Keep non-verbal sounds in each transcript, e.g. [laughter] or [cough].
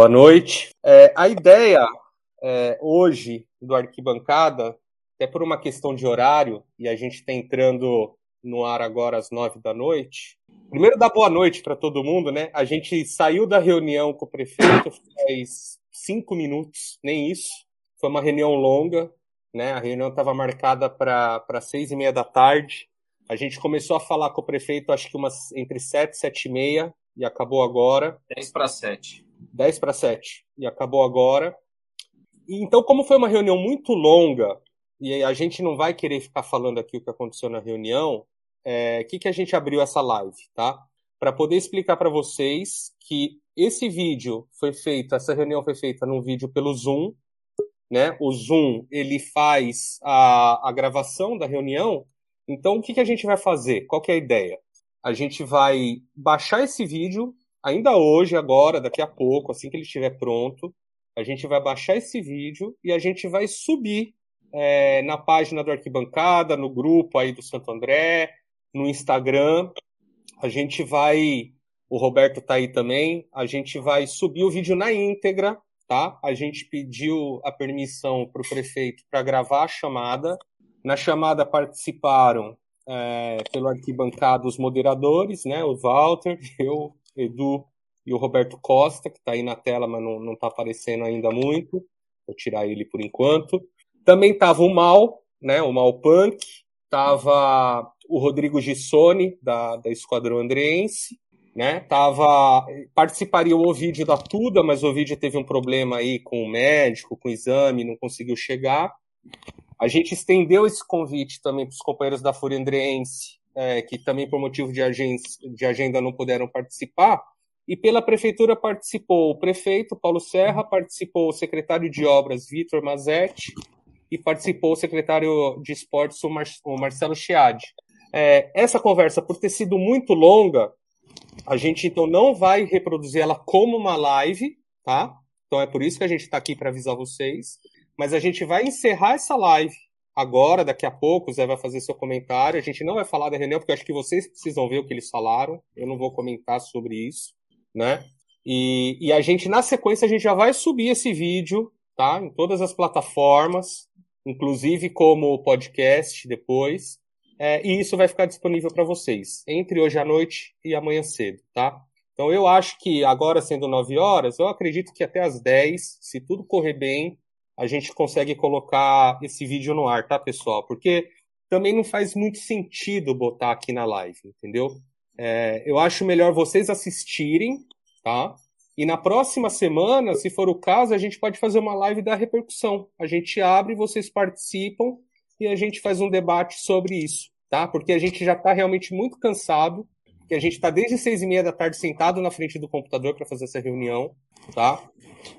Boa noite. É, a ideia é, hoje do Arquibancada, até por uma questão de horário, e a gente está entrando no ar agora às nove da noite. Primeiro, dar boa noite para todo mundo, né? A gente saiu da reunião com o prefeito faz cinco minutos, nem isso. Foi uma reunião longa, né? A reunião estava marcada para seis e meia da tarde. A gente começou a falar com o prefeito, acho que umas entre sete e sete e meia, e acabou agora. Dez para sete. Dez para sete, e acabou agora. Então, como foi uma reunião muito longa, e a gente não vai querer ficar falando aqui o que aconteceu na reunião, o é, que, que a gente abriu essa live, tá? Para poder explicar para vocês que esse vídeo foi feito, essa reunião foi feita num vídeo pelo Zoom, né? O Zoom ele faz a, a gravação da reunião. Então, o que, que a gente vai fazer? Qual que é a ideia? A gente vai baixar esse vídeo ainda hoje, agora, daqui a pouco, assim que ele estiver pronto. A gente vai baixar esse vídeo e a gente vai subir é, na página do Arquibancada, no grupo aí do Santo André, no Instagram. A gente vai, o Roberto tá aí também, a gente vai subir o vídeo na íntegra, tá? A gente pediu a permissão para o prefeito para gravar a chamada. Na chamada participaram é, pelo Arquibancada os moderadores, né? O Walter, [laughs] eu, Edu e o Roberto Costa, que está aí na tela, mas não está aparecendo ainda muito. Vou tirar ele por enquanto. Também tava o Mal, né, o Mal Punk, tava o Rodrigo Gissoni, da, da Esquadrão Andreense, né, tava, participaria o Ovidio da Tuda, mas o Ovidio teve um problema aí com o médico, com o exame, não conseguiu chegar. A gente estendeu esse convite também para os companheiros da Fúria Andreense, é, que também por motivo de, de agenda não puderam participar, e pela prefeitura participou o prefeito Paulo Serra, participou o secretário de obras Vitor Mazetti, e participou o secretário de esportes, o, Mar o Marcelo Chiadi. É, essa conversa, por ter sido muito longa, a gente então não vai reproduzir ela como uma live, tá? Então é por isso que a gente está aqui para avisar vocês. Mas a gente vai encerrar essa live agora, daqui a pouco, o Zé vai fazer seu comentário. A gente não vai falar da reunião, porque acho que vocês precisam ver o que eles falaram. Eu não vou comentar sobre isso, né? E, e a gente, na sequência, a gente já vai subir esse vídeo, tá? Em todas as plataformas inclusive como podcast depois. É, e isso vai ficar disponível para vocês entre hoje à noite e amanhã cedo, tá? Então eu acho que agora sendo 9 horas, eu acredito que até às 10, se tudo correr bem, a gente consegue colocar esse vídeo no ar, tá, pessoal? Porque também não faz muito sentido botar aqui na live, entendeu? É, eu acho melhor vocês assistirem, tá? E na próxima semana, se for o caso, a gente pode fazer uma live da repercussão. A gente abre, vocês participam e a gente faz um debate sobre isso, tá? Porque a gente já está realmente muito cansado, que a gente está desde seis e meia da tarde sentado na frente do computador para fazer essa reunião, tá?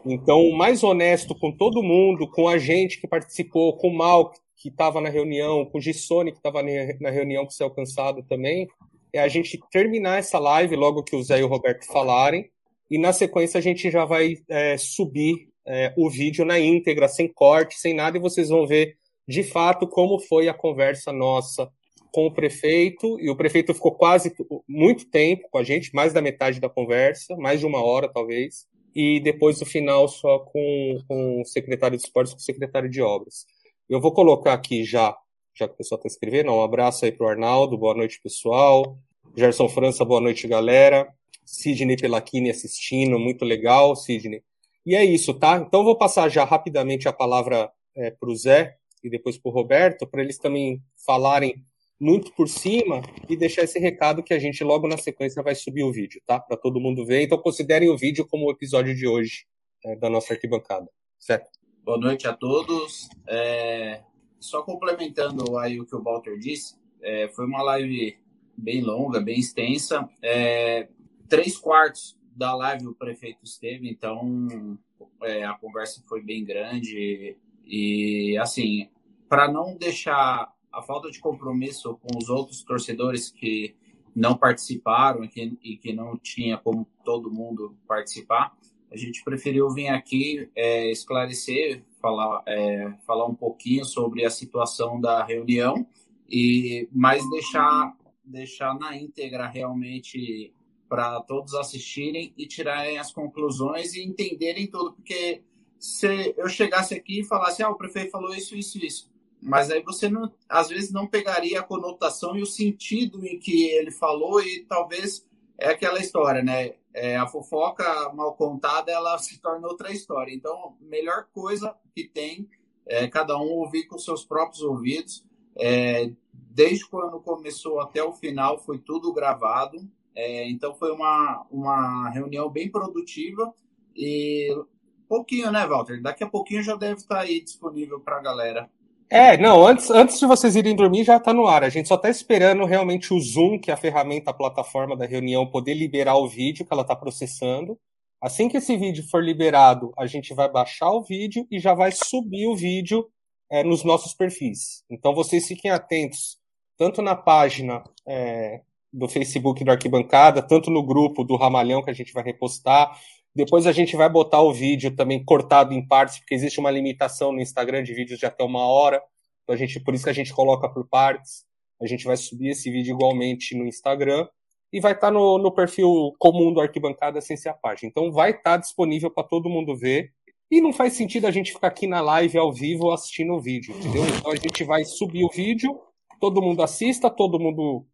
Então, mais honesto com todo mundo, com a gente que participou, com o Mal que estava na reunião, com o Gissone que estava na reunião que saiu cansado também, é a gente terminar essa live logo que o Zé e o Roberto falarem e na sequência a gente já vai é, subir é, o vídeo na íntegra, sem corte, sem nada, e vocês vão ver de fato como foi a conversa nossa com o prefeito, e o prefeito ficou quase muito tempo com a gente, mais da metade da conversa, mais de uma hora talvez, e depois o final só com, com o secretário de esportes, com o secretário de obras. Eu vou colocar aqui já, já que o pessoal está escrevendo, um abraço aí para o Arnaldo, boa noite pessoal, Gerson França, boa noite galera, Sidney Pelachini assistindo, muito legal, Sidney. E é isso, tá? Então vou passar já rapidamente a palavra é, para o Zé e depois para o Roberto, para eles também falarem muito por cima e deixar esse recado que a gente logo na sequência vai subir o vídeo, tá? Para todo mundo ver. Então considerem o vídeo como o episódio de hoje é, da nossa arquibancada, certo? Boa noite a todos. É, só complementando aí o que o Walter disse, é, foi uma live bem longa, bem extensa. É, três quartos da live o prefeito esteve, então é, a conversa foi bem grande e assim, para não deixar a falta de compromisso com os outros torcedores que não participaram e que, e que não tinha como todo mundo participar, a gente preferiu vir aqui é, esclarecer, falar, é, falar um pouquinho sobre a situação da reunião e mais deixar deixar na íntegra realmente para todos assistirem e tirarem as conclusões e entenderem tudo, porque se eu chegasse aqui e falasse, ah, o prefeito falou isso, isso, isso, mas aí você não, às vezes não pegaria a conotação e o sentido em que ele falou e talvez é aquela história, né? É, a fofoca mal contada ela se torna outra história. Então, melhor coisa que tem é cada um ouvir com seus próprios ouvidos. É, desde quando começou até o final foi tudo gravado. É, então foi uma, uma reunião bem produtiva e pouquinho, né, Walter? Daqui a pouquinho já deve estar aí disponível para a galera. É, não, antes, antes de vocês irem dormir já está no ar. A gente só está esperando realmente o Zoom, que é a ferramenta, a plataforma da reunião, poder liberar o vídeo que ela está processando. Assim que esse vídeo for liberado, a gente vai baixar o vídeo e já vai subir o vídeo é, nos nossos perfis. Então vocês fiquem atentos, tanto na página é, do Facebook do Arquibancada, tanto no grupo do Ramalhão que a gente vai repostar. Depois a gente vai botar o vídeo também cortado em partes, porque existe uma limitação no Instagram de vídeos de até uma hora. Então a gente, por isso que a gente coloca por partes. A gente vai subir esse vídeo igualmente no Instagram e vai estar tá no, no, perfil comum do Arquibancada sem ser a página. Então vai estar tá disponível para todo mundo ver. E não faz sentido a gente ficar aqui na live ao vivo assistindo o vídeo, entendeu? Então a gente vai subir o vídeo, todo mundo assista, todo mundo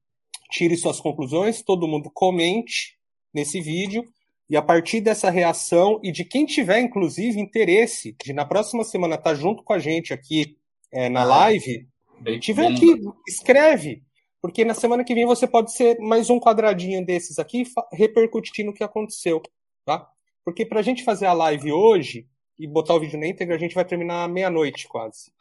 tire suas conclusões, todo mundo comente nesse vídeo. E a partir dessa reação e de quem tiver, inclusive, interesse de na próxima semana estar tá junto com a gente aqui é, na ah, live, bem, tiver aqui, escreve. Porque na semana que vem você pode ser mais um quadradinho desses aqui, repercutindo o que aconteceu, tá? Porque para a gente fazer a live hoje e botar o vídeo na íntegra, a gente vai terminar meia-noite quase.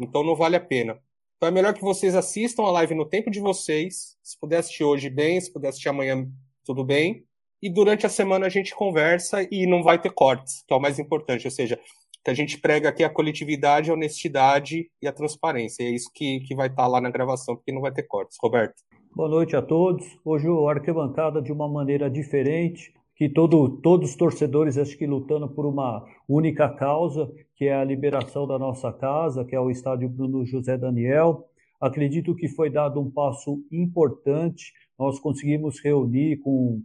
Então não vale a pena. Então é melhor que vocês assistam a live no tempo de vocês. Se puder assistir hoje, bem. Se puder assistir amanhã, tudo bem. E durante a semana a gente conversa e não vai ter cortes, que é o mais importante. Ou seja, que a gente prega aqui a coletividade, a honestidade e a transparência. E é isso que, que vai estar tá lá na gravação, porque não vai ter cortes. Roberto. Boa noite a todos. Hoje o Arquibancada de uma maneira diferente, que todo, todos os torcedores acho que lutando por uma única causa, que é a liberação da nossa casa, que é o estádio Bruno José Daniel. Acredito que foi dado um passo importante. Nós conseguimos reunir com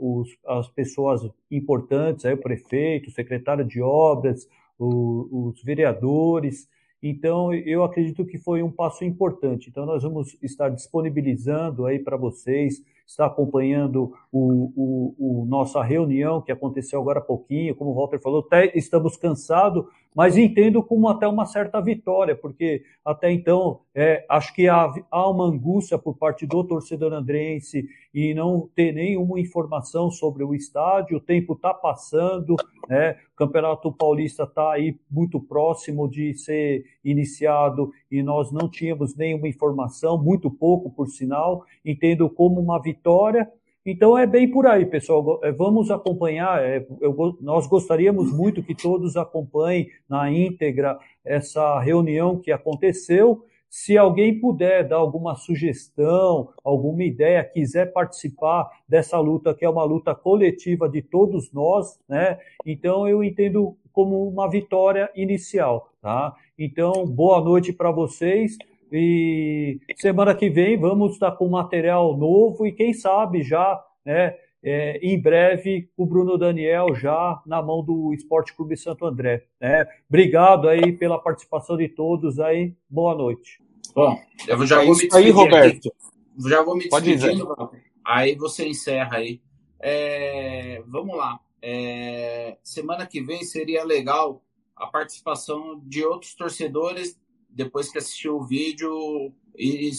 os, as pessoas importantes, aí, o prefeito, o secretário de obras, o, os vereadores. Então, eu acredito que foi um passo importante. Então, nós vamos estar disponibilizando aí para vocês está acompanhando o, o, o, nossa reunião que aconteceu agora há pouquinho, como o Walter falou, até estamos cansados, mas entendo como até uma certa vitória, porque até então é, acho que há, há uma angústia por parte do torcedor andrense e não ter nenhuma informação sobre o estádio, o tempo está passando, né? o Campeonato Paulista está aí muito próximo de ser iniciado e nós não tínhamos nenhuma informação, muito pouco por sinal, entendo como uma vitória. Então é bem por aí, pessoal. É, vamos acompanhar. É, eu, nós gostaríamos muito que todos acompanhem na íntegra essa reunião que aconteceu. Se alguém puder dar alguma sugestão, alguma ideia, quiser participar dessa luta, que é uma luta coletiva de todos nós, né? Então eu entendo como uma vitória inicial, tá? Então, boa noite para vocês. E semana que vem vamos estar com material novo e quem sabe já, né, é, em breve, o Bruno Daniel já na mão do Esporte Clube Santo André. Né? Obrigado aí pela participação de todos aí. Boa noite. Bom, eu já é vou me despedir. Aí, Roberto. Aqui. Já vou me despedindo. Aí você encerra aí. É, vamos lá. É, semana que vem seria legal a participação de outros torcedores depois que assistiu o vídeo e,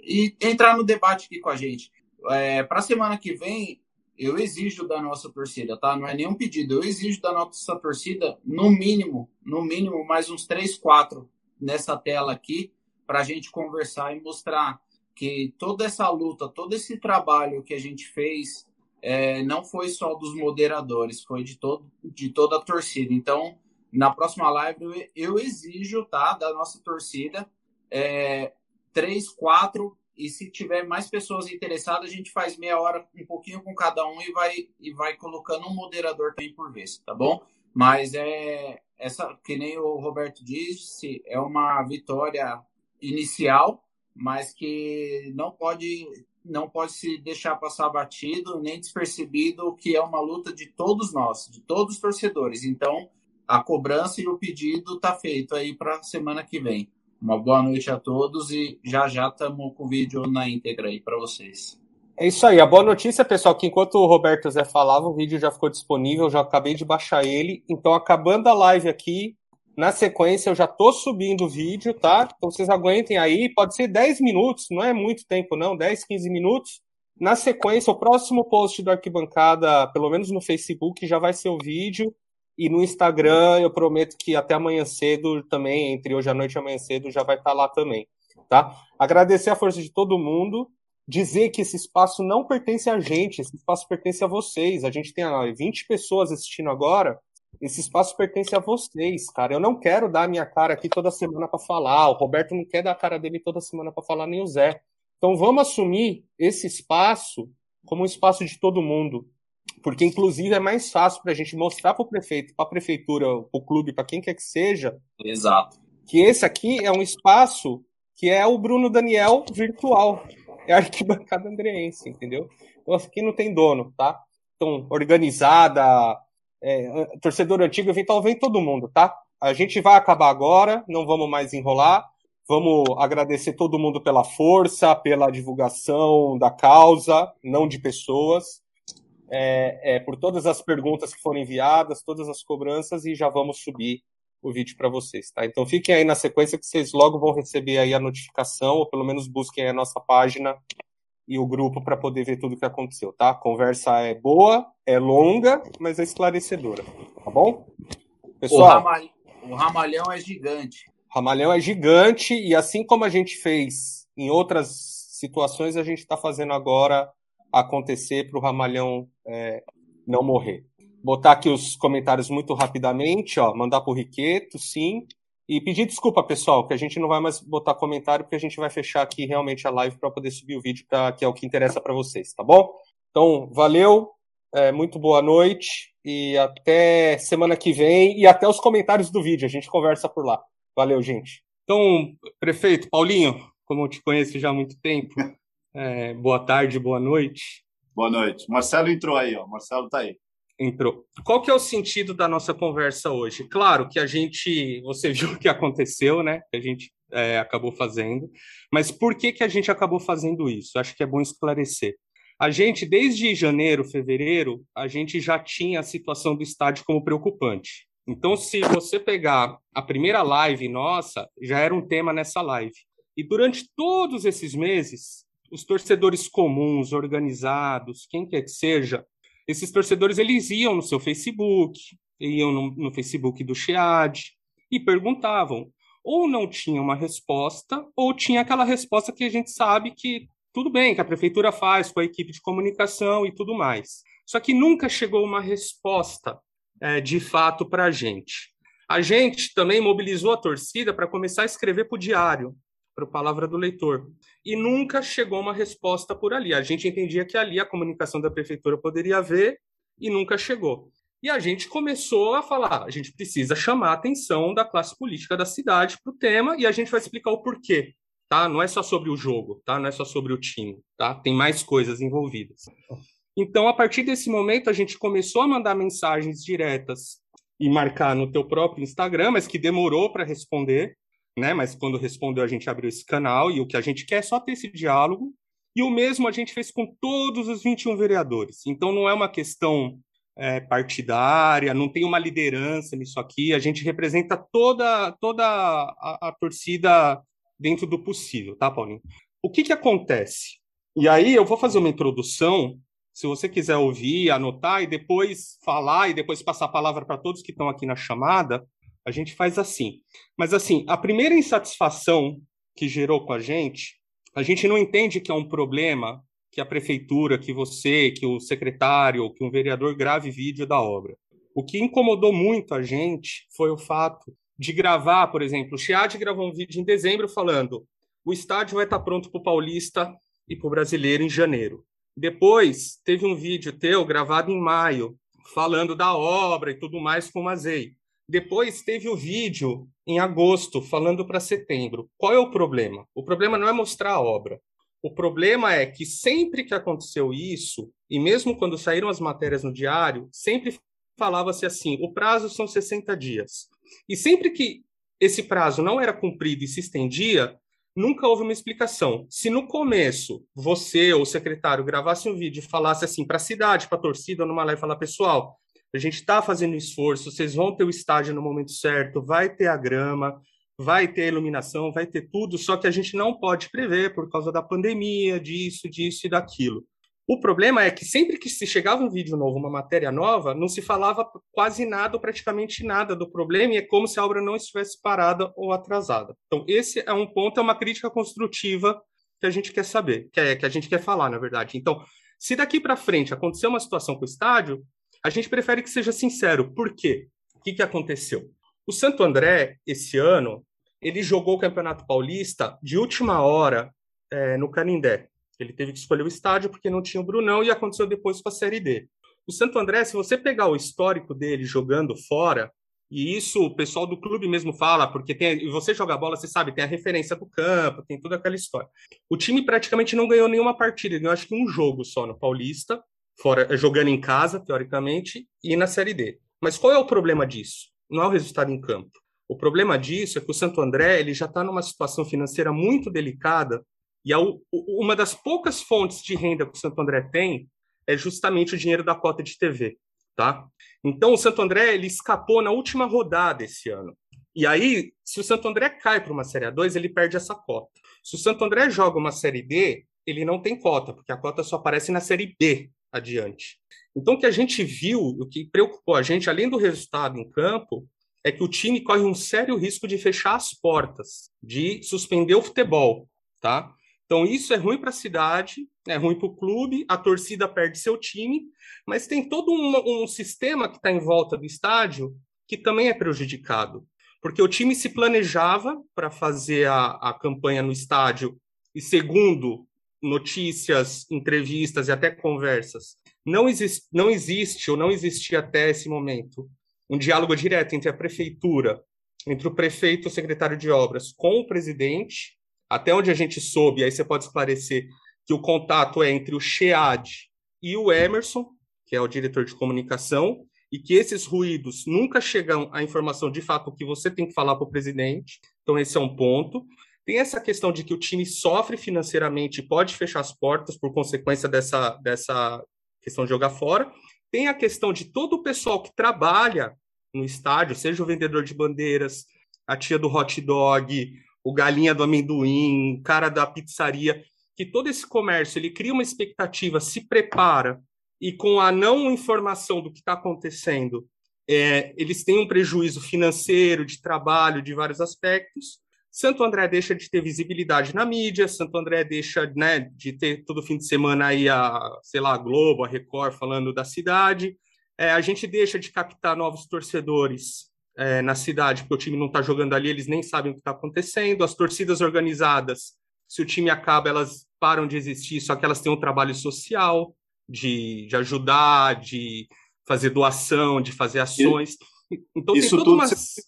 e entrar no debate aqui com a gente. É, Para a semana que vem, eu exijo da nossa torcida, tá? Não é nenhum pedido, eu exijo da nossa torcida, no mínimo, no mínimo, mais uns três, quatro nessa tela aqui, para a gente conversar e mostrar que toda essa luta, todo esse trabalho que a gente fez, é, não foi só dos moderadores, foi de, todo, de toda a torcida. Então, na próxima live eu, exijo, tá, da nossa torcida, é, três, quatro, e se tiver mais pessoas interessadas, a gente faz meia hora, um pouquinho com cada um e vai, e vai colocando um moderador também por vez, tá bom? Mas é essa, que nem o Roberto disse, é uma vitória inicial, mas que não pode não pode se deixar passar batido nem despercebido que é uma luta de todos nós, de todos os torcedores. Então, a cobrança e o pedido está feito aí para semana que vem. Uma boa noite a todos e já já estamos com o vídeo na íntegra aí para vocês. É isso aí. A boa notícia, pessoal, que enquanto o Roberto Zé falava, o vídeo já ficou disponível, já acabei de baixar ele. Então, acabando a live aqui, na sequência eu já tô subindo o vídeo, tá? Então vocês aguentem aí, pode ser 10 minutos, não é muito tempo não, 10, 15 minutos. Na sequência, o próximo post do Arquibancada, pelo menos no Facebook, já vai ser o vídeo. E no Instagram, eu prometo que até amanhã cedo também, entre hoje à noite e amanhã cedo, já vai estar tá lá também, tá? Agradecer a força de todo mundo dizer que esse espaço não pertence a gente, esse espaço pertence a vocês. A gente tem 20 pessoas assistindo agora. Esse espaço pertence a vocês, cara. Eu não quero dar a minha cara aqui toda semana para falar. O Roberto não quer dar a cara dele toda semana para falar, nem o Zé. Então vamos assumir esse espaço como um espaço de todo mundo. Porque, inclusive, é mais fácil para a gente mostrar para o prefeito, para a prefeitura, para o clube, para quem quer que seja. Exato. Que esse aqui é um espaço que é o Bruno Daniel virtual é a arquibancada andreense, entendeu? Então aqui não tem dono, tá? Então, organizada, é, torcedor antigo, eventual, vem todo mundo, tá? A gente vai acabar agora, não vamos mais enrolar. Vamos agradecer todo mundo pela força, pela divulgação da causa, não de pessoas, é, é, por todas as perguntas que foram enviadas, todas as cobranças, e já vamos subir o vídeo para vocês, tá? Então fiquem aí na sequência que vocês logo vão receber aí a notificação, ou pelo menos busquem a nossa página e o grupo para poder ver tudo o que aconteceu, tá? A conversa é boa, é longa, mas é esclarecedora, tá bom? Pessoal, o, ramal... o ramalhão é gigante. Ramalhão é gigante e assim como a gente fez em outras situações, a gente está fazendo agora acontecer para o ramalhão é, não morrer botar aqui os comentários muito rapidamente, ó, mandar para o Riqueto, sim. E pedir desculpa, pessoal, que a gente não vai mais botar comentário, porque a gente vai fechar aqui realmente a live para poder subir o vídeo, pra, que é o que interessa para vocês, tá bom? Então, valeu, é, muito boa noite e até semana que vem e até os comentários do vídeo, a gente conversa por lá. Valeu, gente. Então, prefeito, Paulinho, como eu te conheço já há muito tempo, é, boa tarde, boa noite. Boa noite. Marcelo entrou aí, ó. Marcelo tá aí entrou. Qual que é o sentido da nossa conversa hoje? Claro que a gente, você [laughs] viu o que aconteceu, né? Que a gente é, acabou fazendo, mas por que que a gente acabou fazendo isso? Acho que é bom esclarecer. A gente, desde janeiro, fevereiro, a gente já tinha a situação do estádio como preocupante. Então, se você pegar a primeira live nossa, já era um tema nessa live. E durante todos esses meses, os torcedores comuns, organizados, quem quer que seja, esses torcedores eles iam no seu Facebook, iam no, no Facebook do SHEAD e perguntavam. Ou não tinha uma resposta, ou tinha aquela resposta que a gente sabe que tudo bem, que a prefeitura faz com a equipe de comunicação e tudo mais. Só que nunca chegou uma resposta é, de fato para a gente. A gente também mobilizou a torcida para começar a escrever para o diário, para a palavra do leitor. E nunca chegou uma resposta por ali. A gente entendia que ali a comunicação da prefeitura poderia haver e nunca chegou. E a gente começou a falar: a gente precisa chamar a atenção da classe política da cidade para o tema e a gente vai explicar o porquê. Tá? Não é só sobre o jogo, tá? não é só sobre o time, tá? tem mais coisas envolvidas. Então, a partir desse momento, a gente começou a mandar mensagens diretas e marcar no teu próprio Instagram, mas que demorou para responder, né? Mas quando respondeu, a gente abriu esse canal e o que a gente quer é só ter esse diálogo. E o mesmo a gente fez com todos os 21 vereadores. Então não é uma questão é, partidária, não tem uma liderança nisso aqui. A gente representa toda, toda a, a torcida dentro do possível, tá, Paulinho? O que, que acontece? E aí eu vou fazer uma introdução. Se você quiser ouvir, anotar e depois falar e depois passar a palavra para todos que estão aqui na chamada, a gente faz assim. Mas assim, a primeira insatisfação que gerou com a gente, a gente não entende que é um problema que a prefeitura, que você, que o secretário, que um vereador grave vídeo da obra. O que incomodou muito a gente foi o fato de gravar, por exemplo, o Chiad gravou um vídeo em dezembro falando o estádio vai estar pronto para o Paulista e para o Brasileiro em janeiro. Depois, teve um vídeo teu gravado em maio, falando da obra e tudo mais com o Mazei. Depois teve o vídeo em agosto falando para setembro. Qual é o problema? O problema não é mostrar a obra. O problema é que sempre que aconteceu isso, e mesmo quando saíram as matérias no diário, sempre falava-se assim: o prazo são 60 dias. E sempre que esse prazo não era cumprido e se estendia, nunca houve uma explicação. Se no começo você ou o secretário gravasse um vídeo e falasse assim para a cidade, para a torcida, numa live, falar: pessoal, a gente está fazendo esforço, vocês vão ter o estádio no momento certo, vai ter a grama, vai ter iluminação, vai ter tudo, só que a gente não pode prever por causa da pandemia, disso, disso e daquilo. O problema é que sempre que se chegava um vídeo novo, uma matéria nova, não se falava quase nada ou praticamente nada do problema e é como se a obra não estivesse parada ou atrasada. Então, esse é um ponto, é uma crítica construtiva que a gente quer saber, que, é, que a gente quer falar, na verdade. Então, se daqui para frente acontecer uma situação com o estádio, a gente prefere que seja sincero. Por quê? O que, que aconteceu? O Santo André, esse ano, ele jogou o Campeonato Paulista de última hora é, no Canindé. Ele teve que escolher o estádio porque não tinha o Brunão e aconteceu depois com a Série D. O Santo André, se você pegar o histórico dele jogando fora, e isso o pessoal do clube mesmo fala, porque tem, você joga bola, você sabe, tem a referência do campo, tem toda aquela história. O time praticamente não ganhou nenhuma partida, ganhou acho que um jogo só no Paulista, fora jogando em casa, teoricamente, e na Série D. Mas qual é o problema disso? Não é o resultado em campo. O problema disso é que o Santo André ele já está numa situação financeira muito delicada e a, uma das poucas fontes de renda que o Santo André tem é justamente o dinheiro da cota de TV, tá? Então o Santo André ele escapou na última rodada esse ano. E aí, se o Santo André cai para uma Série A2, ele perde essa cota. Se o Santo André joga uma Série D, ele não tem cota, porque a cota só aparece na Série B adiante. Então, o que a gente viu, o que preocupou a gente, além do resultado em campo, é que o time corre um sério risco de fechar as portas, de suspender o futebol, tá? Então isso é ruim para a cidade, é ruim para o clube, a torcida perde seu time, mas tem todo um, um sistema que está em volta do estádio que também é prejudicado, porque o time se planejava para fazer a, a campanha no estádio e segundo notícias, entrevistas e até conversas, não existe, não existe ou não existia até esse momento um diálogo direto entre a prefeitura, entre o prefeito e o secretário de obras com o presidente, até onde a gente soube, aí você pode esclarecer que o contato é entre o SHEAD e o Emerson, que é o diretor de comunicação, e que esses ruídos nunca chegam à informação de fato que você tem que falar para o presidente. Então, esse é um ponto. Tem essa questão de que o time sofre financeiramente e pode fechar as portas por consequência dessa, dessa questão de jogar fora. Tem a questão de todo o pessoal que trabalha no estádio, seja o vendedor de bandeiras, a tia do hot dog, o galinha do amendoim, o cara da pizzaria, que todo esse comércio ele cria uma expectativa, se prepara e com a não informação do que está acontecendo, é, eles têm um prejuízo financeiro, de trabalho, de vários aspectos. Santo André deixa de ter visibilidade na mídia, Santo André deixa né, de ter todo fim de semana aí a, sei lá, a Globo, a Record falando da cidade. É, a gente deixa de captar novos torcedores é, na cidade, porque o time não está jogando ali, eles nem sabem o que está acontecendo. As torcidas organizadas, se o time acaba, elas param de existir, só que elas têm um trabalho social de, de ajudar, de fazer doação, de fazer ações. Então, Isso tem toda tudo uma... se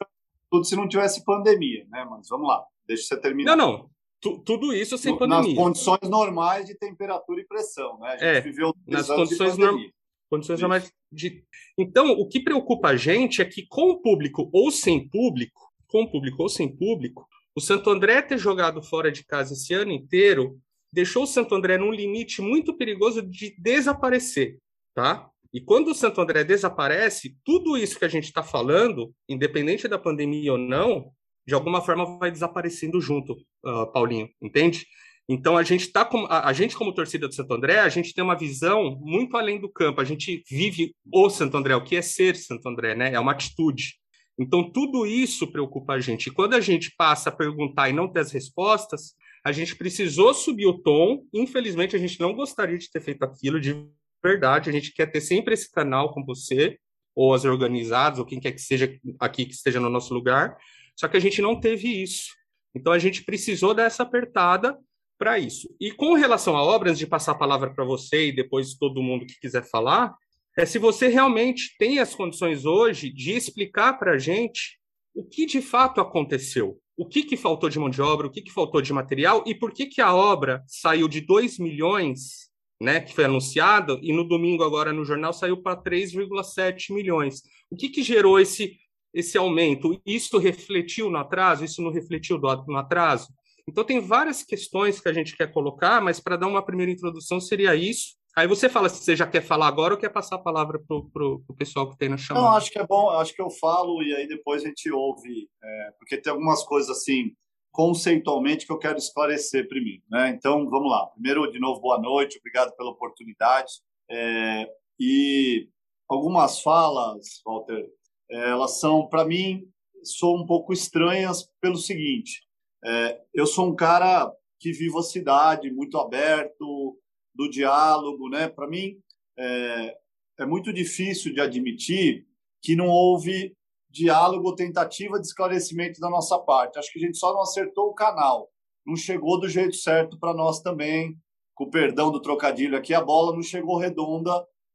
tudo se não tivesse pandemia, né? Mas vamos lá, deixa você terminar. Não, não. Tu, tudo isso sem pandemia. Nas condições normais de temperatura e pressão, né? A gente é, viveu nas condições normais. Condições normais de... Então, o que preocupa a gente é que com o público ou sem público, com o público ou sem público, o Santo André ter jogado fora de casa esse ano inteiro deixou o Santo André num limite muito perigoso de desaparecer, tá? E quando o Santo André desaparece, tudo isso que a gente está falando, independente da pandemia ou não, de alguma forma vai desaparecendo junto, uh, Paulinho, entende? Então a gente tá com a, a, gente como torcida do Santo André, a gente tem uma visão muito além do campo. A gente vive o Santo André, o que é ser Santo André, né? É uma atitude. Então tudo isso preocupa a gente. E quando a gente passa a perguntar e não ter as respostas, a gente precisou subir o tom. Infelizmente a gente não gostaria de ter feito aquilo de verdade, a gente quer ter sempre esse canal com você, ou as organizadas, ou quem quer que seja aqui que esteja no nosso lugar, só que a gente não teve isso. Então a gente precisou dessa apertada para isso. E com relação a obras, de passar a palavra para você e depois todo mundo que quiser falar, é se você realmente tem as condições hoje de explicar para a gente o que de fato aconteceu. o que, que faltou de mão de obra, o que, que faltou de material e por que, que a obra saiu de 2 milhões, né, que foi anunciado, e no domingo agora no jornal saiu para 3,7 milhões. O que, que gerou esse, esse aumento? Isso refletiu no atraso? Isso não refletiu no atraso? Então, tem várias questões que a gente quer colocar, mas para dar uma primeira introdução seria isso. Aí você fala se você já quer falar agora ou quer passar a palavra para o pessoal que tem na chamada. Não, acho que é bom, acho que eu falo e aí depois a gente ouve, é, porque tem algumas coisas assim, conceitualmente, que eu quero esclarecer primeiro. Né? Então, vamos lá. Primeiro, de novo, boa noite, obrigado pela oportunidade. É, e algumas falas, Walter, elas são, para mim, são um pouco estranhas pelo seguinte: é, eu sou um cara que vivo a cidade, muito aberto, do diálogo, né? Para mim, é, é muito difícil de admitir que não houve diálogo tentativa de esclarecimento da nossa parte. Acho que a gente só não acertou o canal, não chegou do jeito certo para nós também. Com o perdão do trocadilho aqui, a bola não chegou redonda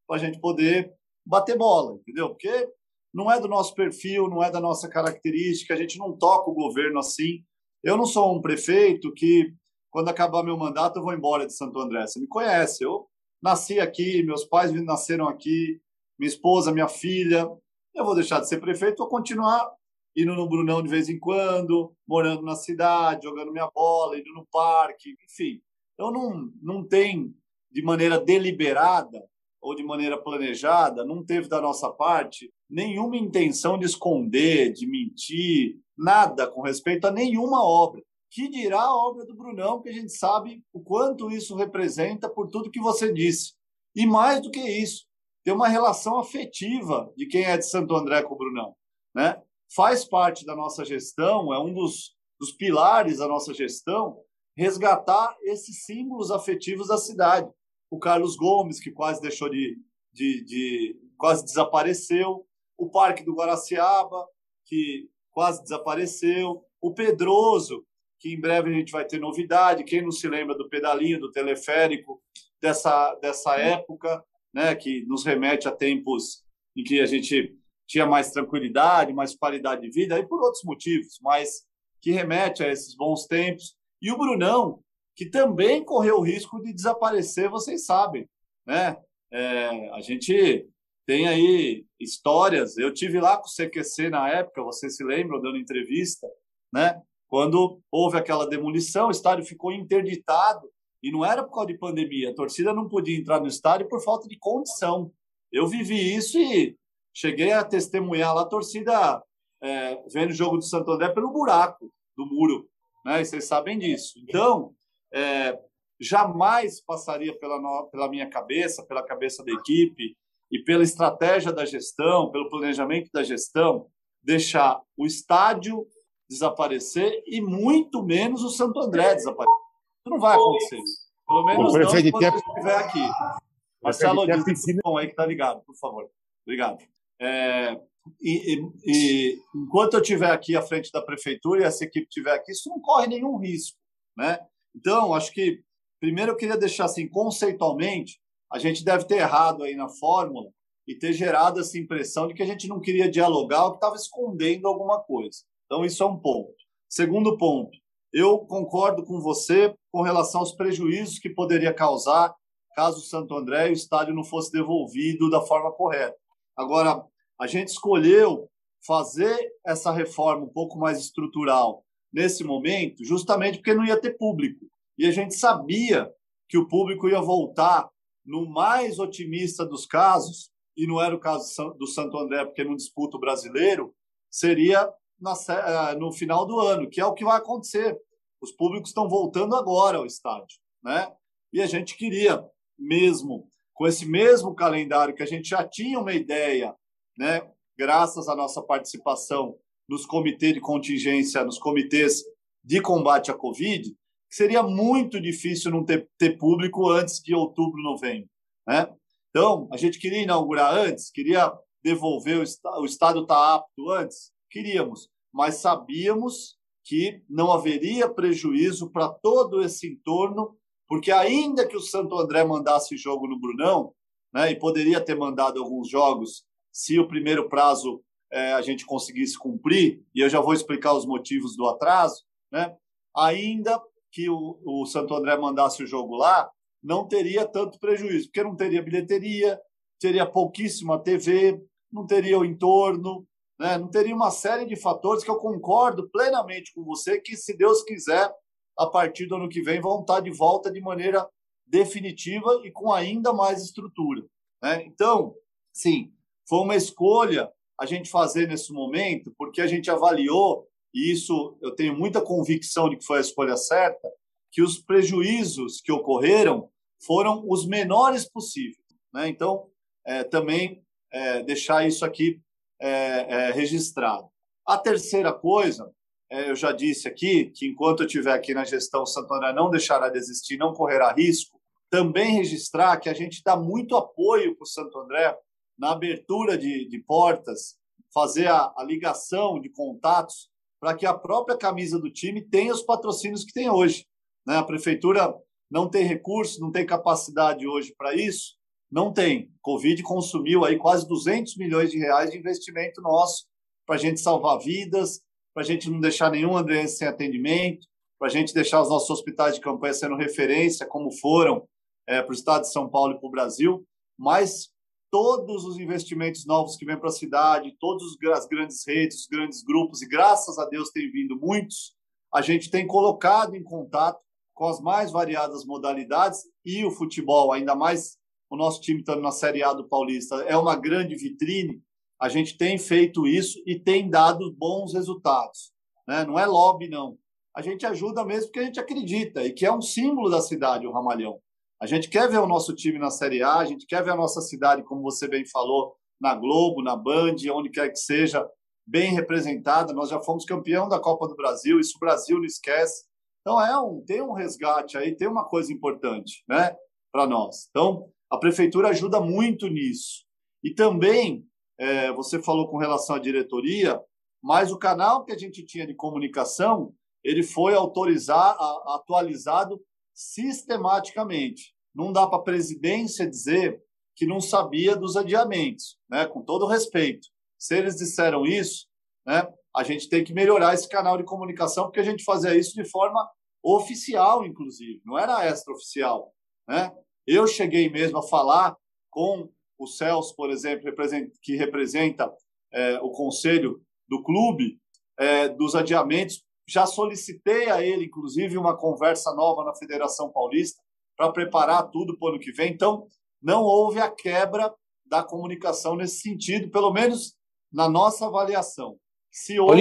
para a gente poder bater bola, entendeu? Porque não é do nosso perfil, não é da nossa característica, a gente não toca o governo assim. Eu não sou um prefeito que, quando acabar meu mandato, eu vou embora de Santo André. Você me conhece, eu nasci aqui, meus pais nasceram aqui, minha esposa, minha filha. Eu vou deixar de ser prefeito, vou continuar indo no Brunão de vez em quando, morando na cidade, jogando minha bola, indo no parque, enfim. Eu não, não tem, de maneira deliberada ou de maneira planejada, não teve da nossa parte nenhuma intenção de esconder, de mentir, nada com respeito a nenhuma obra. Que dirá a obra do Brunão, que a gente sabe o quanto isso representa por tudo que você disse. E mais do que isso, tem uma relação afetiva de quem é de Santo André com o Brunão. Né? Faz parte da nossa gestão, é um dos, dos pilares da nossa gestão, resgatar esses símbolos afetivos da cidade. O Carlos Gomes, que quase deixou de, de, de quase desapareceu, o Parque do Guaraciaba, que quase desapareceu, o Pedroso, que em breve a gente vai ter novidade. Quem não se lembra do pedalinho, do teleférico, dessa, dessa época, né, que nos remete a tempos em que a gente tinha mais tranquilidade, mais qualidade de vida, e por outros motivos, mas que remete a esses bons tempos. E o Brunão, que também correu o risco de desaparecer, vocês sabem, né? É, a gente tem aí histórias. Eu tive lá com o CQC na época, vocês se lembram, dando entrevista, né? Quando houve aquela demolição, o estádio ficou interditado e não era por causa de pandemia. A torcida não podia entrar no estádio por falta de condição. Eu vivi isso e cheguei a testemunhar lá a torcida é, vendo o jogo do Santo André pelo buraco do muro, né? E vocês sabem disso. Então, é, jamais passaria pela, pela minha cabeça, pela cabeça da equipe, e pela estratégia da gestão, pelo planejamento da gestão, deixar o estádio desaparecer e muito menos o Santo André desaparecer. Não vai acontecer. Pelo menos não quando estiver aqui. Marcelo, diz aí que está ligado, por favor. Obrigado. É, e, e, e, enquanto eu estiver aqui à frente da prefeitura e essa equipe estiver aqui, isso não corre nenhum risco, né? Então, acho que primeiro eu queria deixar assim conceitualmente a gente deve ter errado aí na fórmula e ter gerado essa impressão de que a gente não queria dialogar ou que estava escondendo alguma coisa. Então, isso é um ponto. Segundo ponto, eu concordo com você com relação aos prejuízos que poderia causar caso o Santo André e o estádio não fosse devolvido da forma correta. Agora, a gente escolheu fazer essa reforma um pouco mais estrutural nesse momento, justamente porque não ia ter público. E a gente sabia que o público ia voltar no mais otimista dos casos, e não era o caso do Santo André, porque não disputa o brasileiro, seria eh, no final do ano, que é o que vai acontecer. Os públicos estão voltando agora ao estádio. Né? E a gente queria, mesmo com esse mesmo calendário, que a gente já tinha uma ideia, né, graças à nossa participação nos comitês de contingência, nos comitês de combate à Covid, seria muito difícil não ter, ter público antes de outubro, novembro. Né? Então, a gente queria inaugurar antes, queria devolver o, o Estado está apto antes? Queríamos, mas sabíamos que não haveria prejuízo para todo esse entorno, porque ainda que o Santo André mandasse jogo no Brunão, né, e poderia ter mandado alguns jogos se o primeiro prazo é, a gente conseguisse cumprir, e eu já vou explicar os motivos do atraso, né? ainda que o, o Santo André mandasse o jogo lá, não teria tanto prejuízo, porque não teria bilheteria, teria pouquíssima TV, não teria o entorno, né? não teria uma série de fatores que eu concordo plenamente com você que, se Deus quiser, a partir do ano que vem vão estar de volta de maneira definitiva e com ainda mais estrutura. Né? Então, sim, foi uma escolha a gente fazer nesse momento, porque a gente avaliou, e isso eu tenho muita convicção de que foi a escolha certa, que os prejuízos que ocorreram foram os menores possíveis. Né? Então, é, também é, deixar isso aqui é, é registrado. A terceira coisa, é, eu já disse aqui, que enquanto eu estiver aqui na gestão, Santo André não deixará de existir, não correrá risco. Também registrar que a gente dá muito apoio para o Santo André na abertura de, de portas, fazer a, a ligação de contatos para que a própria camisa do time tenha os patrocínios que tem hoje. Né? A prefeitura não tem recurso, não tem capacidade hoje para isso? Não tem. Covid consumiu aí quase 200 milhões de reais de investimento nosso para a gente salvar vidas, para a gente não deixar nenhum andrense sem atendimento, para a gente deixar os nossos hospitais de campanha sendo referência, como foram é, para o estado de São Paulo e para o Brasil. Mas todos os investimentos novos que vêm para a cidade, todas as grandes redes, os grandes grupos, e graças a Deus tem vindo muitos, a gente tem colocado em contato com as mais variadas modalidades e o futebol, ainda mais o nosso time estando na Série A do Paulista, é uma grande vitrine. A gente tem feito isso e tem dado bons resultados. Né? Não é lobby, não. A gente ajuda mesmo porque a gente acredita e que é um símbolo da cidade, o Ramalhão. A gente quer ver o nosso time na Série A, a gente quer ver a nossa cidade, como você bem falou, na Globo, na Band, onde quer que seja, bem representada. Nós já fomos campeão da Copa do Brasil, isso o Brasil não esquece. Então é um, tem um resgate aí, tem uma coisa importante, né, para nós. Então a prefeitura ajuda muito nisso. E também é, você falou com relação à diretoria, mas o canal que a gente tinha de comunicação ele foi autorizar, atualizado sistematicamente. Não dá para a presidência dizer que não sabia dos adiamentos, né? com todo respeito. Se eles disseram isso, né, a gente tem que melhorar esse canal de comunicação, porque a gente fazia isso de forma oficial, inclusive, não era extraoficial. Né? Eu cheguei mesmo a falar com o Celso, por exemplo, que representa é, o conselho do clube, é, dos adiamentos, já solicitei a ele, inclusive, uma conversa nova na Federação Paulista para preparar tudo para o ano que vem. Então, não houve a quebra da comunicação nesse sentido, pelo menos na nossa avaliação. Se houve.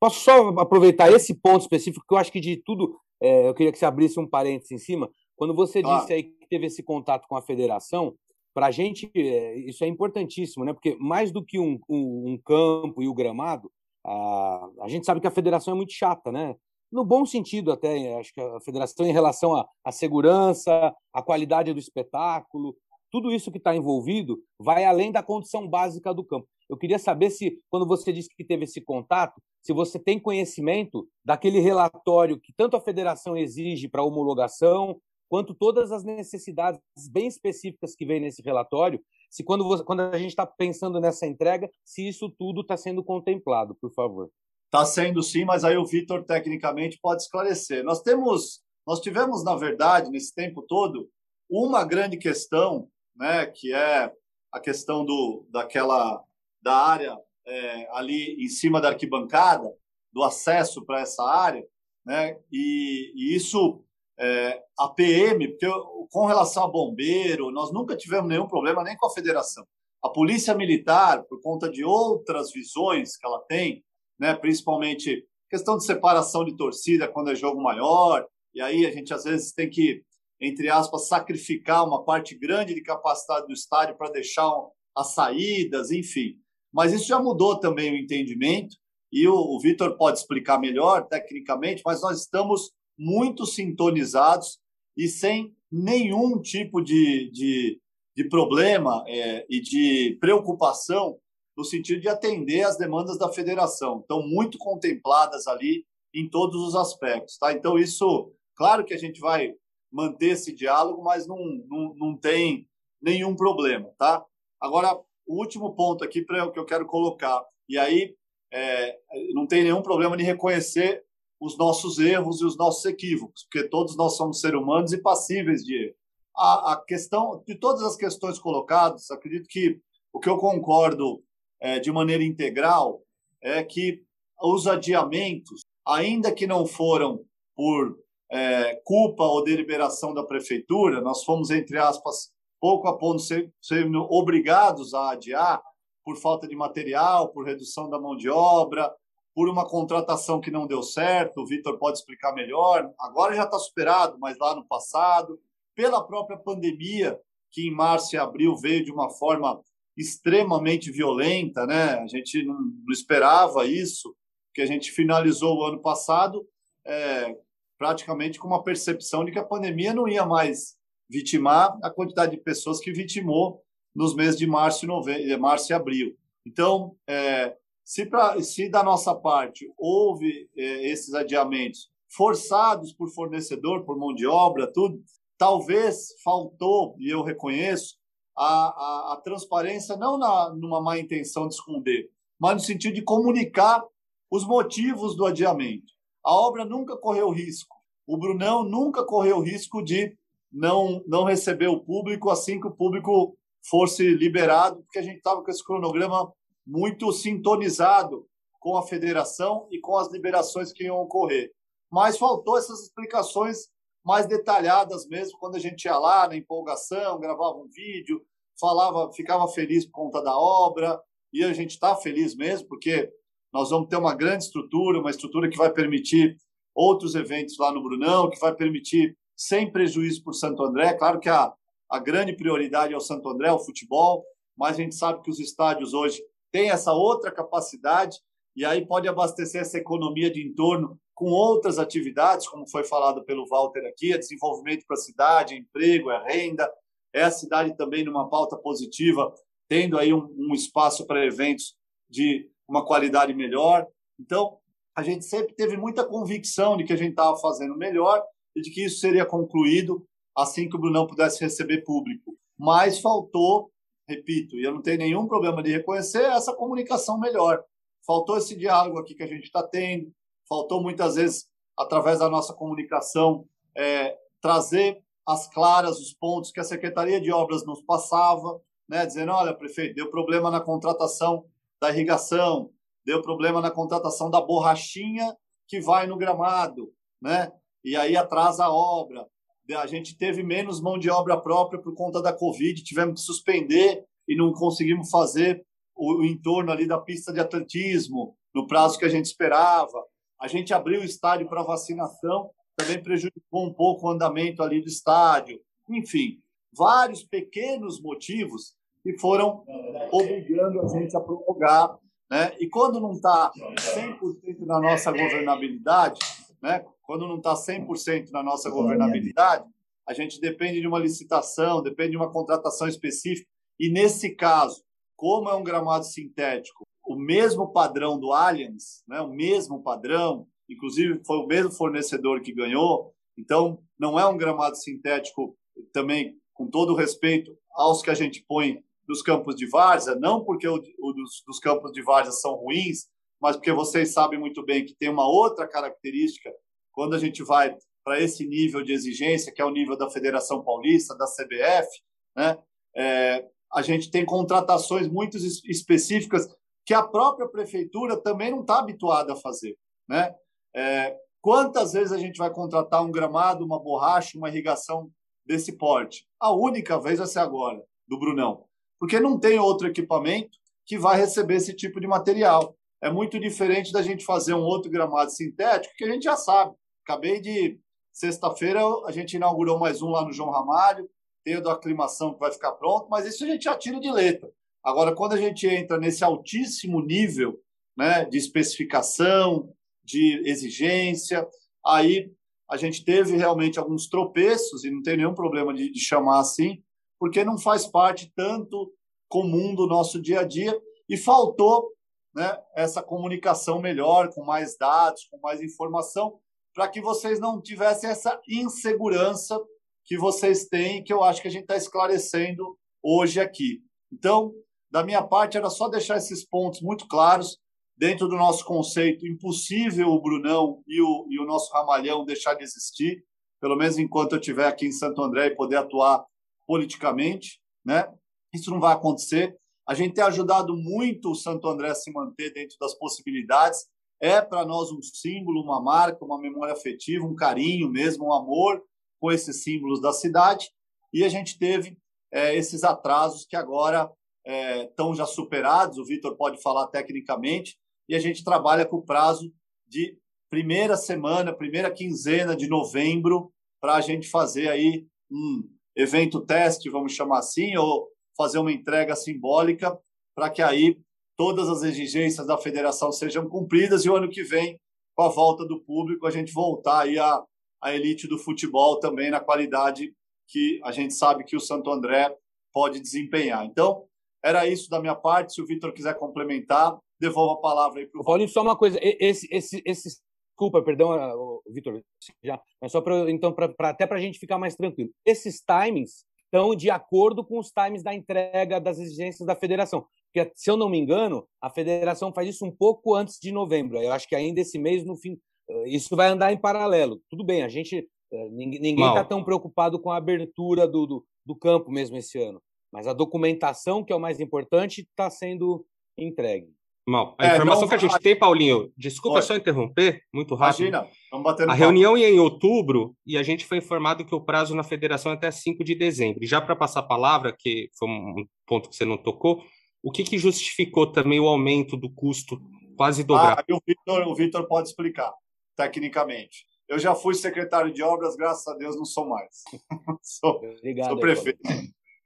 posso só aproveitar esse ponto específico, que eu acho que de tudo, é, eu queria que você abrisse um parênteses em cima. Quando você disse aí que teve esse contato com a federação, para a gente é, isso é importantíssimo, né? Porque mais do que um, um, um campo e o gramado, a, a gente sabe que a federação é muito chata, né? No bom sentido, até, acho que a federação, em relação à segurança, à qualidade do espetáculo, tudo isso que está envolvido vai além da condição básica do campo. Eu queria saber se, quando você disse que teve esse contato, se você tem conhecimento daquele relatório que tanto a federação exige para homologação, quanto todas as necessidades bem específicas que vem nesse relatório, se quando, você, quando a gente está pensando nessa entrega, se isso tudo está sendo contemplado, por favor. Está sendo sim, mas aí o Vitor tecnicamente pode esclarecer. Nós temos, nós tivemos na verdade nesse tempo todo uma grande questão, né, que é a questão do daquela da área é, ali em cima da arquibancada, do acesso para essa área, né, e, e isso é, a PM, porque com relação a bombeiro, nós nunca tivemos nenhum problema nem com a federação. A polícia militar, por conta de outras visões que ela tem, né, principalmente questão de separação de torcida quando é jogo maior, e aí a gente às vezes tem que, entre aspas, sacrificar uma parte grande de capacidade do estádio para deixar as saídas, enfim. Mas isso já mudou também o entendimento, e o, o Vitor pode explicar melhor tecnicamente, mas nós estamos muito sintonizados e sem nenhum tipo de, de, de problema é, e de preocupação no sentido de atender às demandas da federação. Estão muito contempladas ali em todos os aspectos. Tá? Então, isso, claro que a gente vai manter esse diálogo, mas não, não, não tem nenhum problema. Tá? Agora, o último ponto aqui para que eu quero colocar. E aí é, não tem nenhum problema de reconhecer os nossos erros e os nossos equívocos, porque todos nós somos seres humanos e passíveis de erro. A, a questão de todas as questões colocadas, acredito que o que eu concordo é, de maneira integral é que os adiamentos, ainda que não foram por é, culpa ou deliberação da prefeitura, nós fomos, entre aspas, pouco a pouco sendo obrigados a adiar por falta de material, por redução da mão de obra, por uma contratação que não deu certo, o Vitor pode explicar melhor. Agora já está superado, mas lá no passado, pela própria pandemia, que em março e abril veio de uma forma extremamente violenta, né? A gente não, não esperava isso, que a gente finalizou o ano passado é, praticamente com uma percepção de que a pandemia não ia mais vitimar a quantidade de pessoas que vitimou nos meses de março e, nove... março e abril. Então, é, se, pra, se da nossa parte houve é, esses adiamentos forçados por fornecedor, por mão de obra, tudo, talvez faltou, e eu reconheço, a, a, a transparência não na, numa má intenção de esconder, mas no sentido de comunicar os motivos do adiamento. A obra nunca correu risco. O Brunão nunca correu risco de não, não receber o público assim que o público fosse liberado, porque a gente estava com esse cronograma muito sintonizado com a federação e com as liberações que iam ocorrer. Mas faltou essas explicações mais detalhadas mesmo, quando a gente ia lá na empolgação, gravava um vídeo, falava, ficava feliz por conta da obra, e a gente está feliz mesmo, porque nós vamos ter uma grande estrutura, uma estrutura que vai permitir outros eventos lá no Brunão, que vai permitir sem prejuízo o Santo André. Claro que a, a grande prioridade é o Santo André, o futebol, mas a gente sabe que os estádios hoje têm essa outra capacidade e aí pode abastecer essa economia de entorno com outras atividades, como foi falado pelo Walter aqui, é desenvolvimento para a cidade, é emprego, é renda, é a cidade também numa pauta positiva, tendo aí um, um espaço para eventos de uma qualidade melhor. Então, a gente sempre teve muita convicção de que a gente estava fazendo melhor e de que isso seria concluído assim que o Brunão pudesse receber público. Mas faltou, repito, e eu não tenho nenhum problema de reconhecer essa comunicação melhor. Faltou esse diálogo aqui que a gente está tendo, faltou muitas vezes, através da nossa comunicação, é, trazer as claras os pontos que a Secretaria de Obras nos passava, né, dizendo, olha, prefeito, deu problema na contratação da irrigação, deu problema na contratação da borrachinha que vai no gramado, né? E aí atrasa a obra. A gente teve menos mão de obra própria por conta da Covid, tivemos que suspender e não conseguimos fazer o, o entorno ali da pista de atletismo no prazo que a gente esperava. A gente abriu o estádio para vacinação, também prejudicou um pouco o andamento ali do estádio. Enfim, vários pequenos motivos que foram obrigando a gente a prorrogar. Né? E quando não está 100% na nossa governabilidade, né? Quando não está 100% na nossa governabilidade, a gente depende de uma licitação, depende de uma contratação específica. E nesse caso, como é um gramado sintético, o mesmo padrão do Allianz, né? o mesmo padrão, inclusive foi o mesmo fornecedor que ganhou, então não é um gramado sintético também, com todo o respeito aos que a gente põe dos campos de várzea, não porque o, o dos, dos, campos de várzea são ruins, mas porque vocês sabem muito bem que tem uma outra característica quando a gente vai para esse nível de exigência, que é o nível da Federação Paulista, da CBF, né? É, a gente tem contratações muito específicas que a própria prefeitura também não está habituada a fazer, né? É, quantas vezes a gente vai contratar um gramado, uma borracha, uma irrigação desse porte? A única vez vai ser agora, do Brunão porque não tem outro equipamento que vai receber esse tipo de material. É muito diferente da gente fazer um outro gramado sintético, que a gente já sabe. Acabei de. Sexta-feira a gente inaugurou mais um lá no João Ramalho, tem da aclimação que vai ficar pronto, mas isso a gente já tira de letra. Agora, quando a gente entra nesse altíssimo nível né, de especificação, de exigência, aí a gente teve realmente alguns tropeços, e não tem nenhum problema de, de chamar assim, porque não faz parte tanto comum do nosso dia a dia e faltou né, essa comunicação melhor, com mais dados, com mais informação, para que vocês não tivessem essa insegurança que vocês têm, que eu acho que a gente está esclarecendo hoje aqui. Então, da minha parte, era só deixar esses pontos muito claros dentro do nosso conceito. Impossível o Brunão e o, e o nosso Ramalhão deixar de existir, pelo menos enquanto eu estiver aqui em Santo André e poder atuar politicamente. Né? Isso não vai acontecer. A gente tem ajudado muito o Santo André a se manter dentro das possibilidades. É para nós um símbolo, uma marca, uma memória afetiva, um carinho mesmo, um amor com esses símbolos da cidade. E a gente teve é, esses atrasos que agora estão é, já superados. O Vitor pode falar tecnicamente. E a gente trabalha com o prazo de primeira semana, primeira quinzena de novembro, para a gente fazer aí um evento teste, vamos chamar assim, ou fazer uma entrega simbólica para que aí todas as exigências da federação sejam cumpridas e o ano que vem, com a volta do público, a gente voltar aí à, à elite do futebol também na qualidade que a gente sabe que o Santo André pode desempenhar. Então, era isso da minha parte. Se o Vitor quiser complementar, devolvo a palavra aí para o Paulinho. Só uma coisa, esse, esse, esse desculpa, perdão, Vitor, já, mas só para então pra, pra até para a gente ficar mais tranquilo. Esses timings estão de acordo com os times da entrega das exigências da federação. Porque, se eu não me engano, a federação faz isso um pouco antes de novembro. Eu acho que ainda esse mês, no fim, eh, isso vai andar em paralelo. Tudo bem, a gente. Eh, ninguém está tão preocupado com a abertura do, do, do campo mesmo esse ano. Mas a documentação, que é o mais importante, está sendo entregue. Mal. A é, informação não... que a gente tem, Paulinho, desculpa Oi. só interromper, muito rápido. Imagina, vamos bater no A papo. reunião ia em outubro e a gente foi informado que o prazo na federação é até 5 de dezembro. E já para passar a palavra, que foi um ponto que você não tocou, o que, que justificou também o aumento do custo quase dobrado? Ah, o Vitor, pode explicar, tecnicamente. Eu já fui secretário de obras, graças a Deus não sou mais. [laughs] sou, Obrigado, sou prefeito.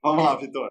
Vamos lá, Vitor.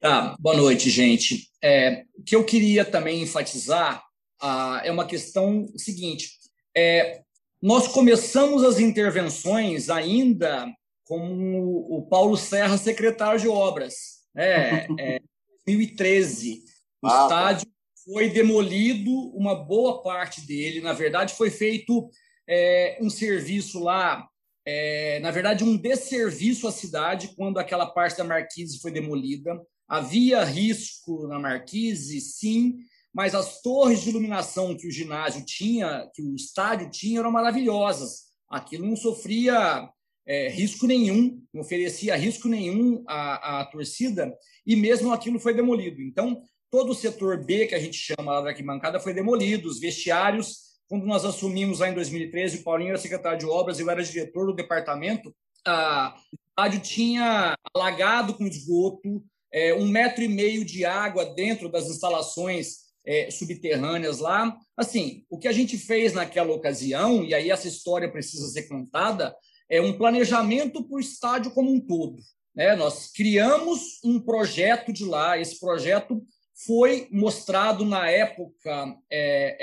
Tá, boa noite, gente. É, o que eu queria também enfatizar ah, é uma questão seguinte: é, nós começamos as intervenções ainda com o Paulo Serra, secretário de obras, né? [laughs] É, 2013. O ah, tá. estádio foi demolido, uma boa parte dele, na verdade, foi feito é, um serviço lá é, na verdade, um desserviço à cidade quando aquela parte da Marquise foi demolida. Havia risco na Marquise, sim, mas as torres de iluminação que o ginásio tinha, que o estádio tinha, eram maravilhosas. Aquilo não sofria é, risco nenhum, não oferecia risco nenhum à, à torcida, e mesmo aquilo foi demolido. Então, todo o setor B, que a gente chama lá da arquibancada, foi demolido, os vestiários quando nós assumimos lá em 2013, o Paulinho era secretário de obras, eu era diretor do departamento, a rádio tinha alagado com esgoto, é, um metro e meio de água dentro das instalações é, subterrâneas lá. Assim, o que a gente fez naquela ocasião, e aí essa história precisa ser contada, é um planejamento para o estádio como um todo. Né? Nós criamos um projeto de lá, esse projeto foi mostrado na época é,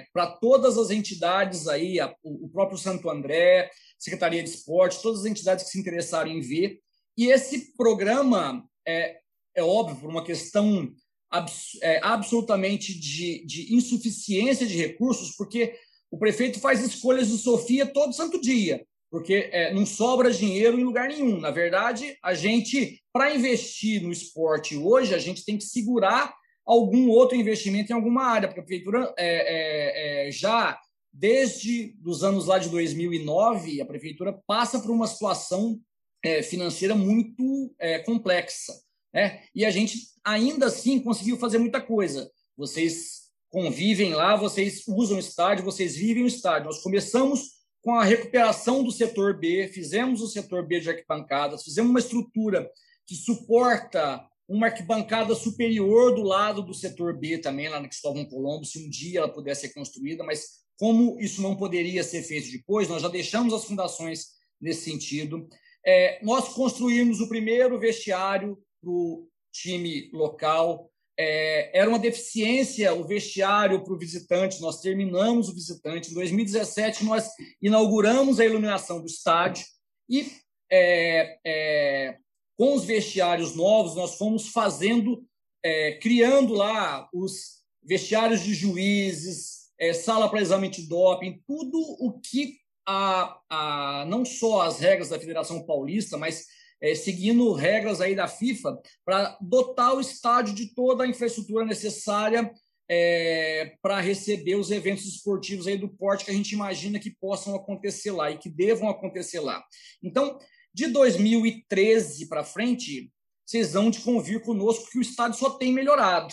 é, para todas as entidades aí, a, o próprio Santo André, Secretaria de Esporte, todas as entidades que se interessaram em ver. E esse programa é, é óbvio por uma questão abs, é, absolutamente de, de insuficiência de recursos, porque o prefeito faz escolhas de Sofia todo santo dia porque é, não sobra dinheiro em lugar nenhum. Na verdade, a gente, para investir no esporte hoje, a gente tem que segurar algum outro investimento em alguma área, porque a prefeitura é, é, é já desde os anos lá de 2009, a prefeitura passa por uma situação é, financeira muito é, complexa, né? E a gente ainda assim conseguiu fazer muita coisa. Vocês convivem lá, vocês usam o estádio, vocês vivem o estádio. Nós começamos com a recuperação do setor B, fizemos o setor B de arquibancadas, fizemos uma estrutura que suporta uma arquibancada superior do lado do setor B também, lá no Cristóvão Colombo, se um dia ela pudesse ser construída, mas como isso não poderia ser feito depois, nós já deixamos as fundações nesse sentido. É, nós construímos o primeiro vestiário para o time local, é, era uma deficiência o vestiário para o visitante. Nós terminamos o visitante. Em 2017, nós inauguramos a iluminação do estádio e, é, é, com os vestiários novos, nós fomos fazendo, é, criando lá os vestiários de juízes, é, sala para exame de doping, tudo o que a, a, não só as regras da Federação Paulista, mas é, seguindo regras aí da FIFA para dotar o estádio de toda a infraestrutura necessária é, para receber os eventos esportivos aí do porte que a gente imagina que possam acontecer lá e que devam acontecer lá. Então, de 2013 para frente, vocês vão de convir conosco que o estádio só tem melhorado.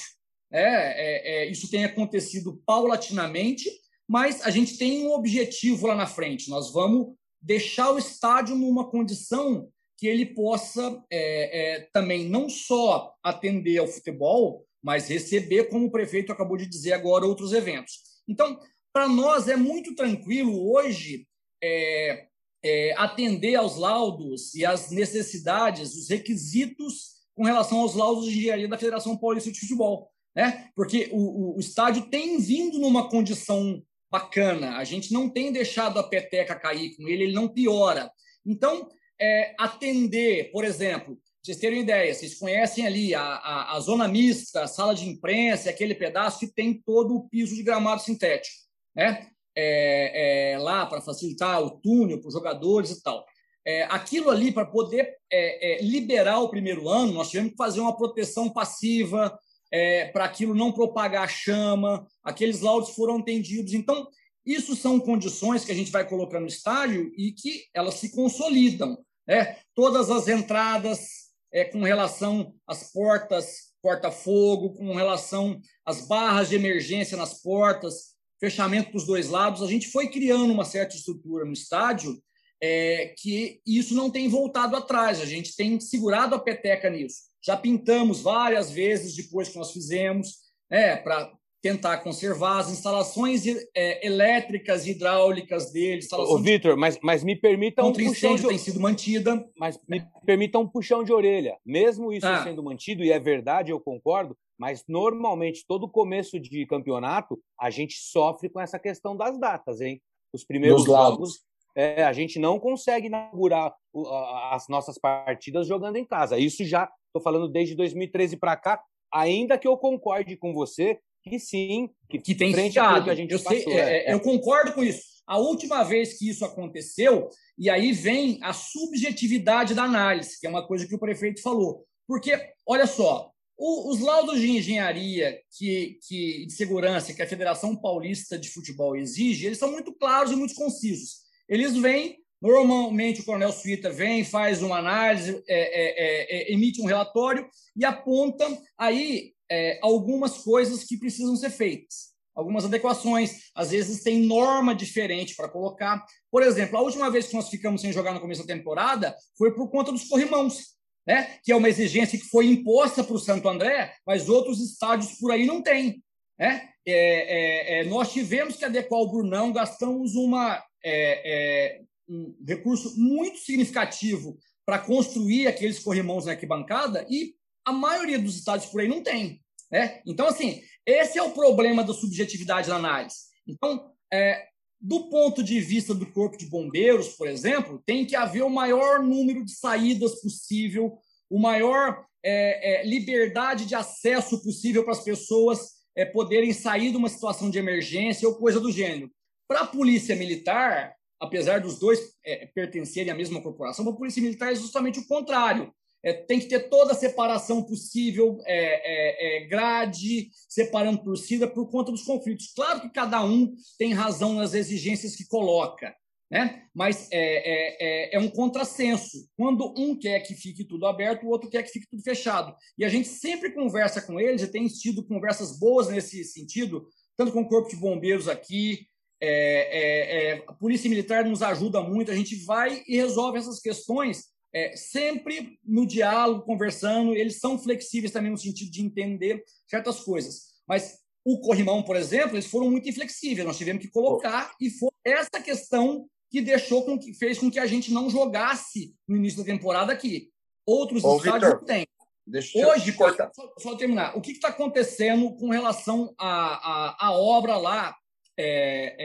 É, é, é, isso tem acontecido paulatinamente, mas a gente tem um objetivo lá na frente. Nós vamos deixar o estádio numa condição que ele possa é, é, também não só atender ao futebol, mas receber, como o prefeito acabou de dizer agora, outros eventos. Então, para nós é muito tranquilo hoje é, é, atender aos laudos e às necessidades, os requisitos com relação aos laudos de engenharia da Federação Paulista de Futebol. Né? Porque o, o, o estádio tem vindo numa condição bacana, a gente não tem deixado a peteca cair com ele, ele não piora. Então, é, atender, por exemplo, vocês terem ideia, vocês conhecem ali a, a, a, zona mista, a sala de imprensa, aquele pedaço que tem todo o piso de gramado sintético, né? É, é, lá para facilitar o túnel para os jogadores e tal. É, aquilo ali, para poder é, é, liberar o primeiro ano, nós tivemos que fazer uma proteção passiva é, para aquilo não propagar chama, aqueles laudos foram atendidos. Então, isso são condições que a gente vai colocar no estádio e que elas se consolidam. Né? Todas as entradas é, com relação às portas porta-fogo, com relação às barras de emergência nas portas, fechamento dos dois lados, a gente foi criando uma certa estrutura no estádio é, que isso não tem voltado atrás, a gente tem segurado a peteca nisso. Já pintamos várias vezes depois que nós fizemos, né, para tentar conservar as instalações é, elétricas e hidráulicas dele. Ô, Vitor, mas, mas me permita um puxão de... tem sido mantida. Mas me permita um puxão de orelha. Mesmo isso ah. sendo mantido, e é verdade, eu concordo, mas normalmente todo começo de campeonato a gente sofre com essa questão das datas, hein? Os primeiros jogos, é, a gente não consegue inaugurar as nossas partidas jogando em casa. Isso já estou falando desde 2013 para cá, ainda que eu concorde com você que sim, que, que tem gente eu, passou, sei, é, é, eu concordo com isso. A última vez que isso aconteceu, e aí vem a subjetividade da análise, que é uma coisa que o prefeito falou. Porque, olha só, o, os laudos de engenharia que, que, de segurança que a Federação Paulista de Futebol exige, eles são muito claros e muito concisos. Eles vêm, normalmente o Coronel Suíta vem, faz uma análise, é, é, é, é emite um relatório e aponta aí é, algumas coisas que precisam ser feitas, algumas adequações. Às vezes tem norma diferente para colocar. Por exemplo, a última vez que nós ficamos sem jogar no começo da temporada foi por conta dos corrimãos, né? que é uma exigência que foi imposta para o Santo André, mas outros estádios por aí não têm. Né? É, é, é, nós tivemos que adequar o Brunão, gastamos uma, é, é, um recurso muito significativo para construir aqueles corrimãos na arquibancada e a maioria dos estádios por aí não tem. Né? Então, assim, esse é o problema da subjetividade da análise. Então, é, do ponto de vista do Corpo de Bombeiros, por exemplo, tem que haver o maior número de saídas possível, o maior é, é, liberdade de acesso possível para as pessoas é, poderem sair de uma situação de emergência ou coisa do gênero. Para a Polícia Militar, apesar dos dois é, pertencerem à mesma corporação, para a Polícia Militar é justamente o contrário é, tem que ter toda a separação possível, é, é, é, grade, separando torcida por conta dos conflitos. Claro que cada um tem razão nas exigências que coloca, né? mas é, é, é, um contrassenso. Quando um quer que fique tudo aberto, o outro quer que fique tudo fechado. E a gente sempre conversa com eles, e tem tido conversas boas nesse sentido, tanto com o Corpo de Bombeiros aqui, a Polícia Militar nos ajuda muito, a gente vai e resolve essas questões é, sempre no diálogo, conversando, eles são flexíveis também no sentido de entender certas coisas. Mas o corrimão, por exemplo, eles foram muito inflexíveis, nós tivemos que colocar, e foi essa questão que deixou com que fez com que a gente não jogasse no início da temporada aqui. Outros Ô, estádios não têm. Hoje, cortar. Só, só, terminar, o que está acontecendo com relação à, à, à obra lá é,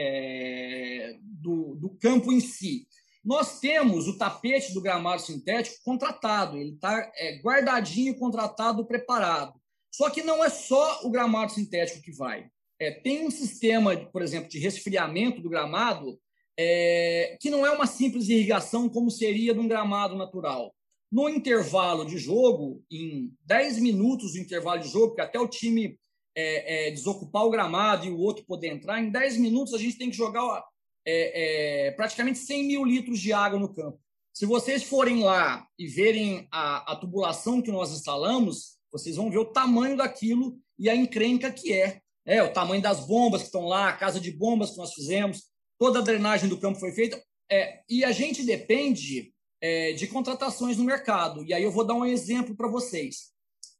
é, do, do campo em si? Nós temos o tapete do gramado sintético contratado, ele está é, guardadinho, contratado, preparado. Só que não é só o gramado sintético que vai. É, tem um sistema, por exemplo, de resfriamento do gramado é, que não é uma simples irrigação como seria de um gramado natural. no intervalo de jogo, em 10 minutos do intervalo de jogo, que até o time é, é, desocupar o gramado e o outro poder entrar, em 10 minutos a gente tem que jogar é, é, praticamente 100 mil litros de água no campo. Se vocês forem lá e verem a, a tubulação que nós instalamos, vocês vão ver o tamanho daquilo e a encrenca que é. É, o tamanho das bombas que estão lá, a casa de bombas que nós fizemos, toda a drenagem do campo foi feita. É, e a gente depende é, de contratações no mercado. E aí eu vou dar um exemplo para vocês.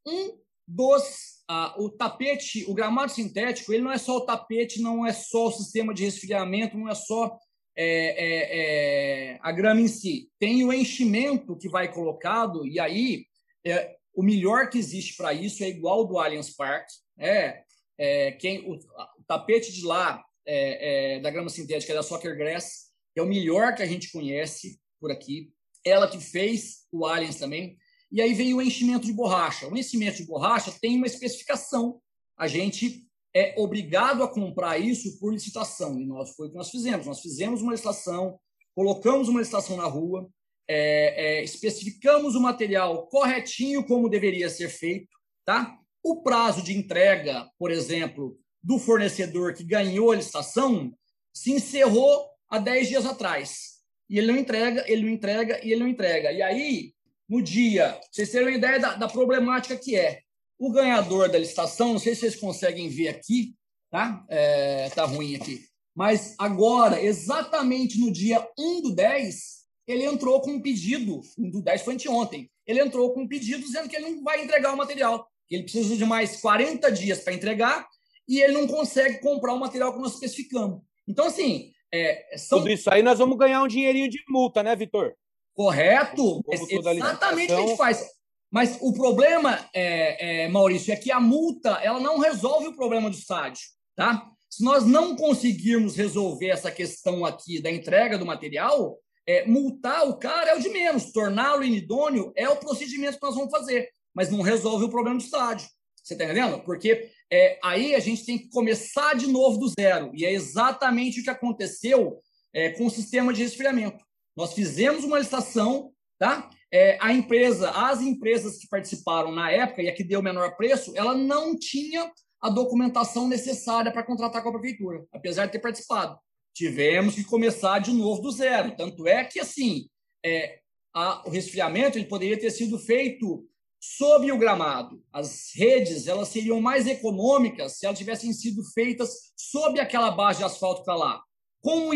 Um dos ah, o tapete, o gramado sintético, ele não é só o tapete, não é só o sistema de resfriamento, não é só é, é, é, a grama em si. Tem o enchimento que vai colocado, e aí é, o melhor que existe para isso é igual do Allianz Parque. É, é, quem, o, o, tapete de lá, é, da grama sintética, é da Soccer Grass, é o melhor que a gente conhece por aqui. Ela que fez o Allianz também. E aí vem o enchimento de borracha. O enchimento de borracha tem uma especificação. A gente é obrigado a comprar isso por licitação. E nós foi o que nós fizemos. Nós fizemos uma licitação, colocamos uma licitação na rua, é, é, especificamos o material corretinho como deveria ser feito, tá? O prazo de entrega, por exemplo, do fornecedor que ganhou a licitação se encerrou há 10 dias atrás. E ele não entrega, ele não entrega e ele não entrega. E aí no dia. Vocês terem uma ideia da, da problemática que é. O ganhador da licitação, não sei se vocês conseguem ver aqui, tá? É, tá ruim aqui. Mas agora, exatamente no dia 1 do 10, ele entrou com um pedido, 1 do 10 foi anteontem, ele entrou com um pedido dizendo que ele não vai entregar o material, que ele precisa de mais 40 dias para entregar e ele não consegue comprar o material que nós especificamos. Então, assim... É, são... Tudo isso aí nós vamos ganhar um dinheirinho de multa, né, Vitor? Correto? Exatamente o que a gente faz. Mas o problema, é, é, Maurício, é que a multa ela não resolve o problema do estádio. Tá? Se nós não conseguirmos resolver essa questão aqui da entrega do material, é, multar o cara é o de menos, torná-lo inidôneo é o procedimento que nós vamos fazer, mas não resolve o problema do estádio. Você está entendendo? Porque é, aí a gente tem que começar de novo do zero. E é exatamente o que aconteceu é, com o sistema de resfriamento. Nós fizemos uma licitação, tá? É, a empresa, as empresas que participaram na época e a que deu o menor preço, ela não tinha a documentação necessária para contratar com a prefeitura, apesar de ter participado. Tivemos que começar de novo do zero. Tanto é que, assim, é, a, o resfriamento ele poderia ter sido feito sob o gramado. As redes elas seriam mais econômicas se elas tivessem sido feitas sob aquela base de asfalto que está lá. Como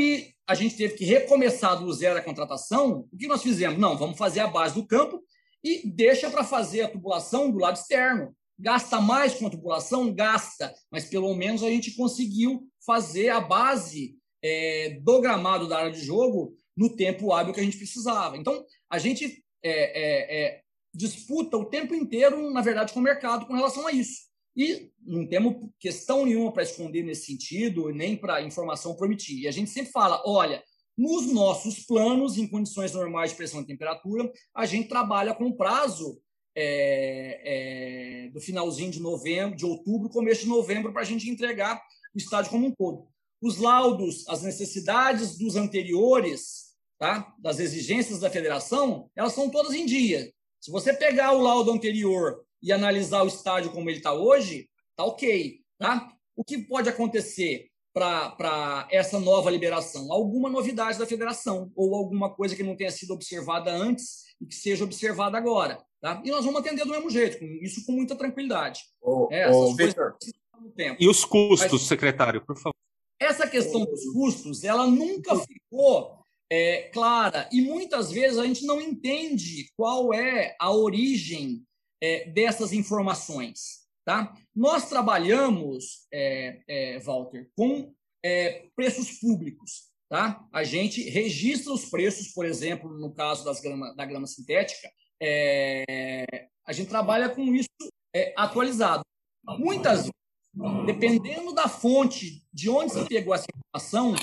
a gente teve que recomeçar do zero a contratação, o que nós fizemos? Não, vamos fazer a base do campo e deixa para fazer a tubulação do lado externo. Gasta mais com a tubulação? Gasta, mas pelo menos a gente conseguiu fazer a base é, do gramado da área de jogo no tempo hábil que a gente precisava. Então, a gente é, é, é disputa o tempo inteiro, na verdade, com o mercado com relação a isso. E não temos questão nenhuma para esconder nesse sentido, nem para informação prometer. E a gente sempre fala: olha, nos nossos planos, em condições normais de pressão e temperatura, a gente trabalha com prazo é, é, do finalzinho de novembro, de outubro, começo de novembro, para a gente entregar o estádio como um todo. Os laudos, as necessidades dos anteriores, tá? das exigências da federação, elas são todas em dia. Se você pegar o laudo anterior e analisar o estádio como ele está hoje, tá ok. Tá? O que pode acontecer para essa nova liberação? Alguma novidade da federação ou alguma coisa que não tenha sido observada antes e que seja observada agora. Tá? E nós vamos atender do mesmo jeito, isso com muita tranquilidade. Oh, é, oh, e os custos, Mas, secretário, por favor. Essa questão dos custos, ela nunca ficou é, clara e muitas vezes a gente não entende qual é a origem é, dessas informações. Tá? Nós trabalhamos, é, é, Walter, com é, preços públicos. Tá? A gente registra os preços, por exemplo, no caso das grama, da grama sintética, é, a gente trabalha com isso é, atualizado. Muitas vezes, dependendo da fonte, de onde você pegou essa informação,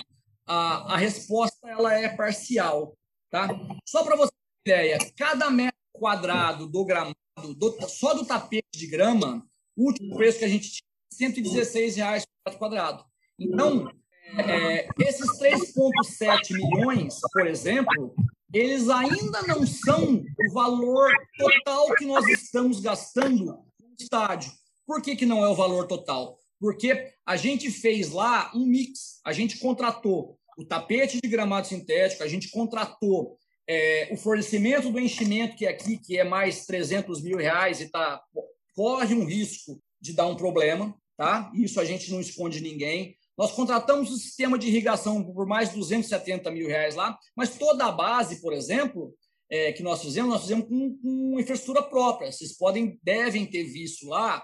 a, a resposta ela é parcial. Tá? Só para você ter ideia, cada metro quadrado do gramado do, só do tapete de grama, o último preço que a gente tinha, 116 reais por metro quadrado. Então, é, esses 3,7 milhões, por exemplo, eles ainda não são o valor total que nós estamos gastando no estádio. Por que, que não é o valor total? Porque a gente fez lá um mix, a gente contratou o tapete de gramado sintético, a gente contratou é, o fornecimento do enchimento, que é aqui, que é mais 300 mil reais e tá, corre um risco de dar um problema, tá? Isso a gente não esconde ninguém. Nós contratamos o sistema de irrigação por mais de 270 mil reais lá, mas toda a base, por exemplo, é, que nós fizemos, nós fizemos com, com, infraestrutura própria. Vocês podem, devem ter visto lá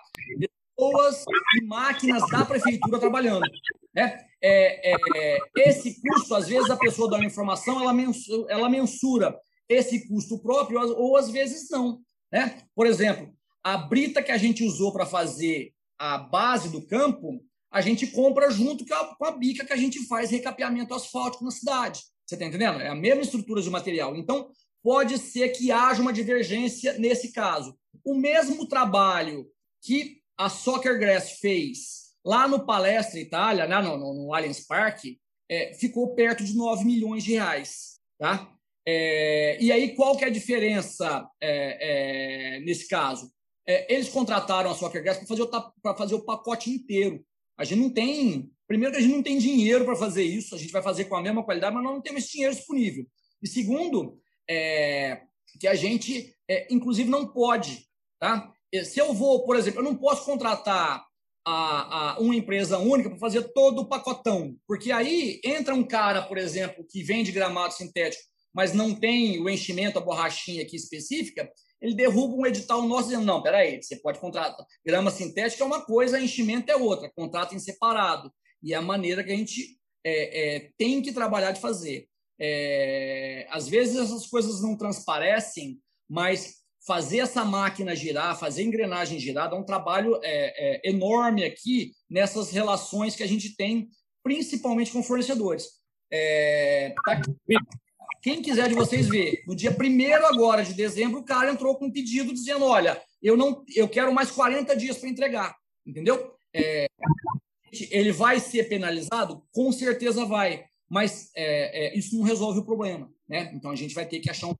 pessoas e máquinas da prefeitura trabalhando. Né? É, é, esse custo, às vezes, a pessoa dá uma informação, ela mensura, ela mensura esse custo próprio, ou às vezes não. Né? Por exemplo, a brita que a gente usou para fazer a base do campo, a gente compra junto com a, com a bica que a gente faz recapeamento asfáltico na cidade. Você está entendendo? É a mesma estrutura de material. Então, pode ser que haja uma divergência nesse caso. O mesmo trabalho que a Soccer Grass fez lá no Palestra Itália, né, no, no, no Allianz Parque, é, ficou perto de 9 milhões de reais. Tá? É, e aí, qual que é a diferença é, é nesse caso? É, eles contrataram a Soccer Grass para fazer, fazer o pacote inteiro. A gente não tem. Primeiro, que a gente não tem dinheiro para fazer isso, a gente vai fazer com a mesma qualidade, mas nós não temos esse dinheiro disponível. E segundo, é, que a gente, inclusive, não pode. Tá? Se eu vou, por exemplo, eu não posso contratar a, a uma empresa única para fazer todo o pacotão, porque aí entra um cara, por exemplo, que vende gramado sintético, mas não tem o enchimento, a borrachinha aqui específica, ele derruba um edital nosso dizendo, não, peraí, você pode contratar. Grama sintética é uma coisa, enchimento é outra, contrato em separado. E é a maneira que a gente é, é, tem que trabalhar de fazer. É, às vezes essas coisas não transparecem, mas fazer essa máquina girar, fazer engrenagem girar, dá um trabalho é, é, enorme aqui nessas relações que a gente tem, principalmente com fornecedores. É, tá. Quem quiser de vocês ver, no dia 1 agora de dezembro, o cara entrou com um pedido dizendo: olha, eu não eu quero mais 40 dias para entregar. Entendeu? É, ele vai ser penalizado? Com certeza vai. Mas é, é, isso não resolve o problema. Né? Então a gente vai ter que achar um.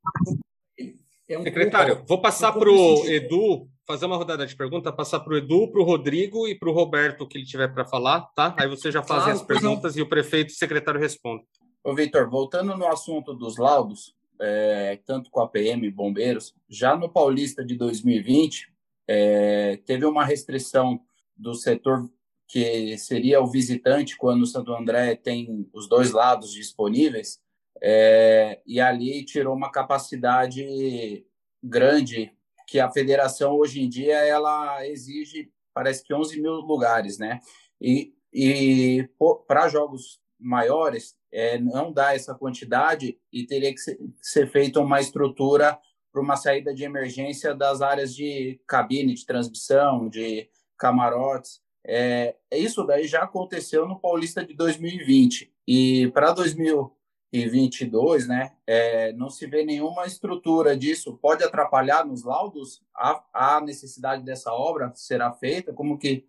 É um Secretário, pouco, vou passar um para o Edu, fazer uma rodada de perguntas, passar para o Edu, para o Rodrigo e para o Roberto, que ele tiver para falar, tá? Aí você já faz claro, as perguntas e o prefeito e o secretário respondem. Ô, Vitor, voltando no assunto dos laudos, é, tanto com a PM bombeiros, já no Paulista de 2020, é, teve uma restrição do setor que seria o visitante quando o Santo André tem os dois lados disponíveis, é, e ali tirou uma capacidade grande que a federação hoje em dia ela exige, parece que 11 mil lugares, né? E, e para jogos maiores é, não dá essa quantidade e teria que ser, feita uma estrutura para uma saída de emergência das áreas de cabine de transmissão, de camarotes. É, isso daí já aconteceu no Paulista de 2020 e para 2022, né, é, não se vê nenhuma estrutura disso. Pode atrapalhar nos laudos a, a necessidade dessa obra será feita? Como que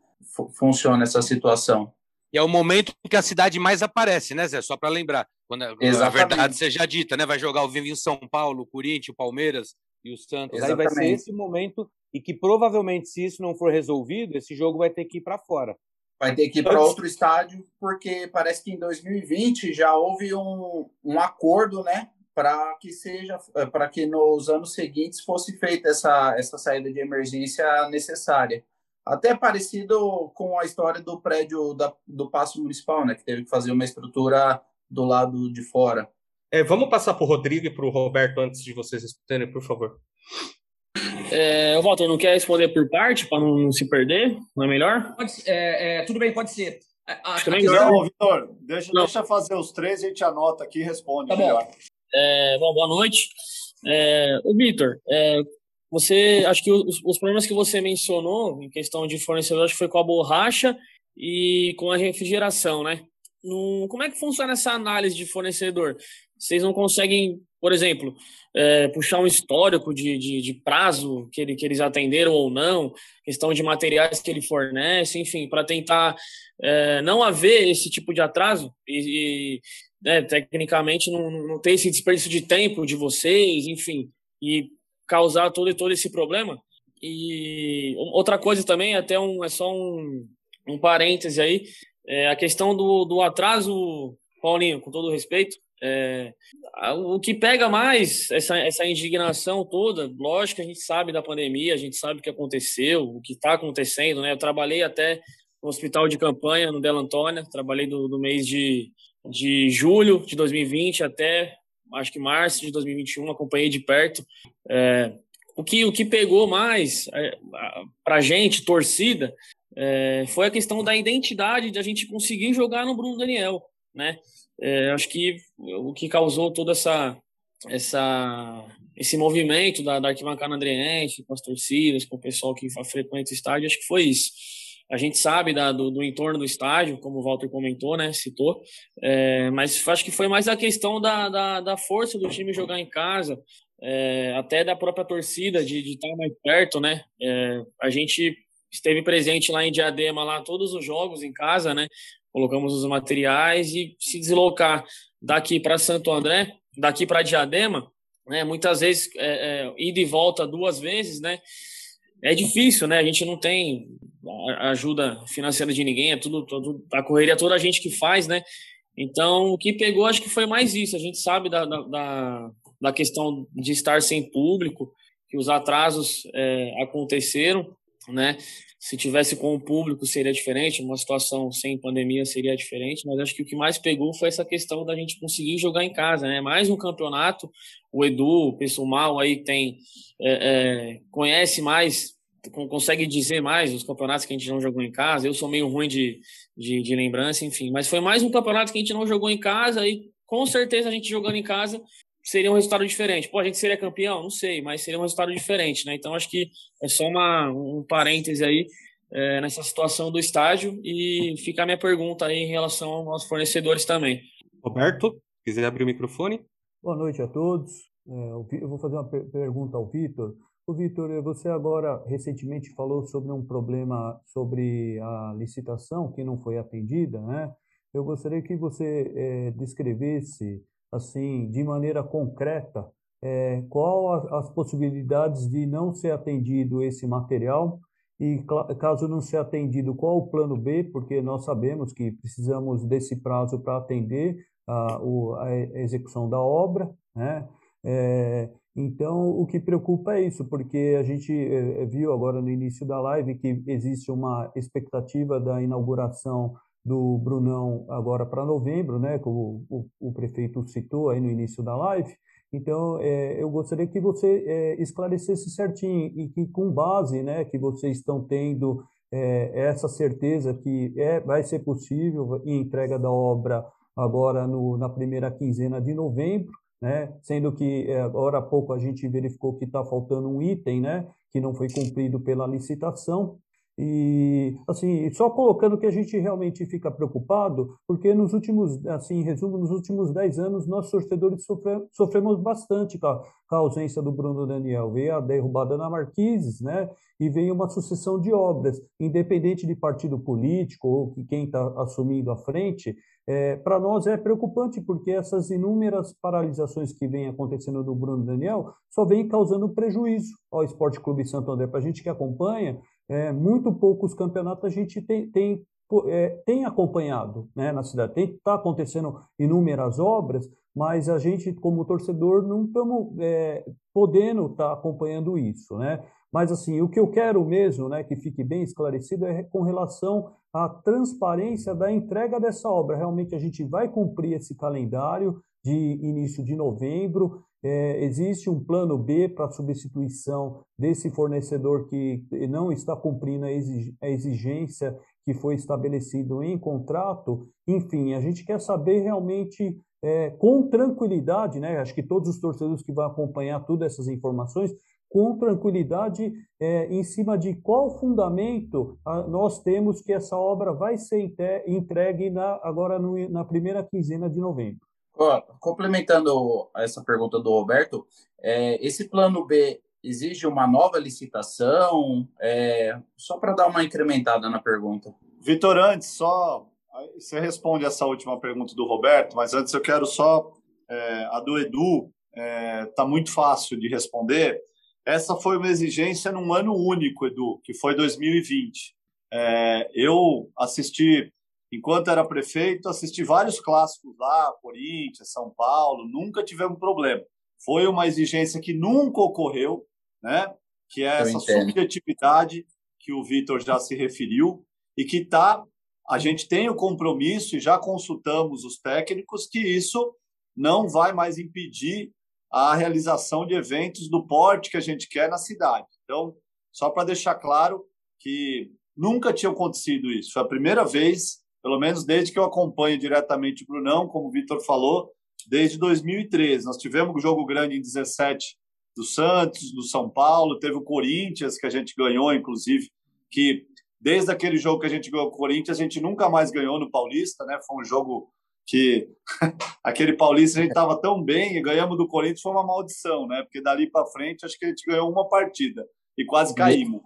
funciona essa situação? E é o momento que a cidade mais aparece, né, Zé? Só para lembrar. Quando a verdade seja dita, né? Vai jogar o vivo em São Paulo, Corinthians, Palmeiras e o Santos. Exatamente. Aí vai ser esse momento e que provavelmente, se isso não for resolvido, esse jogo vai ter que ir para fora. Vai ter que ir para outro estádio, porque parece que em 2020 já houve um, um acordo, né? Para que seja, para que nos anos seguintes fosse feita essa, essa saída de emergência necessária. Até parecido com a história do prédio da, do Paço Municipal, né? Que teve que fazer uma estrutura do lado de fora. É, vamos passar para o Rodrigo e para o Roberto antes de vocês responderem, por favor. É, Walter, não quer responder por parte para não se perder? Não é melhor? Pode, é, é, tudo bem, pode ser. Acho que não, Vitor, deixa, deixa fazer os três, a gente anota aqui e responde tá melhor. Bom. É, bom, boa noite. É, o Vitor, é, você, acho que os, os, problemas que você mencionou em questão de fornecedor, acho que foi com a borracha e com a refrigeração, né? No, como é que funciona essa análise de fornecedor? Vocês não conseguem, por exemplo, é, puxar um histórico de, de, de, prazo que, ele, que eles atenderam ou não, questão de materiais que ele fornece, enfim, para tentar é, não haver esse tipo de atraso e, né, tecnicamente não, não ter esse desperdício de tempo de vocês, enfim, e causar todo, todo esse problema. E outra coisa também, até um, é só um, um parêntese aí, é a questão do, do atraso, Paulinho, com todo respeito, é, o que pega mais essa, essa indignação toda, lógico que a gente sabe da pandemia, a gente sabe o que aconteceu, o que está acontecendo, né? Eu trabalhei até no hospital de campanha no Della Antônia, trabalhei do, do mês de, de julho de 2020 até acho que março de 2021, acompanhei de perto. É, o, que, o que pegou mais é, para a gente, torcida, é, foi a questão da identidade de a gente conseguir jogar no Bruno Daniel, né? É, acho que o que causou toda essa essa esse movimento da, da arquibancada andreense, com as torcidas, com o pessoal que frequenta o estádio, acho que foi isso. A gente sabe da, do, do, entorno do estádio, como o Walter comentou, né, citou, é, mas acho que foi mais a questão da, da, da força do time jogar em casa, é, até da própria torcida, de, de estar mais perto, né, é, a gente esteve presente lá em Diadema, lá todos os jogos em casa, né, colocamos os materiais e se deslocar daqui para Santo André, daqui para Diadema, né? Muitas vezes é, é, ida e volta duas vezes, né? É difícil, né? A gente não tem ajuda financeira de ninguém, é tudo, tudo a correria toda a gente que faz, né? Então, o que pegou, acho que foi mais isso. A gente sabe da, da, da questão de estar sem público, que os atrasos é, aconteceram, né? Se tivesse com o público seria diferente, uma situação sem pandemia seria diferente, mas acho que o que mais pegou foi essa questão da gente conseguir jogar em casa, né? Mais um campeonato, o Edu, o pessoal aí tem é, é, conhece mais, consegue dizer mais os campeonatos que a gente não jogou em casa. Eu sou meio ruim de, de, de lembrança, enfim, mas foi mais um campeonato que a gente não jogou em casa e com certeza a gente jogando em casa seria um resultado diferente. Pô, a gente seria campeão? Não sei, mas seria um resultado diferente, né? Então acho que é só uma, um parêntese aí é, nessa situação do estádio e fica a minha pergunta aí em relação aos fornecedores também. Roberto, quiser abrir o microfone? Boa noite a todos. É, eu vou fazer uma pergunta ao Vitor. O Vitor, você agora recentemente falou sobre um problema sobre a licitação que não foi atendida, né? Eu gostaria que você é, descrevesse assim, de maneira concreta, é, qual a, as possibilidades de não ser atendido esse material e, caso não seja atendido, qual o plano B, porque nós sabemos que precisamos desse prazo para atender a, a, execução da obra, né? É, então, o que preocupa é isso, porque a gente é, viu agora no início da live que existe uma expectativa da inauguração do Brunão agora para novembro, né, como o, o, prefeito citou aí no início da live. Então, é, eu gostaria que você é, esclarecesse certinho e que com base, né, que vocês estão tendo é, essa certeza que é, vai ser possível a entrega da obra agora no, na primeira quinzena de novembro, né, sendo que é, agora há pouco a gente verificou que está faltando um item, né, que não foi cumprido pela licitação, e, assim, só colocando que a gente realmente fica preocupado, porque nos últimos, assim, em resumo, nos últimos 10 anos, nós torcedores sofre, sofremos bastante com a, com a, ausência do Bruno Daniel. Veio a derrubada na Marquises, né? E veio uma sucessão de obras, independente de partido político ou que quem está assumindo a frente, é, para nós é preocupante, porque essas inúmeras paralisações que vêm acontecendo do Bruno Daniel só vêm causando prejuízo ao Esporte Clube Santo André. Para a gente que acompanha, é, muito poucos campeonatos a gente tem, tem, é, tem acompanhado né, na cidade. Está acontecendo inúmeras obras, mas a gente, como torcedor, não estamos é, podendo estar tá acompanhando isso. Né? Mas, assim, o que eu quero mesmo, né, que fique bem esclarecido, é com relação à transparência da entrega dessa obra. Realmente, a gente vai cumprir esse calendário de início de novembro. É, existe um plano B para substituição desse fornecedor que não está cumprindo a exigência que foi estabelecido em contrato. Enfim, a gente quer saber realmente é, com tranquilidade, né? Acho que todos os torcedores que vão acompanhar todas essas informações, com tranquilidade, é, em cima de qual fundamento a, nós temos que essa obra vai ser entregue na, agora no, na primeira quinzena de novembro complementando essa pergunta do Roberto, é, esse plano B exige uma nova licitação? É, só para dar uma incrementada na pergunta. Vitor, antes, só Você responde essa última pergunta do Roberto, mas antes eu quero só. É, a do Edu está é, muito fácil de responder. Essa foi uma exigência num ano único, Edu, que foi 2020. É, eu assisti, enquanto era prefeito, assisti vários clássicos lá, Corinthians, São Paulo, nunca tivemos problema. Foi uma exigência que nunca ocorreu, né? que é essa subjetividade que o Vitor já se referiu e que está a gente tem o compromisso e já consultamos os técnicos que isso não vai mais impedir a realização de eventos do porte que a gente quer na cidade. Então, só para deixar claro que nunca tinha acontecido isso. Foi a primeira vez, pelo menos desde que eu acompanho diretamente o Brunão, como o Vitor falou, desde 2013. Nós tivemos um jogo grande em 17 do Santos, do São Paulo, teve o Corinthians, que a gente ganhou, inclusive, que desde aquele jogo que a gente ganhou o Corinthians, a gente nunca mais ganhou no Paulista, né? Foi um jogo que [laughs] aquele Paulista a gente estava tão bem e ganhamos do Corinthians foi uma maldição, né? Porque dali para frente acho que a gente ganhou uma partida e quase caímos.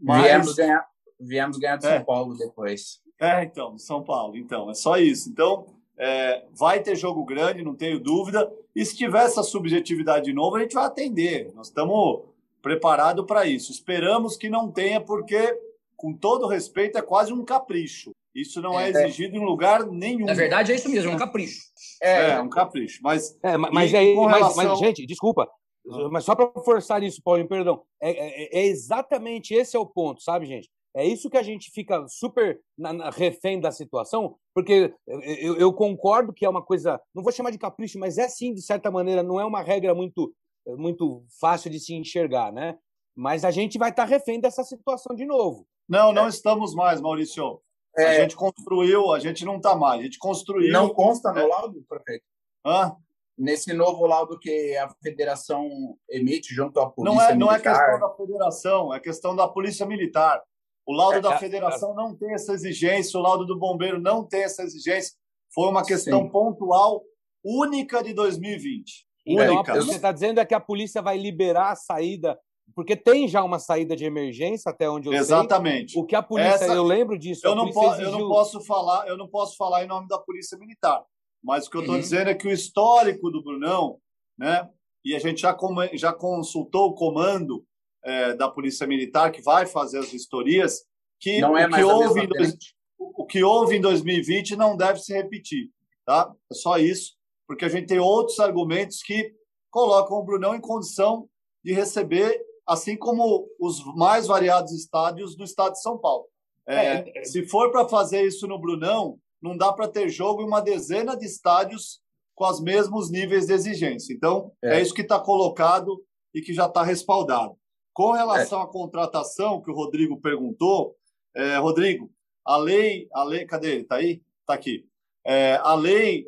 Mas... Viemos ganhar, viemos ganhar do é. São Paulo depois. É, então, São Paulo. Então, é só isso. Então, é, vai ter jogo grande, não tenho dúvida. E se tiver essa subjetividade de novo, a gente vai atender. Nós estamos preparados para isso. Esperamos que não tenha, porque, com todo respeito, é quase um capricho. Isso não é, é exigido em lugar nenhum. Na verdade, é isso mesmo, é um capricho. É, é um capricho. Mas, é, mas, aí, relação... mas, mas, gente, desculpa, ah. mas só para forçar isso, Paulinho, perdão. É, é, é, exatamente esse é o ponto, sabe, gente? É isso que a gente fica super na, na, refém da situação, porque eu, eu, concordo que é uma coisa, não vou chamar de capricho, mas é sim, de certa maneira, não é uma regra muito, muito fácil de se enxergar, né? Mas a gente vai estar refém dessa situação de novo. Não, não estamos mais, Maurício. É... A gente construiu, a gente não está mais. A gente construiu. Não consta no é... laudo, prefeito? Hã? Nesse novo laudo que a federação emite junto à polícia não é, militar. Não é questão da federação, é questão da polícia militar. O laudo é, da é, federação não tem essa exigência, o laudo do bombeiro não tem essa exigência. Foi uma questão Sim. pontual única de 2020. Então, única. Você está dizendo é que a polícia vai liberar a saída porque tem já uma saída de emergência até onde eu Exatamente. sei. O que a polícia, Essa, eu lembro disso. Eu não, posso, exigiu... eu não posso falar, eu não posso falar em nome da polícia militar, mas o que eu estou uhum. dizendo é que o histórico do Brunão, né? E a gente já, já consultou o comando é, da polícia militar que vai fazer as vistorias, que não é o que houve em dois, o que houve em 2020 não deve se repetir, tá? É só isso, porque a gente tem outros argumentos que colocam o Brunão em condição de receber assim como os mais variados estádios do estado de São Paulo. É, é, é. se for para fazer isso no Brunão, não dá para ter jogo em uma dezena de estádios com os mesmos níveis de exigência. Então, é, é isso que está colocado e que já está respaldado. Com relação à contratação, que o Rodrigo perguntou, é, Rodrigo, a lei, a lei, cadê ele? Está aí? Está aqui. É, a lei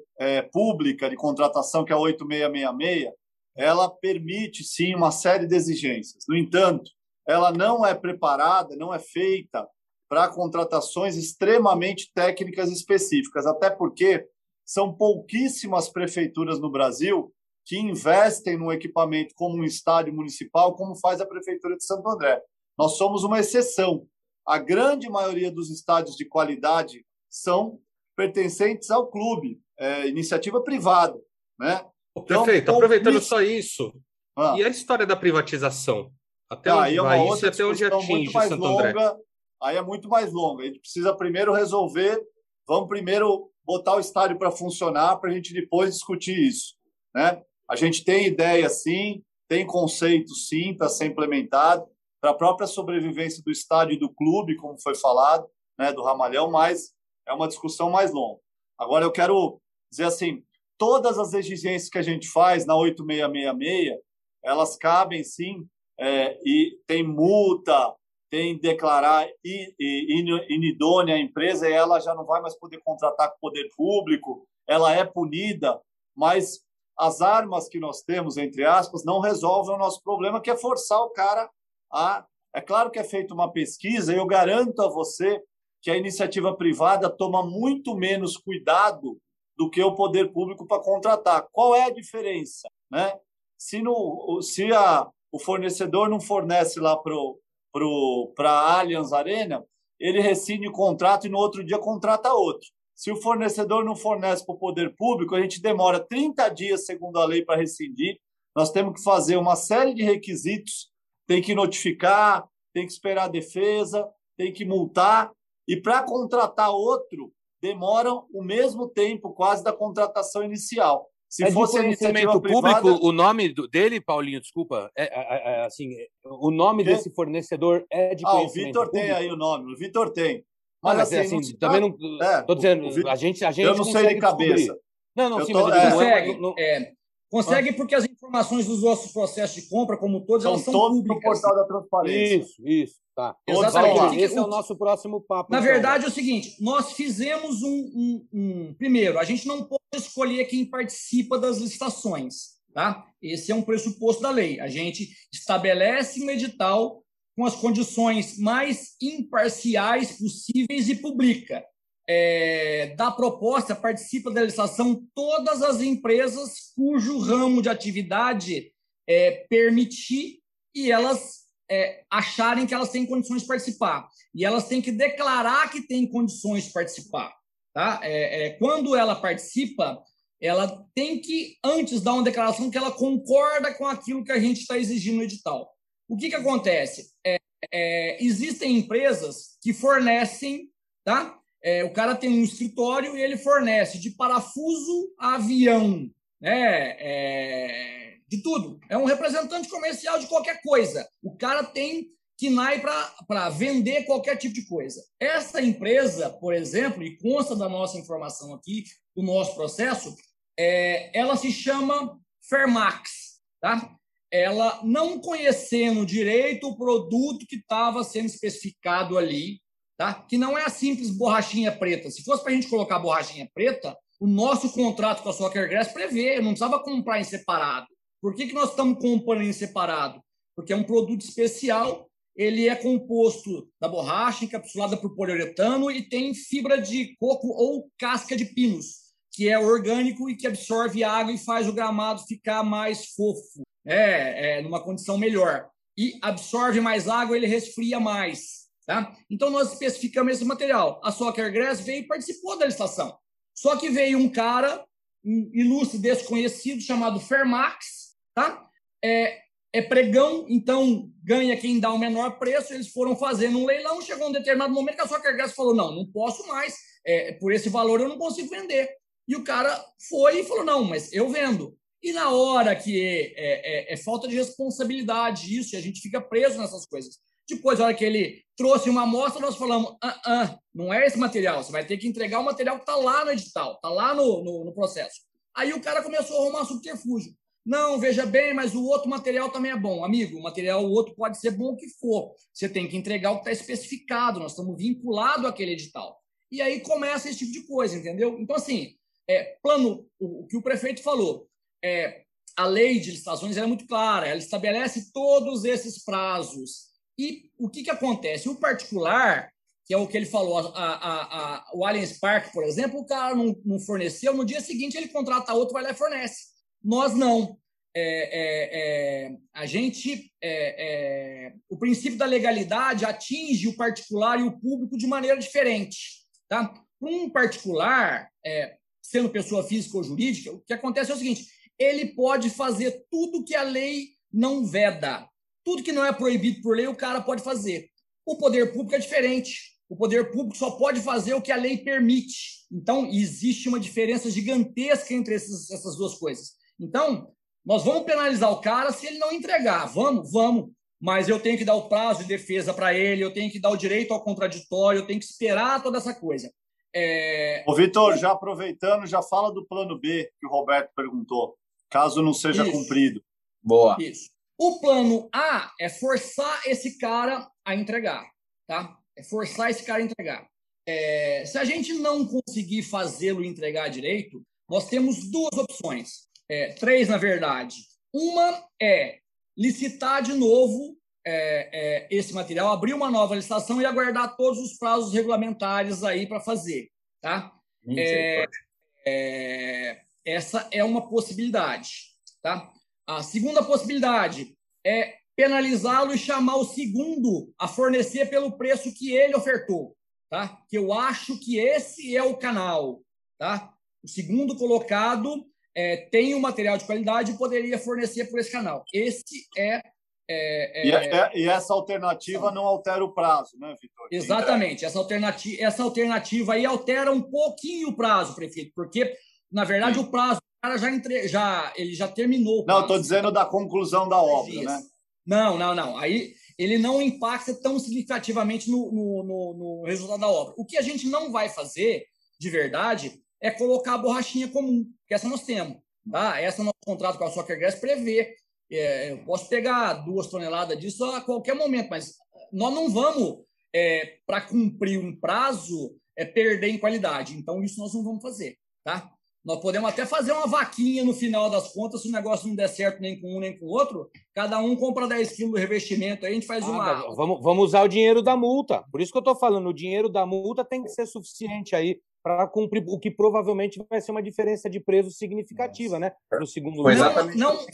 pública de contratação, que é a 8666, ela permite sim uma série de exigências. No entanto, ela não é preparada, não é feita para contratações extremamente técnicas específicas, até porque são pouquíssimas prefeituras no Brasil que investem no equipamento como um estádio municipal, como faz a prefeitura de Santo André. Nós somos uma exceção. A grande maioria dos estádios de qualidade são pertencentes ao clube, é, iniciativa privada, né? Então, Perfeito. Aproveitando isso... só isso, ah. e a história da privatização? Até ah, onde é vai isso até onde atinge Santo longa, André? Aí é muito mais longa. A gente precisa primeiro resolver, vamos primeiro botar o estádio para funcionar, para a gente depois discutir isso. Né? A gente tem ideia, sim, tem conceito, sim, para ser implementado, para a própria sobrevivência do estádio e do clube, como foi falado, né, do Ramalhão, mas é uma discussão mais longa. Agora, eu quero dizer assim, todas as exigências que a gente faz na 8666, elas cabem sim, é, e tem multa, tem declarar inidônea a empresa e ela já não vai mais poder contratar com o poder público, ela é punida, mas as armas que nós temos, entre aspas, não resolvem o nosso problema, que é forçar o cara a. É claro que é feita uma pesquisa, e eu garanto a você que a iniciativa privada toma muito menos cuidado do que o poder público para contratar. Qual é a diferença? Né? Se, no, se a, o fornecedor não fornece lá para a Allianz Arena, ele rescinde o contrato e no outro dia contrata outro. Se o fornecedor não fornece para o poder público, a gente demora 30 dias, segundo a lei, para rescindir. Nós temos que fazer uma série de requisitos, tem que notificar, tem que esperar a defesa, tem que multar. E para contratar outro, demoram o mesmo tempo quase da contratação inicial. Se é fosse fornecimento privada... público, o nome dele, Paulinho, desculpa, é, é, é assim, o nome que? desse fornecedor é de ah, o Vitor tem aí o nome, o Vitor tem. Mas, mas assim, assim não também não. É, tô dizendo, Vitor, a gente, a gente. Eu não sei de cabeça. Não, não, eu sim, tô, mas é, consegue. Não, é, consegue porque as informações dos nossos processos de compra, como todos, são elas são todos públicas. no portal da transparência. Isso, isso. Tá. Exatamente. Esse é o nosso próximo papo. Na então. verdade, é o seguinte: nós fizemos um, um, um, Primeiro, a gente não pode escolher quem participa das licitações. Tá? Esse é um pressuposto da lei. A gente estabelece um edital com as condições mais imparciais possíveis e publica. É, da proposta participa da licitação todas as empresas cujo ramo de atividade é, permitir e elas é, acharem que elas têm condições de participar. E elas têm que declarar que têm condições de participar. Tá? É, é, quando ela participa, ela tem que, antes, dar uma declaração que ela concorda com aquilo que a gente está exigindo no edital. O que, que acontece? É, é, existem empresas que fornecem, tá? É, o cara tem um escritório e ele fornece de parafuso a avião, né? de tudo. É um representante comercial de qualquer coisa. O cara tem KNAI para vender qualquer tipo de coisa. Essa empresa, por exemplo, e consta da nossa informação aqui, do nosso processo, é, ela se chama Fermax. Tá? Ela, não conhecendo direito o produto que estava sendo especificado ali, tá? que não é a simples borrachinha preta. Se fosse para a gente colocar borrachinha preta, o nosso contrato com a Soccer Grass prevê, eu não precisava comprar em separado. Por que, que nós estamos comprando em separado? Porque é um produto especial, ele é composto da borracha encapsulada por poliuretano e tem fibra de coco ou casca de pinos, que é orgânico e que absorve água e faz o gramado ficar mais fofo, é, é numa condição melhor. E absorve mais água, ele resfria mais. Tá? Então, nós especificamos esse material. A Soccer Grass veio e participou da licitação. Só que veio um cara, um ilustre desconhecido, chamado Fermax, tá? É, é pregão, então ganha quem dá o menor preço. Eles foram fazendo um leilão, chegou um determinado momento que a sua cargas falou: não, não posso mais, é, por esse valor eu não consigo vender. E o cara foi e falou: não, mas eu vendo. E na hora que é, é, é, falta de responsabilidade isso, e a gente fica preso nessas coisas. Depois, na hora que ele trouxe uma amostra, nós falamos: ah, ah, não é esse material, você vai ter que entregar o material que está lá no edital, está lá no, no, no processo. Aí o cara começou a arrumar subterfúgio. Não, veja bem, mas o outro material também é bom. Amigo, o material, o outro pode ser bom o que for. Você tem que entregar o que está especificado. Nós estamos vinculados àquele edital. E aí começa esse tipo de coisa, entendeu? Então, assim, é, plano, o, o que o prefeito falou, é, a lei de licitações é muito clara, ela estabelece todos esses prazos. E o que, que acontece? O particular, que é o que ele falou, a, a, a, o Allianz Park, por exemplo, o cara não, não forneceu, no dia seguinte ele contrata outro, vai lá e fornece. Nós não. É, é, é, a gente, é, é, o princípio da legalidade atinge o particular e o público de maneira diferente. Tá? Um particular, é, sendo pessoa física ou jurídica, o que acontece é o seguinte: ele pode fazer tudo que a lei não veda. Tudo que não é proibido por lei, o cara pode fazer. O poder público é diferente. O poder público só pode fazer o que a lei permite. Então, existe uma diferença gigantesca entre esses, essas duas coisas. Então, nós vamos penalizar o cara se ele não entregar. Vamos, vamos. Mas eu tenho que dar o prazo de defesa para ele, eu tenho que dar o direito ao contraditório, eu tenho que esperar toda essa coisa. É... Ô, Vitor, já aproveitando, já fala do plano B que o Roberto perguntou, caso não seja Isso. cumprido. Boa. Isso. O plano A é forçar esse cara a entregar, tá? É forçar esse cara a entregar. É... se a gente não conseguir fazê-lo entregar direito, nós temos duas opções é, três, na verdade. Uma é licitar de novo é, é, esse material, abrir uma nova licitação e aguardar todos os prazos regulamentares aí para fazer. Tá? É, essa é uma possibilidade. Tá? A segunda possibilidade é penalizá-lo e chamar o segundo a fornecer pelo preço que ele ofertou. tá? Que eu acho que esse é o canal, tá? O segundo colocado é, tem um material de qualidade e poderia fornecer por esse canal. Esse é. é, é... E, é, e, essa alternativa não altera o prazo, né, Vitor? Exatamente. Essa alternativa, essa alternativa aí altera um pouquinho o prazo, prefeito, porque, na verdade, Sim. o prazo o cara já, entre, já, ele já terminou. Não, estou dizendo da conclusão da obra, dias. né? Não, não, não. Aí ele não impacta tão significativamente no, no, no, no resultado da obra. O que a gente não vai fazer, de verdade, é colocar a borrachinha comum, que essa nós temos. Tá? Essa nosso contrato com a Soccer Grass prevê. É, eu posso pegar duas toneladas disso a qualquer momento, mas nós não vamos, é, para cumprir um prazo, é, perder em qualidade. Então, isso nós não vamos fazer. Tá? Nós podemos até fazer uma vaquinha no final das contas, se o negócio não der certo nem com um nem com o outro, cada um compra 10 quilos do revestimento, aí a gente faz ah, uma. Vamos, vamos usar o dinheiro da multa. Por isso que eu estou falando, o dinheiro da multa tem que ser suficiente aí para cumprir o que provavelmente vai ser uma diferença de preço significativa, né? No segundo Foi exatamente não, não,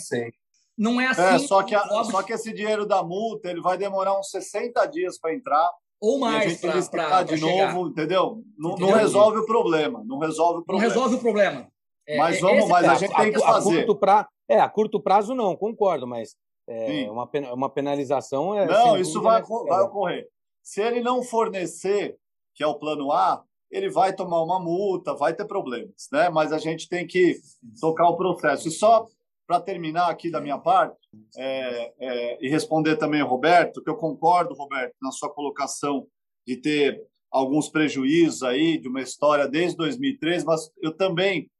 não é assim. É, só, que a, só que esse dinheiro da multa ele vai demorar uns 60 dias para entrar. Ou mais para de novo, entendeu? Não, entendeu? não, resolve o problema. Não resolve o problema. Não resolve o problema. É, mas é, vamos, mas a gente tem que fazer. A curto, pra, é, a curto prazo não, concordo, mas é, uma, uma penalização é. Não, isso vai, vai ocorrer. Se ele não fornecer, que é o plano A, ele vai tomar uma multa, vai ter problemas, né? Mas a gente tem que tocar o processo. E só para terminar aqui da minha parte é, é, e responder também ao Roberto, que eu concordo, Roberto, na sua colocação de ter alguns prejuízos aí de uma história desde 2003, mas eu também,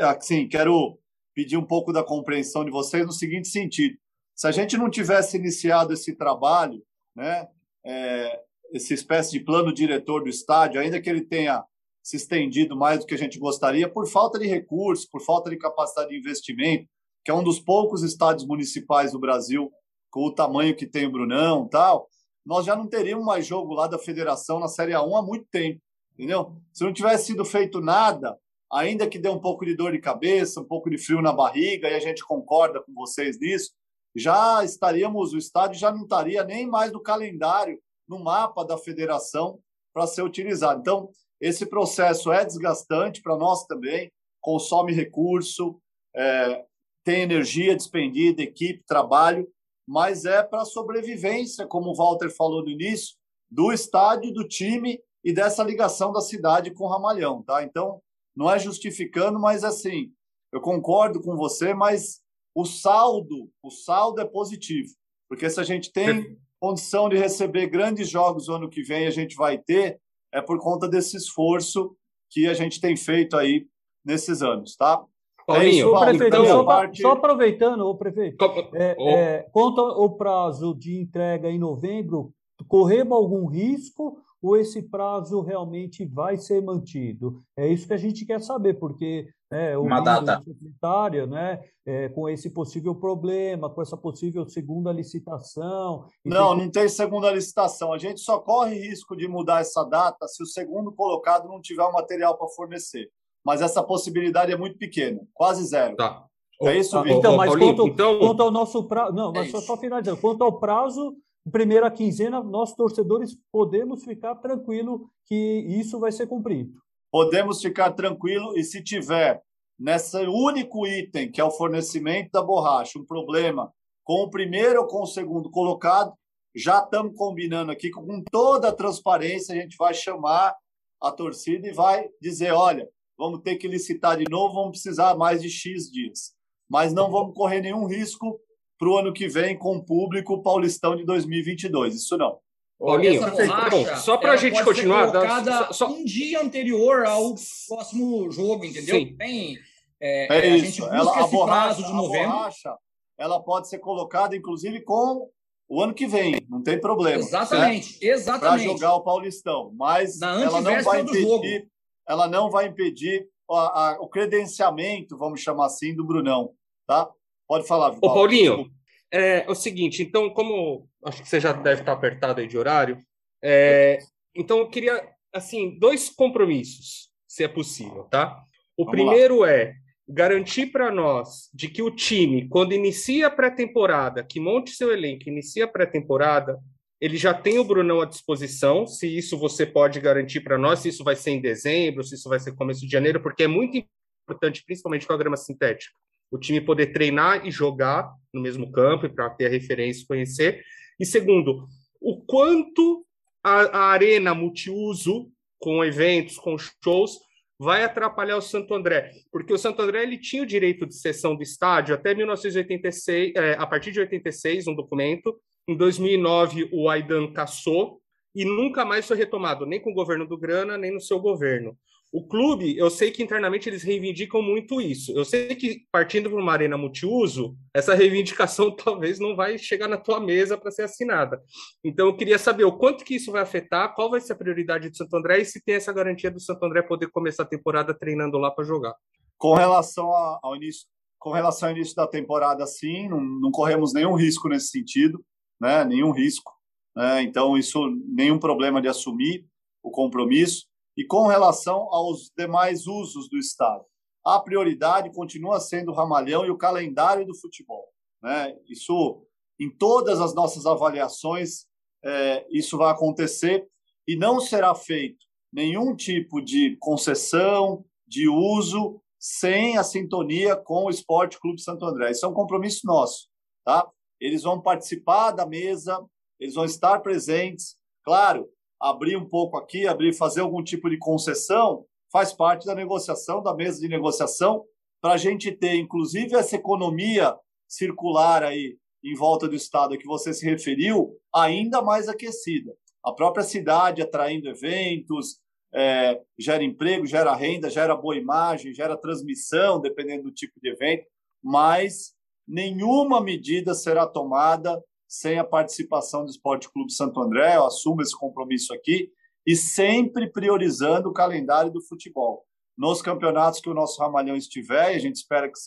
assim, quero pedir um pouco da compreensão de vocês no seguinte sentido: se a gente não tivesse iniciado esse trabalho, né, é, essa espécie de plano diretor do estádio, ainda que ele tenha se estendido mais do que a gente gostaria, por falta de recursos, por falta de capacidade de investimento, que é um dos poucos estádios municipais do Brasil com o tamanho que tem o Brunão tal, nós já não teríamos mais jogo lá da federação na Série A1 há muito tempo, entendeu? Se não tivesse sido feito nada, ainda que dê um pouco de dor de cabeça, um pouco de frio na barriga, e a gente concorda com vocês nisso, já estaríamos, o estádio já não estaria nem mais no calendário no mapa da federação para ser utilizado. Então, esse processo é desgastante para nós também, consome recurso, é, tem energia despendida, equipe, trabalho, mas é para a sobrevivência, como o Walter falou no início, do estádio, do time e dessa ligação da cidade com o Ramalhão, tá? Então, não é justificando, mas assim, eu concordo com você, mas o saldo, o saldo é positivo, porque se a gente tem condição de receber grandes jogos ano que vem, a gente vai ter, é por conta desse esforço que a gente tem feito aí nesses anos, tá? Paulinho, é isso, prefeito, então, só, parte... só, aproveitando, o prefeito, é, oh. é, quanto ao prazo de entrega em novembro, corremos algum risco ou esse prazo realmente vai ser mantido? É isso que a gente quer saber, porque né, uma data secretária, né, é, com esse possível problema, com essa possível segunda licitação. Não, tem... não tem segunda licitação. A gente só corre risco de mudar essa data se o segundo colocado não tiver o material para fornecer. Mas essa possibilidade é muito pequena, quase zero. Tá. É isso, Vitor? Então, mas quanto, então... quanto ao nosso prazo. Não, mas é só, só finalizando. Quanto ao prazo, primeira quinzena, nós torcedores podemos ficar tranquilo que isso vai ser cumprido. Podemos ficar tranquilo e se tiver nesse único item, que é o fornecimento da borracha, um problema com o primeiro ou com o segundo colocado, já estamos combinando aqui com toda a transparência, a gente vai chamar a torcida e vai dizer, olha, vamos ter que licitar de novo, vamos precisar mais de X dias. Mas não vamos correr nenhum risco para o ano que vem com o público paulistão de 2022. Isso não. Paulinho, borracha, só para a gente continuar. Cada só... um dia anterior ao próximo jogo, entendeu? Sim. Tem, é, é isso. ela, a borracha, de novembro. A borracha, ela pode ser colocada, inclusive, com o ano que vem, não tem problema. Exatamente, certo? exatamente. Para jogar o Paulistão. Mas ela não vai impedir, ela não vai impedir a, a, o credenciamento, vamos chamar assim, do Brunão. Tá? Pode falar, Ô, Paulinho, é, é, o seguinte, então, como acho que você já deve estar apertado aí de horário, é, então eu queria, assim, dois compromissos, se é possível, tá? O Vamos primeiro lá. é garantir para nós de que o time, quando inicia a pré-temporada, que monte seu elenco, inicia a pré-temporada, ele já tem o Brunão à disposição, se isso você pode garantir para nós, se isso vai ser em dezembro, se isso vai ser começo de janeiro, porque é muito importante, principalmente com a grama sintética, o time poder treinar e jogar no mesmo campo, para ter a referência e conhecer. E segundo, o quanto a, a arena multiuso, com eventos, com shows, vai atrapalhar o Santo André, porque o Santo André ele tinha o direito de cessão do estádio até 1986, é, a partir de 86, um documento, em 2009, o Aidan cassou e nunca mais foi retomado, nem com o governo do Grana, nem no seu governo. O clube, eu sei que internamente eles reivindicam muito isso. Eu sei que partindo para uma arena multiuso, essa reivindicação [laughs] talvez não vai chegar na tua mesa para ser assinada. Então eu queria saber o quanto que isso vai afetar, qual vai ser a prioridade do Santo André e se tem essa garantia do Santo André poder começar a temporada treinando lá para jogar. Com relação ao início, com relação ao início da temporada, sim, não, não corremos nenhum risco nesse sentido né? nenhum risco. Né? Então, isso, nenhum problema de assumir o compromisso. E com relação aos demais usos do Estado, a prioridade continua sendo o ramalhão e o calendário do futebol. Né? Isso, em todas as nossas avaliações, é, isso vai acontecer e não será feito nenhum tipo de concessão, de uso, sem a sintonia com o Esporte Clube Santo André. Isso é um compromisso nosso. Tá? Eles vão participar da mesa, eles vão estar presentes. Claro, abrir um pouco aqui, abrir, fazer algum tipo de concessão, faz parte da negociação, da mesa de negociação, para a gente ter, inclusive, essa economia circular aí em volta do estado a que você se referiu, ainda mais aquecida. A própria cidade atraindo eventos, é, gera emprego, gera renda, gera boa imagem, gera transmissão, dependendo do tipo de evento, mas nenhuma medida será tomada sem a participação do Esporte Clube Santo André. Eu assumo esse compromisso aqui e sempre priorizando o calendário do futebol. Nos campeonatos que o nosso Ramalhão estiver, e a gente espera que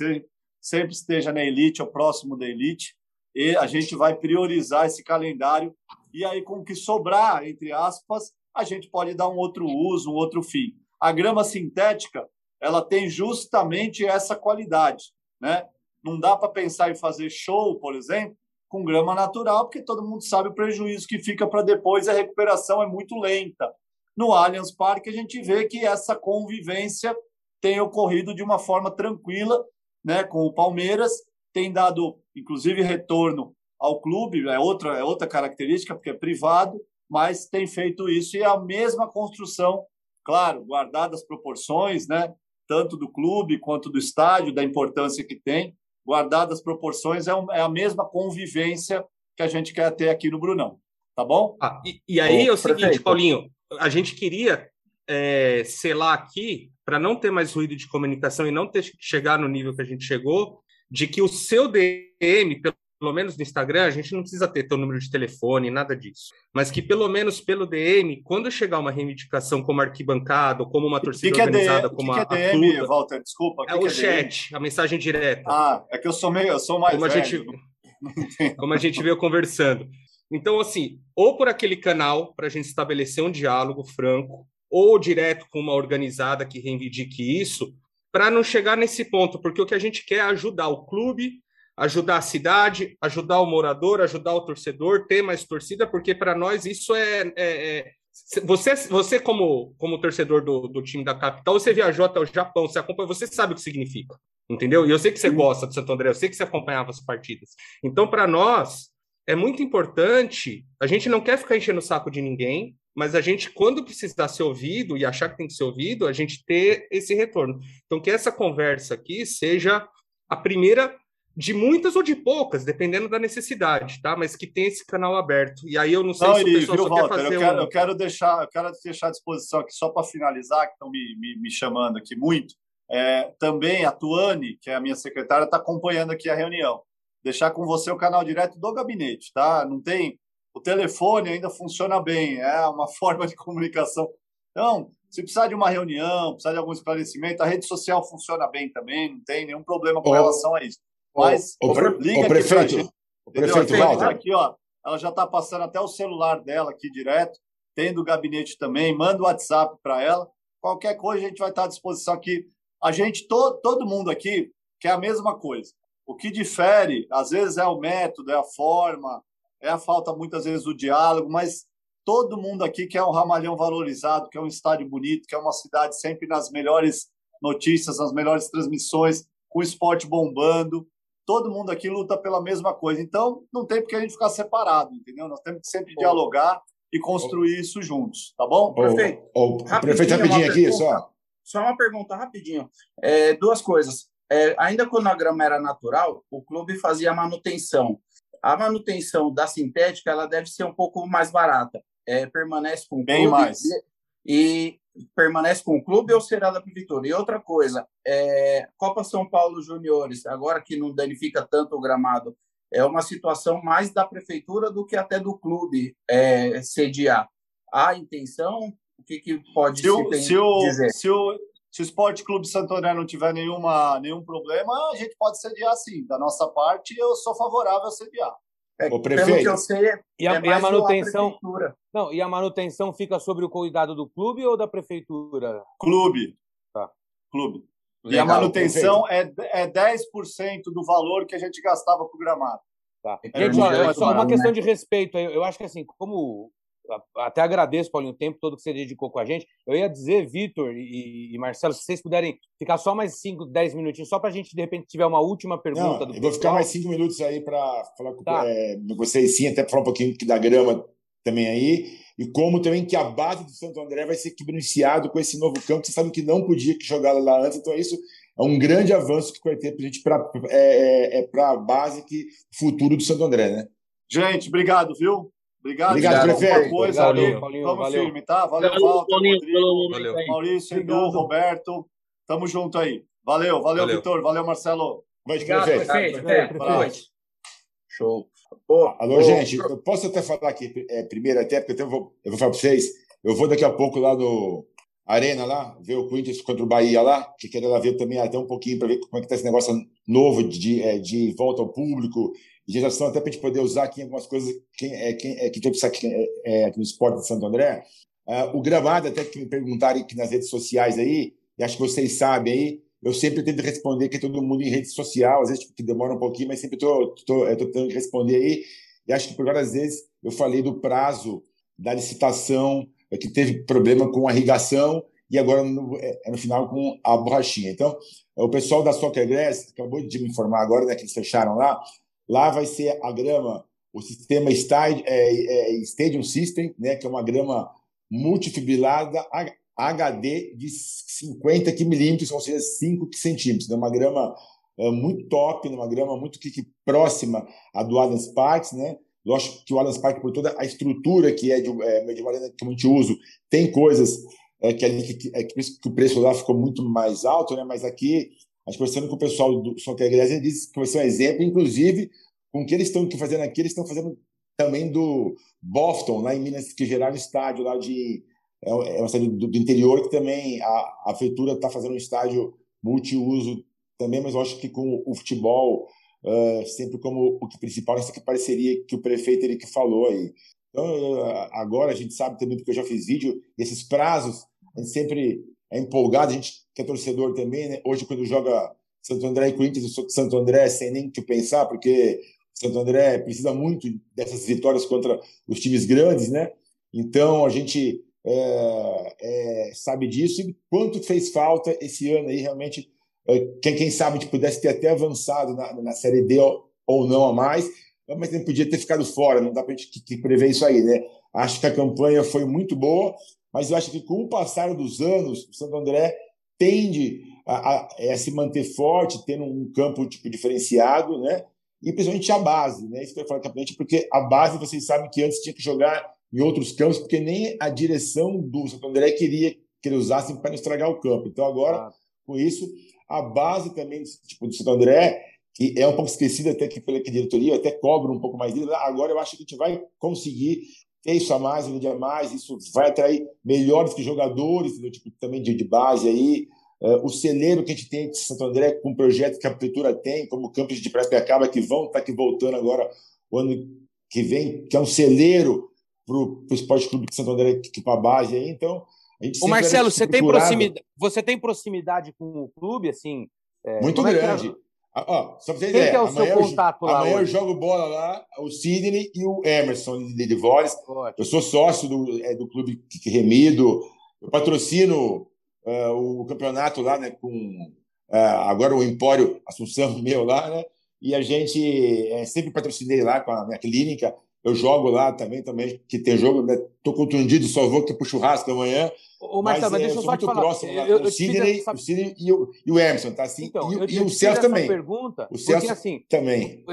sempre esteja na elite ou próximo da elite, e a gente vai priorizar esse calendário e aí com o que sobrar, entre aspas, a gente pode dar um outro uso, um outro fim. A grama sintética, ela tem justamente essa qualidade, né? Não dá para pensar em fazer show, por exemplo, com grama natural, porque todo mundo sabe o prejuízo que fica para depois, a recuperação é muito lenta. No Allianz Parque, a gente vê que essa convivência tem ocorrido de uma forma tranquila né, com o Palmeiras, tem dado, inclusive, retorno ao clube, é outra, é outra característica, porque é privado, mas tem feito isso. E é a mesma construção, claro, guardadas as proporções, né, tanto do clube quanto do estádio, da importância que tem, guardadas as proporções, é, um, é, a mesma convivência que a gente quer ter aqui no Brunão. Tá bom? Ah, e, e, aí é o seguinte, prefeito. Paulinho, a gente queria é, selar aqui, para não ter mais ruído de comunicação e não ter que chegar no nível que a gente chegou, de que o seu DM, pelo menos no Instagram, a gente não precisa ter teu número de telefone, nada disso. Mas que pelo menos pelo DM, quando chegar uma reivindicação como arquibancada, ou como uma torcida que que organizada, é como que a, que é DM, Tuda, Walter? Desculpa. É o é chat, DM? a mensagem direta. Ah, é que eu sou meio, eu sou mais como velho. A gente, como a gente veio conversando. Então, assim, ou por aquele canal, para a gente estabelecer um diálogo franco, ou direto com uma organizada que reivindique isso, para não chegar nesse ponto, porque o que a gente quer é ajudar o clube ajudar a cidade, ajudar o morador, ajudar o torcedor, ter mais torcida, porque para nós isso é, é, é, você, você como, como torcedor do, do time da capital, você viajou até o Japão, você acompanha, você sabe o que significa, entendeu? E eu sei que você gosta do Santo André, eu sei que você acompanhava as partidas. Então, para nós é muito importante. A gente não quer ficar enchendo o saco de ninguém, mas a gente, quando precisar ser ouvido e achar que tem que ser ouvido, a gente ter esse retorno. Então, que essa conversa aqui seja a primeira de muitas ou de poucas, dependendo da necessidade, tá? Mas que tem esse canal aberto. E aí eu não sei não, se o pessoal viu, só Walter, quer fazer eu quero, um... eu quero deixar, eu quero deixar à disposição aqui só para finalizar, que estão me, me, me, chamando aqui muito. É, também a Tuane, que é a minha secretária, está acompanhando aqui a reunião. Deixar com você o canal direto do gabinete, tá? Não tem o telefone ainda funciona bem, é uma [laughs] forma de comunicação. Então, se precisar de uma reunião, precisar de algum esclarecimento, a rede social funciona bem também, não tem nenhum problema com oh. relação a isso. Mas o, o, liga o prefeito, aqui o prefeito Walter. Aqui, ó, ela já está passando até o celular dela aqui direto, tem do gabinete também, manda o WhatsApp para ela. Qualquer coisa a gente vai estar à disposição aqui. A gente, to, todo mundo aqui, quer a mesma coisa. O que difere, às vezes, é o método, é a forma, é a falta muitas vezes do diálogo, mas todo mundo aqui quer um Ramalhão valorizado, quer um estádio bonito, quer uma cidade sempre nas melhores notícias, nas melhores transmissões, com o esporte bombando. Todo mundo aqui luta pela mesma coisa. Então, não tem porque a gente ficar separado, entendeu? Nós temos que sempre dialogar e construir isso juntos, tá bom? Perfeito. O, prefeito, rapidinho aqui, só. Só uma pergunta rapidinho. É, duas coisas. É, ainda quando a grama era natural, o clube fazia manutenção. A manutenção da sintética ela deve ser um pouco mais barata. É, permanece com o Bem clube mais. E, permanece com o clube ou será da prefeitura? E outra coisa, é, Copa São Paulo Juniores, agora que não danifica tanto o gramado, é uma situação mais da prefeitura do que até do clube é, sediar. Há intenção? O que, que pode se, o, se o, dizer? Se o, se o Esporte Clube Santo André não tiver nenhuma, nenhum problema, a gente pode sediar sim. Da nossa parte, eu sou favorável a sediar. É, o prefeito. Pelo que eu sei, é e a, é e a manutenção. Não, e a manutenção fica sobre o cuidado do clube ou da prefeitura? Clube. Tá. Clube. Legal, e a manutenção é, é 10% do valor que a gente gastava com o gramado. Tá. É gente, é só uma questão de respeito. Eu, eu acho que assim, como até agradeço, Paulinho, o tempo todo que você dedicou com a gente. Eu ia dizer, Vitor e, e, Marcelo, se vocês puderem ficar só mais 5, 10 minutinhos, só para a gente, de repente, tiver uma última pergunta. Não, eu vou ficar mais 5 minutos aí para falar com tá. é, vocês, sim, até para falar um pouquinho da grama também aí, e como também que a base do Santo André vai ser beneficiado com esse novo campo, que vocês sabem que não podia jogar lá antes, então isso é um grande avanço que vai ter para a gente, para é, é, é a base que futuro do Santo André, né? Gente, obrigado, viu? Obrigado, obrigado prefeito. Coisa valeu, ali. Paulinho, Vamos valeu. firme, tá? Valeu, valeu Walter, Paulinho, Rodrigo, valeu. Maurício, Edu, Roberto. Tamo junto aí. Valeu, valeu, valeu. Vitor. Valeu, Marcelo. Obrigado, prefeito. prefeito. Show. Pô, Alô, gente, eu posso até falar aqui é, primeiro, até porque eu vou, eu vou falar para vocês. Eu vou daqui a pouco lá no Arena, lá, ver o Corinthians contra o Bahia lá, que quero lá ver também até um pouquinho para ver como é que tá esse negócio novo de, é, de volta ao público geração até para a gente poder usar aqui algumas coisas que, é, que, é, que tem que é, é, aqui no esporte de Santo André. Uh, o gramado, até que me perguntaram aqui nas redes sociais aí, e acho que vocês sabem aí, eu sempre tento responder que todo mundo em rede social, às vezes tipo, que demora um pouquinho, mas sempre estou tentando responder aí. E acho que por várias vezes eu falei do prazo da licitação, é, que teve problema com a irrigação, e agora no, é, é no final com a borrachinha. Então, o pessoal da Soccer Grass acabou de me informar agora né, que eles fecharam lá, Lá vai ser a grama, o sistema é, é, Stadium System, né, que é uma grama multifibrilada HD de 50 milímetros, ou seja, 5 centímetros. É uma grama é, muito top, uma grama muito que, que próxima à do Adams Parks, né? Lógico que o Adams Park, por toda a estrutura que é de, é, de uma que a gente usa, tem coisas é, que, ali, que, que, que, o preço lá ficou muito mais alto, né? mas aqui Que conversando com o pessoal do Soccer Igreja, disse que vai ser um exemplo, inclusive, com o que eles estão fazendo aqui, eles estão fazendo também do Boston, lá em Minas, que geraram estádio lá de. É, é um estádio do, interior que também a, a feitura está fazendo um estádio multiuso também, mas eu acho que com o futebol uh, sempre como o que principal nessa parceria que o prefeito ele que falou aí. Então, uh, agora a gente sabe também, porque eu já fiz vídeo, esses prazos, a gente sempre é empolgado, a gente que é torcedor também, né? Hoje, quando joga Santo André e Corinthians, eu sou Santo André sem nem que pensar, porque Santo André precisa muito dessas vitórias contra os times grandes, né? Então, a gente é, é, sabe disso e quanto fez falta esse ano aí, realmente, é, quem, quem sabe a pudesse ter até avançado na, na Série D ou, ou não a mais, mas não podia ter ficado fora, não dá para a gente que, que prever isso aí, né? Acho que a campanha foi muito boa, mas eu acho que com o passar dos anos, o Santo André tende a, a, a, se manter forte, tendo um campo tipo diferenciado, né? E principalmente a base, né? Isso que eu ia falar rapidamente, porque a base, vocês sabem que antes tinha que jogar em outros campos, porque nem a direção do Santo André queria que ele usasse para não estragar o campo. Então agora, com isso, a base também tipo, do Santo André, que é um pouco esquecida até que pela diretoria, até cobra um pouco mais dele, agora eu acho que a gente vai conseguir isso a mais, um dia a mais, isso vai atrair melhores que jogadores, tipo, também de, de base aí. Uh, o celeiro que a gente tem de Santo André, com o projeto que a prefeitura tem, como o campus de Piracicaba, que vão estar tá aqui voltando agora o ano que vem, que é um celeiro para o Esporte Clube de Santo André, que para a base aí. Então, a gente Ô Marcelo, você tem, proximidade, você tem proximidade com o clube, assim? É, muito é grande. É ó, só pra você Quem que é o seu contato eu, lá? Amanhã hoje? eu jogo bola lá, o Sidney e o Emerson de Divores. Eu sou sócio do, é, do clube Remido. Eu patrocino uh, o campeonato lá, né? Com uh, agora o Empório Assunção [laughs] meu lá, né? E a gente é, sempre patrocinei lá com a minha clínica. Eu jogo lá também, também que tem jogo. Né? Tô contundido, só vou pro churrasco amanhã. Ô, Marcelo, mas, deixa eu, só te falar. Próximo, eu, eu, o, Sidney, essa... o Sidney e o, e o Emerson, tá assim? Então, e, eu, e o Celso também. Pergunta, o Celso porque, assim, também.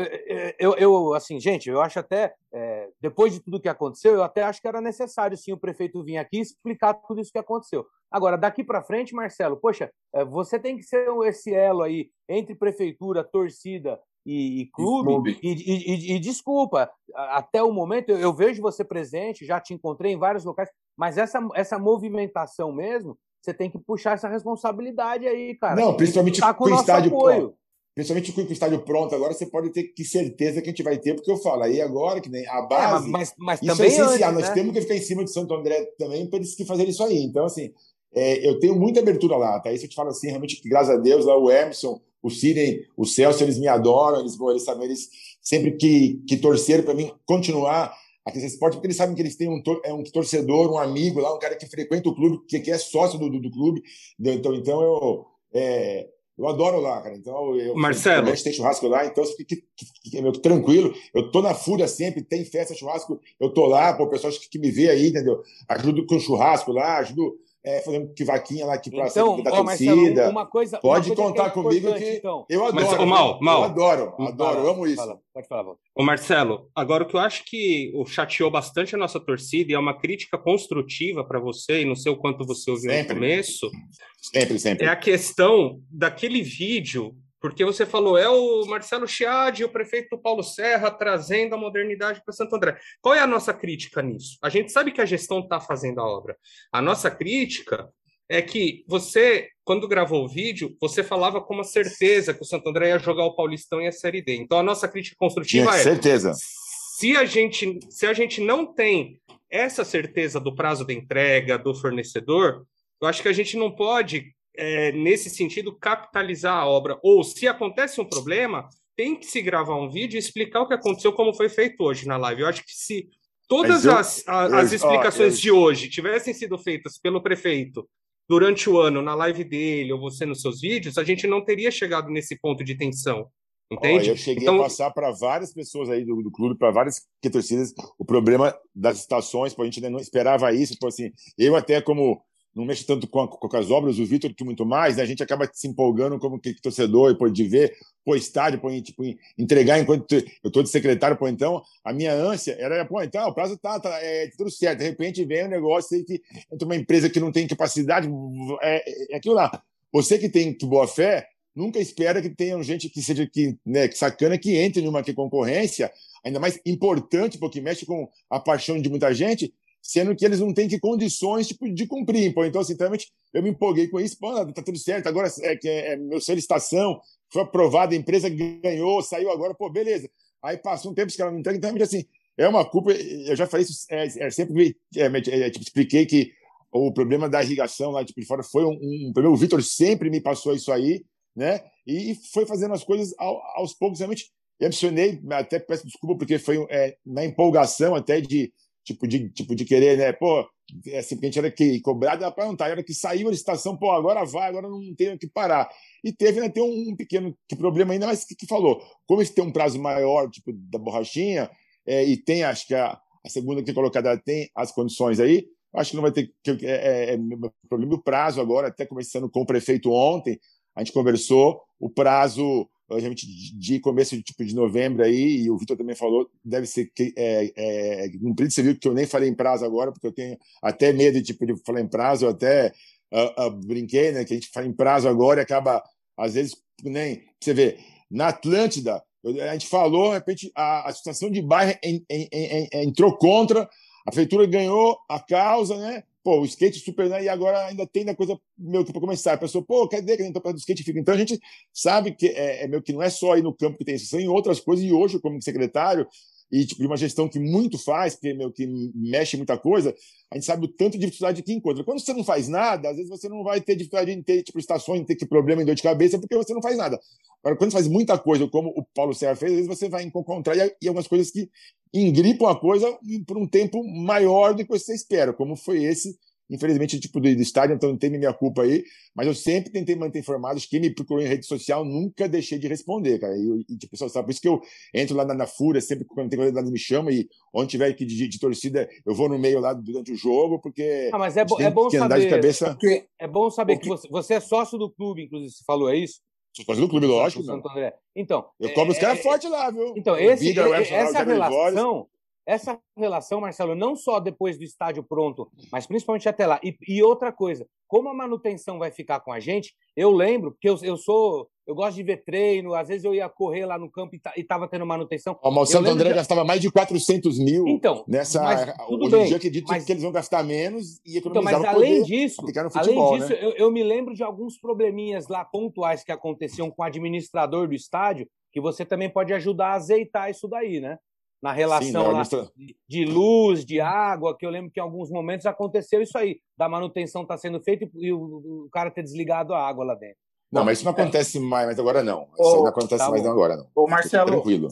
Eu, eu, assim, gente, eu acho até, é, depois de tudo que aconteceu, eu até acho que era necessário, sim, o prefeito vir aqui explicar tudo isso que aconteceu. Agora, daqui para frente, Marcelo, poxa, é, você tem que ser esse elo aí entre prefeitura, torcida e, e clube. E, clube. E, e, desculpa, até o momento eu, eu vejo você presente, já te encontrei em vários locais, mas essa, essa movimentação mesmo, você tem que puxar essa responsabilidade aí, cara. Não, principalmente tá com, com o estádio apoio. pronto. Principalmente com o estádio pronto agora, você pode ter que certeza que a gente vai ter, porque eu falo, aí agora, que nem a base. É, mas, mas, isso também é essencial. Antes, Nós né? temos que ficar em cima de Santo André também para eles que fazer isso aí. Então, assim, é, eu tenho muita abertura lá, tá? Isso eu te falo assim, realmente, graças a Deus, lá o Emerson, o Sidney, o Celso, eles me adoram, eles, eles sabem, eles sempre que, que torceram para mim continuar aqui nesse esporte, porque eles sabem que eles têm um, é um torcedor, um amigo lá, um cara que frequenta o clube, que, que é sócio do, do, do clube. Então, então eu, é, eu adoro lá, cara. Então, eu, Marcelo. Eu, tem churrasco lá, então fique, fique, meu, tranquilo. Eu tô na fúria sempre, tem festa, churrasco, eu tô lá, pô, o pessoal que, que me vê aí, entendeu? Ajudo com churrasco lá, ajudo é, fazendo que vaquinha lá aqui para então, da ó, torcida. uma coisa, Pode uma coisa contar que é comigo que então. eu adoro. Mas, Mal, Mal. Eu adoro, adoro, fala, amo isso. Fala, pode falar, Walter. Ô Marcelo, agora o que eu acho que o chateou bastante a nossa torcida e é uma crítica construtiva para você, e não sei o quanto você ouviu sempre. no começo. Sempre, sempre. É a questão daquele vídeo porque você falou, é o Marcelo Chiadi, o prefeito Paulo Serra, trazendo a modernidade para Santo André. Qual é a nossa crítica nisso? A gente sabe que a gestão está fazendo a obra. A nossa crítica é que você, quando gravou o vídeo, você falava com uma certeza que o Santo André ia jogar o Paulistão e a Série D. Então a nossa crítica construtiva é certeza. Se a gente, se a gente não tem essa certeza do prazo de entrega do fornecedor, eu acho que a gente não pode, é, nesse sentido, capitalizar a obra. Ou se acontece um problema, tem que se gravar um vídeo e explicar o que aconteceu, como foi feito hoje na live. Eu acho que se todas eu, as, as, as explicações ó, eu... de hoje tivessem sido feitas pelo prefeito durante o ano na live dele ou você nos seus vídeos, a gente não teria chegado nesse ponto de tensão. Entende? eu cheguei então... a passar para várias pessoas aí do, do clube, para várias torcidas, o problema das estações, pô, a gente não esperava isso. Pô, assim, eu até como não mexo tanto com, com as obras, o Vitor que muito mais, né? a gente acaba se empolgando como que, torcedor, e pode ver, pô, estádio, pô, tipo, entregar enquanto eu estou de secretário, pô, então, a minha ânsia era, pô, então, o prazo tá, tá é, tudo certo, de repente vem um negócio aí que entra uma empresa que não tem capacidade, é, é aquilo lá. Você que tem boa fé, nunca espera que tenha gente que seja que, né, que sacana que entre numa concorrência, ainda mais importante, porque mexe com a paixão de muita gente, sendo que eles não têm que condições tipo, de cumprir. Então, assim, realmente, eu me empolguei com isso. Pô, tá tudo certo, agora é, é, é meu solicitação foi aprovada, a empresa ganhou, saiu agora, pô, beleza. Aí passou um tempo, os caras não entregam, então, assim, é uma culpa, eu já falei isso, é, é sempre é, é, tipo, expliquei que o problema da irrigação lá tipo, de fora foi um, um problema, o Vitor sempre me passou isso aí, né, e foi fazendo as coisas ao, aos poucos, realmente, eu adicionei, até peço desculpa, porque foi é, na empolgação até de, tipo de, tipo de querer, né? Pô, é simplesmente era que cobrado para não estar, era que saiu a licitação, pô, agora vai, agora não tem que parar. E teve né, tem um pequeno problema ainda, mas que, que falou, como esse tem um prazo maior, tipo da borrachinha, é, e tem, acho que a, a segunda que colocada tem as condições aí, acho que não vai ter que, é, é, é, problema o prazo agora, até começando com o prefeito ontem, a gente conversou, o prazo realmente de começo de, tipo, de novembro aí, e o Vitor também falou, deve ser é, é, cumprido. Você viu que eu nem falei em prazo agora, porque eu tenho até medo tipo, de falar em prazo, eu até uh, uh, brinquei, né, que a gente fala em prazo agora e acaba, às vezes, nem. Você vê, na Atlântida, a gente falou, de repente, a, a situação de bairro en, en, en, entrou contra, a prefeitura ganhou a causa, né? Pô, o skate super, né? E agora ainda tem a coisa meio que para começar. A pessoa, pô, dizer que a gente tá perto do skate fica. Então a gente sabe que é, é meio que não é só aí no campo que tem isso, são outras coisas. E hoje, como secretário, e tipo, de uma gestão que muito faz, que, meu, que mexe muita coisa, a gente sabe o tanto de dificuldade que encontra. Quando você não faz nada, às vezes você não vai ter dificuldade em ter tipo, estações, em ter que problema em dor de cabeça, porque você não faz nada. Agora, quando você faz muita coisa, como o Paulo Serra fez, às vezes você vai encontrar e, algumas coisas que engripam a coisa por um tempo maior do que você espera, como foi esse infelizmente, tipo do, estádio, então não tem minha culpa aí, mas eu sempre tentei manter informados. Quem me procurou em rede social, nunca deixei de responder, cara. E, e tipo, sabe, por isso que eu entro lá na, na Fúria, sempre quando tem coisa me chama e onde tiver que de, de, torcida, eu vou no meio lá durante o jogo, porque. Ah, mas é, bo é bom saber. Cabeça... Porque... É bom saber porque... que você, você é sócio do clube, inclusive, você falou, é isso? Sou sócio do clube, lógico. Santo André. Então. Eu cobro é, os caras é, fortes lá, viu? Então, esse, Vida, essa relação essa relação, Marcelo, não só depois do estádio pronto, mas principalmente até lá. E, e, outra coisa, como a manutenção vai ficar com a gente, eu lembro, porque eu, eu sou. Eu gosto de ver treino, às vezes eu ia correr lá no campo e estava tendo manutenção. O Santo André de... gastava mais de 400 mil então, nessa. Mas, tudo hoje em dia acredito mas... que eles vão gastar menos e economizar então, mas além disso, futebol, além disso, né? eu, eu me lembro de alguns probleminhas lá pontuais que aconteciam com o administrador do estádio, que você também pode ajudar a azeitar isso daí, né? Na relação Sim, de, de, luz, de água, que eu lembro que em alguns momentos aconteceu isso aí, da manutenção estar tá sendo feita e, e o, o, cara ter desligado a água lá dentro. Não, mas isso não acontece mais, mas agora não. Isso não acontece tá mais não agora, não. Ô, Marcelo, tranquilo.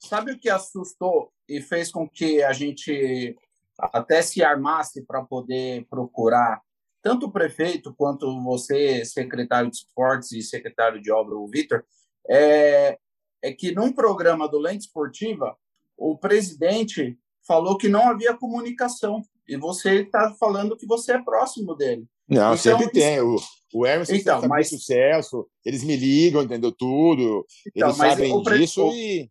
sabe o que assustou e fez com que a gente até se armasse para poder procurar tanto o prefeito quanto você, secretário de esportes e secretário de obra, o Vitor, é, é que num programa do Lente Esportiva, o presidente falou que não havia comunicação e você está falando que você é próximo dele. Não, então, sempre tem. O, o Emerson então, tem mas... sucesso, eles me ligam, entendeu tudo, então, eles sabem pre... disso o... e...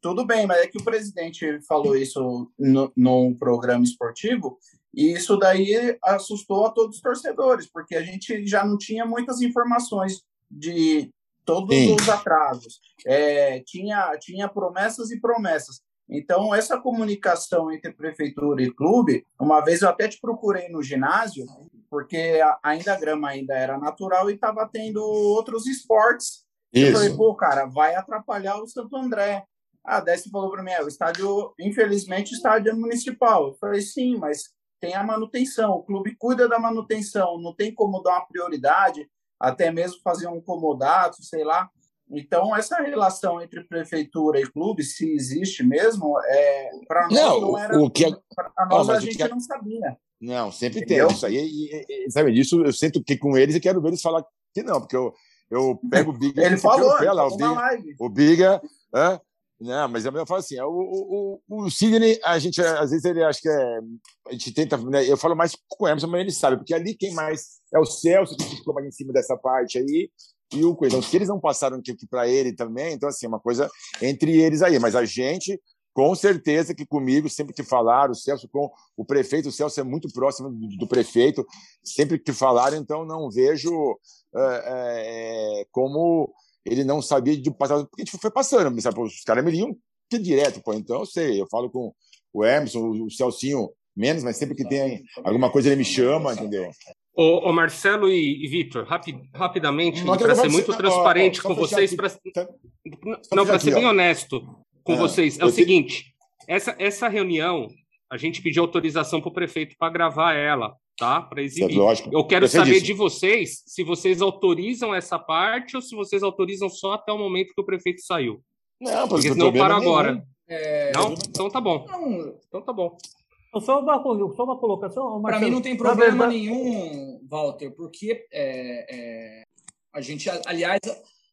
Tudo bem, mas é que o presidente falou isso no, num programa esportivo e isso daí assustou a todos os torcedores, porque a gente já não tinha muitas informações de todos Sim. os atrasos. É, tinha, tinha promessas e promessas. Então, essa comunicação entre prefeitura e clube, uma vez eu até te procurei no ginásio, porque ainda a grama ainda era natural e estava tendo outros esportes. Isso. Eu falei, pô, cara, vai atrapalhar o Santo André. Ah, daí você falou para mim, é, o estádio, infelizmente, estádio é municipal. Eu falei, sim, mas tem a manutenção, o clube cuida da manutenção, não tem como dar uma prioridade até mesmo fazer um comodato, sei lá. Então, essa relação entre prefeitura e clube, se existe mesmo, é, para nós não, não era. O que é... Para nós a gente não sabia. Não, sempre Entendeu? tem isso aí. E, e, sabe disso? Eu sinto que com eles e quero ver eles falar que não, porque eu, eu pego o Biga. Ele falou, pé lá, o Biga, o Biga é, não, mas eu falo assim, o, o, o Sidney, a gente, às vezes, ele acha que é. A gente tenta. Né, eu falo mais com o Emerson, mas ele sabe, porque ali quem mais. É o Celso que ficou mais em cima dessa parte aí, e o Coelho. Então, se eles não passaram aqui para ele também, então, assim, é uma coisa entre eles aí. Mas a gente, com certeza que comigo, sempre que falaram, o Celso com o prefeito, o Celso é muito próximo do, do prefeito, sempre que falaram, então não vejo é, é, como ele não sabia de passar, porque a gente foi passando, sabe? os caras me liam direto, pô. Então eu sei, eu falo com o Emerson, o Celcinho menos, mas sempre que tem alguma coisa ele me chama, entendeu? Ô, ô Marcelo e, e Vitor, rapid, rapidamente, para ser muito transparente ó, ó, com vocês, para tá, não, para ser bem honesto com é, vocês, é o seguinte: essa, essa reunião, a gente pediu autorização para o prefeito para gravar ela tá? Para exibir. Lógico. Eu quero saber disso. de vocês se vocês autorizam essa parte ou se vocês autorizam só até o momento que o prefeito saiu. Não, porque senão eu paro agora. É... Não? Então tá bom. Não. Então tá bom. Só uma, só uma colocação. Para mim não tem problema verdade... nenhum, Walter, porque é, é, a gente, aliás,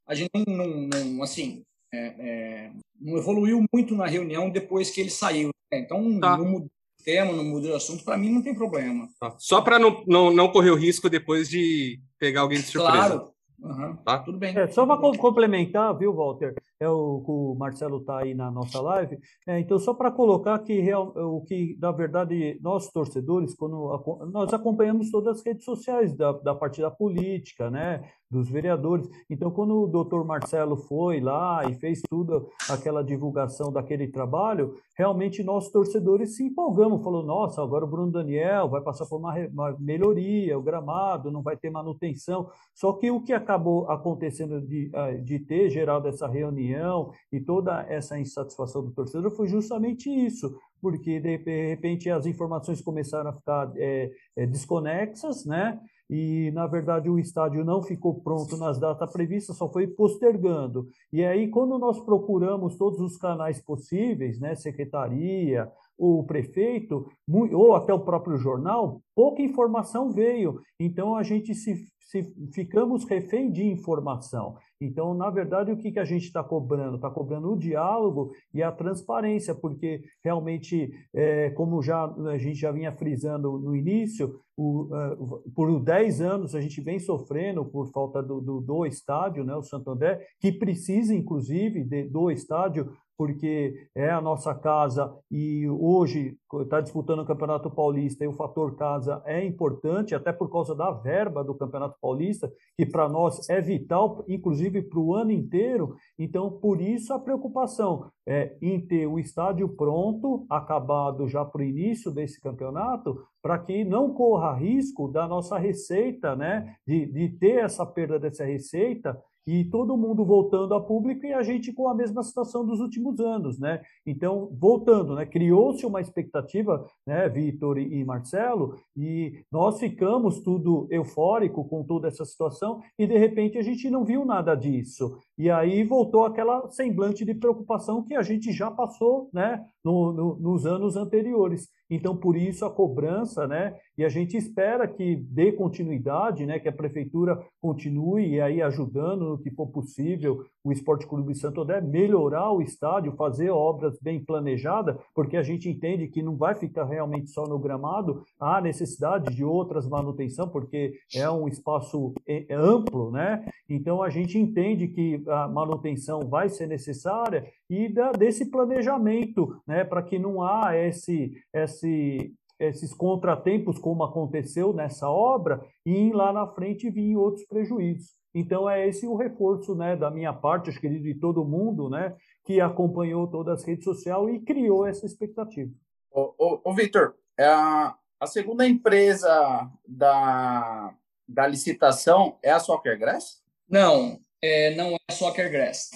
a gente não, não assim, é, é, não evoluiu muito na reunião depois que ele saiu. Né? Então, tá. não, tema, não muda o assunto, para mim não tem problema. Tá. Só para não, não, não correr o risco depois de pegar alguém de surpresa. Claro. Uhum. Tá? Tudo bem. É, só para complementar, viu, Walter? É o, o Marcelo está aí na nossa live. É, então, só para colocar que real, o que, na verdade, nós torcedores, quando nós acompanhamos todas as redes sociais da, da partida política, né? dos vereadores. Então, quando o doutor Marcelo foi lá e fez tudo aquela divulgação daquele trabalho, realmente nós torcedores se empolgamos, falou, nossa, agora o Bruno Daniel vai passar por uma, uma melhoria, o gramado não vai ter manutenção. Só que o que acabou acontecendo de, ah, de ter gerado essa reunião reunião e toda essa insatisfação do torcedor foi justamente isso, porque de repente as informações começaram a ficar é, é, desconexas, né? e, na verdade, o estádio não ficou pronto nas datas previstas, só foi postergando. E aí, quando nós procuramos todos os canais possíveis, né, secretaria, o prefeito, ou até o próprio jornal, pouca informação veio. Então, a gente se, se ficamos refém de informação. Então, na verdade, o que, que a gente está cobrando? Está cobrando o diálogo e a transparência, porque realmente, é, como já a gente já vinha frisando no início, o, uh, por 10 anos a gente vem sofrendo por falta do, do, do estádio, né, o Santo André, que precisa, inclusive, de, do estádio porque é a nossa casa e hoje está disputando o Campeonato Paulista e o fator casa é importante, até por causa da verba do Campeonato Paulista, que para nós é vital, inclusive para o ano inteiro. Então, por isso a preocupação é em ter o estádio pronto, acabado já para o início desse campeonato, para que não corra risco da nossa receita, né, de, de ter essa perda dessa receita e todo mundo voltando a público e a gente com a mesma situação dos últimos anos, né? Então, voltando, né? Criou-se uma expectativa, né, Vitor e Marcelo, e nós ficamos tudo eufórico com toda essa situação e de repente a gente não viu nada disso. E aí voltou aquela semblante de preocupação que a gente já passou, né, no, no, nos anos anteriores. Então, por isso a cobrança, né? E a gente espera que dê continuidade, né? Que a prefeitura continue aí ajudando no que for possível o Esporte Clube Santo André melhorar o estádio, fazer obras bem planejadas, porque a gente entende que não vai ficar realmente só no gramado, há necessidade de outras manutenção, porque é um espaço é, é amplo, né? Então a gente entende que a manutenção vai ser necessária e da, desse planejamento, né? Para que não há esse, esse esses contratempos, como aconteceu nessa obra, e lá na frente vir outros prejuízos. Então é esse o reforço, né, da minha parte, acho que de todo mundo, né, que acompanhou todas as redes sociais e criou essa expectativa. Ô, ô, ô Vitor, é a, a segunda empresa da, da licitação é a Soccer Grass? Não, é, não é a Soccer Grass.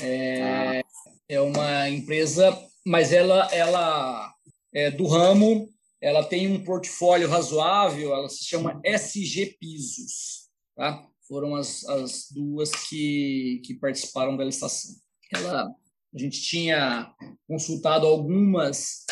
É, é uma empresa, mas ela, ela é do ramo, ela tem um portfólio razoável, ela se chama SG Pisos, tá? foram as, as duas que, que participaram da licitação. Ela, a gente tinha consultado algumas,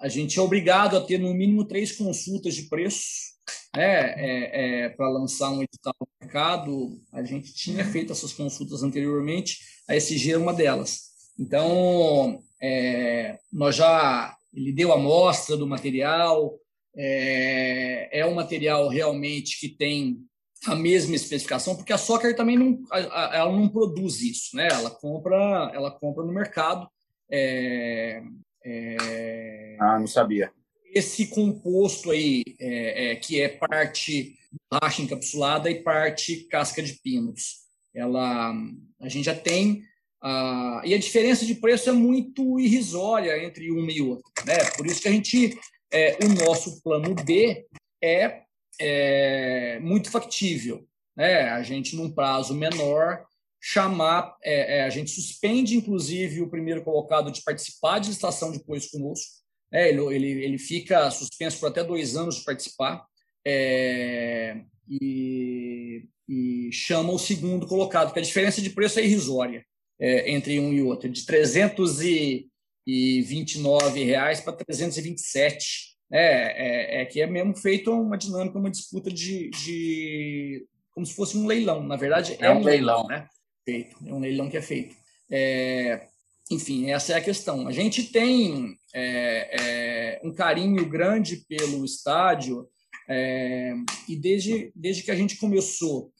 a gente é obrigado a ter no mínimo três consultas de preço né, é, é, para lançar um edital mercado. A gente tinha feito essas consultas anteriormente, a SG é uma delas. Então, é, nós já ele deu a amostra do material, é, é um material realmente que tem a mesma especificação, porque a Soccer também não, ela não produz isso, né? Ela compra, ela compra no mercado. É, é, ah, não sabia. Esse composto aí, é, é que é parte racha encapsulada e parte casca de pinos, ela, a gente já tem ah, e a diferença de preço é muito irrisória entre uma e outra, né? Por isso que a gente, é, o nosso plano B é é muito factível. Né? A gente, num prazo menor, chamar, é, é, a gente suspende, inclusive, o primeiro colocado de participar de licitação depois conosco. Né? Ele, ele, ele fica suspenso por até dois anos de participar. É, e, e, chama o segundo colocado, porque a diferença de preço é irrisória é, entre um e outro, de 329 reais para 327 é, é, é, que é mesmo feito uma dinâmica, uma disputa de, de como se fosse um leilão. Na verdade, é, é um leilão, né? Feito, é um leilão que é feito. É, enfim, essa é a questão. A gente tem é, é, um carinho grande pelo estádio é, e desde, desde que a gente começou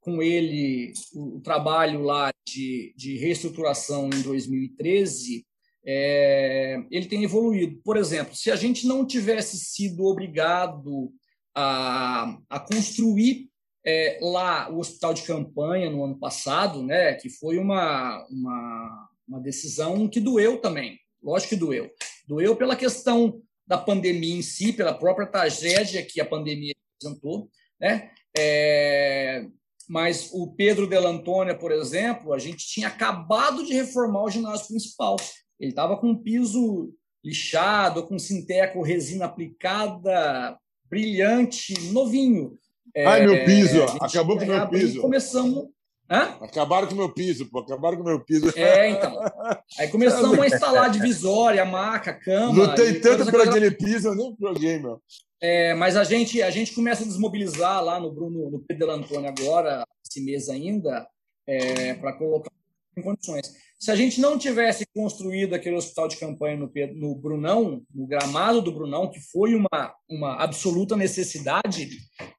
com ele o, o trabalho lá de, de reestruturação em 2013, é, ele tem evoluído. Por exemplo, se a gente não tivesse sido obrigado a, a construir é, lá o hospital de campanha no ano passado, né, que foi uma, uma, uma decisão que doeu também, lógico que doeu. Doeu pela questão da pandemia em si, pela própria tragédia que a pandemia apresentou, né? É, mas o Pedro Del Antônia, por exemplo, a gente tinha acabado de reformar o ginásio principal. Ele estava com um piso lixado, com sinteco resina aplicada, brilhante, novinho. Ai, é, meu piso, acabou com o meu piso. Começamos. Hã? Acabaram com o meu piso, pô, acabaram com o meu piso. É, então. Aí começamos a instalar divisória, maca, cama. Lutei tanto por aquele piso, eu nem joguei, meu. É, mas a gente, a gente começa a desmobilizar lá no Bruno, no Pedro Antônio agora, esse mês ainda, é, para colocar em condições. Se a gente não tivesse construído aquele hospital de campanha no, no Brunão, no gramado do Brunão, que foi uma, uma absoluta necessidade,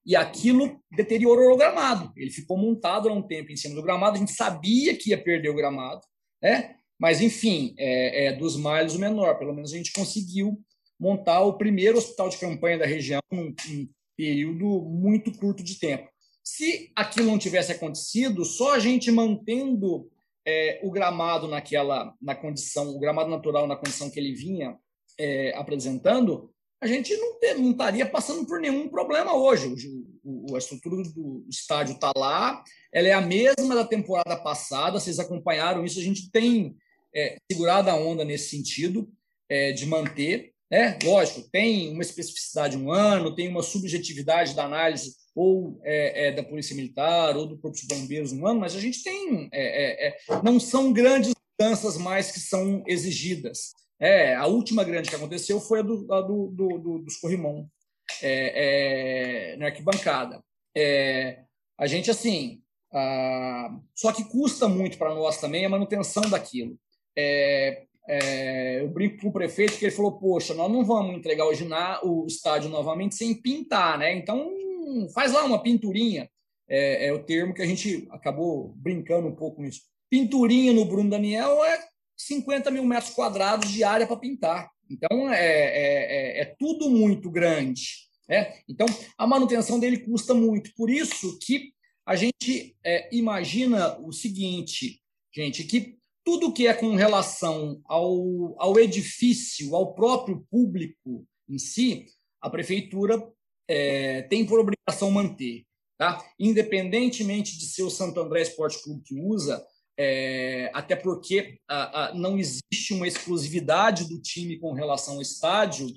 e aquilo deteriorou o gramado. Ele ficou montado há um tempo em cima do gramado, a gente sabia que ia perder o gramado, né? mas, enfim, é, é dos males o menor. Pelo menos a gente conseguiu montar o primeiro hospital de campanha da região num, num período muito curto de tempo. Se aquilo não tivesse acontecido, só a gente mantendo é, o gramado naquela na condição, o gramado natural na condição que ele vinha é, apresentando, a gente não, ter, não estaria passando por nenhum problema hoje. O, o, a estrutura do estádio está lá, ela é a mesma da temporada passada, vocês acompanharam isso, a gente tem é, segurado a onda nesse sentido é, de manter. Né? Lógico, tem uma especificidade um ano, tem uma subjetividade da análise ou é, é, da Polícia Militar ou do Corpo de Bombeiros um ano, mas a gente tem. É, é, é, não são grandes mudanças mais que são exigidas. É, a última grande que aconteceu foi a do, a do, do, do dos Corrimão, na arquibancada. a gente, assim. A... Só que custa muito para nós também a manutenção daquilo. É, eu brinco com o prefeito que ele falou: Poxa, nós não vamos entregar o, o estádio novamente sem pintar, né? Então faz lá uma pinturinha. É, é, o termo que a gente acabou brincando um pouco com isso. Pinturinha no Bruno Daniel é 50 mil metros quadrados de área para pintar. Então, é, é, é, é, tudo muito grande. Né? Então, a manutenção dele custa muito. Por isso que a gente é, imagina o seguinte, gente, que tudo que é com relação ao, ao edifício, ao próprio público em si, a prefeitura é, tem por obrigação manter. Tá? Independentemente de ser o Santo André Esporte Clube que usa, é, até porque a, a, não existe uma exclusividade do time com relação ao estádio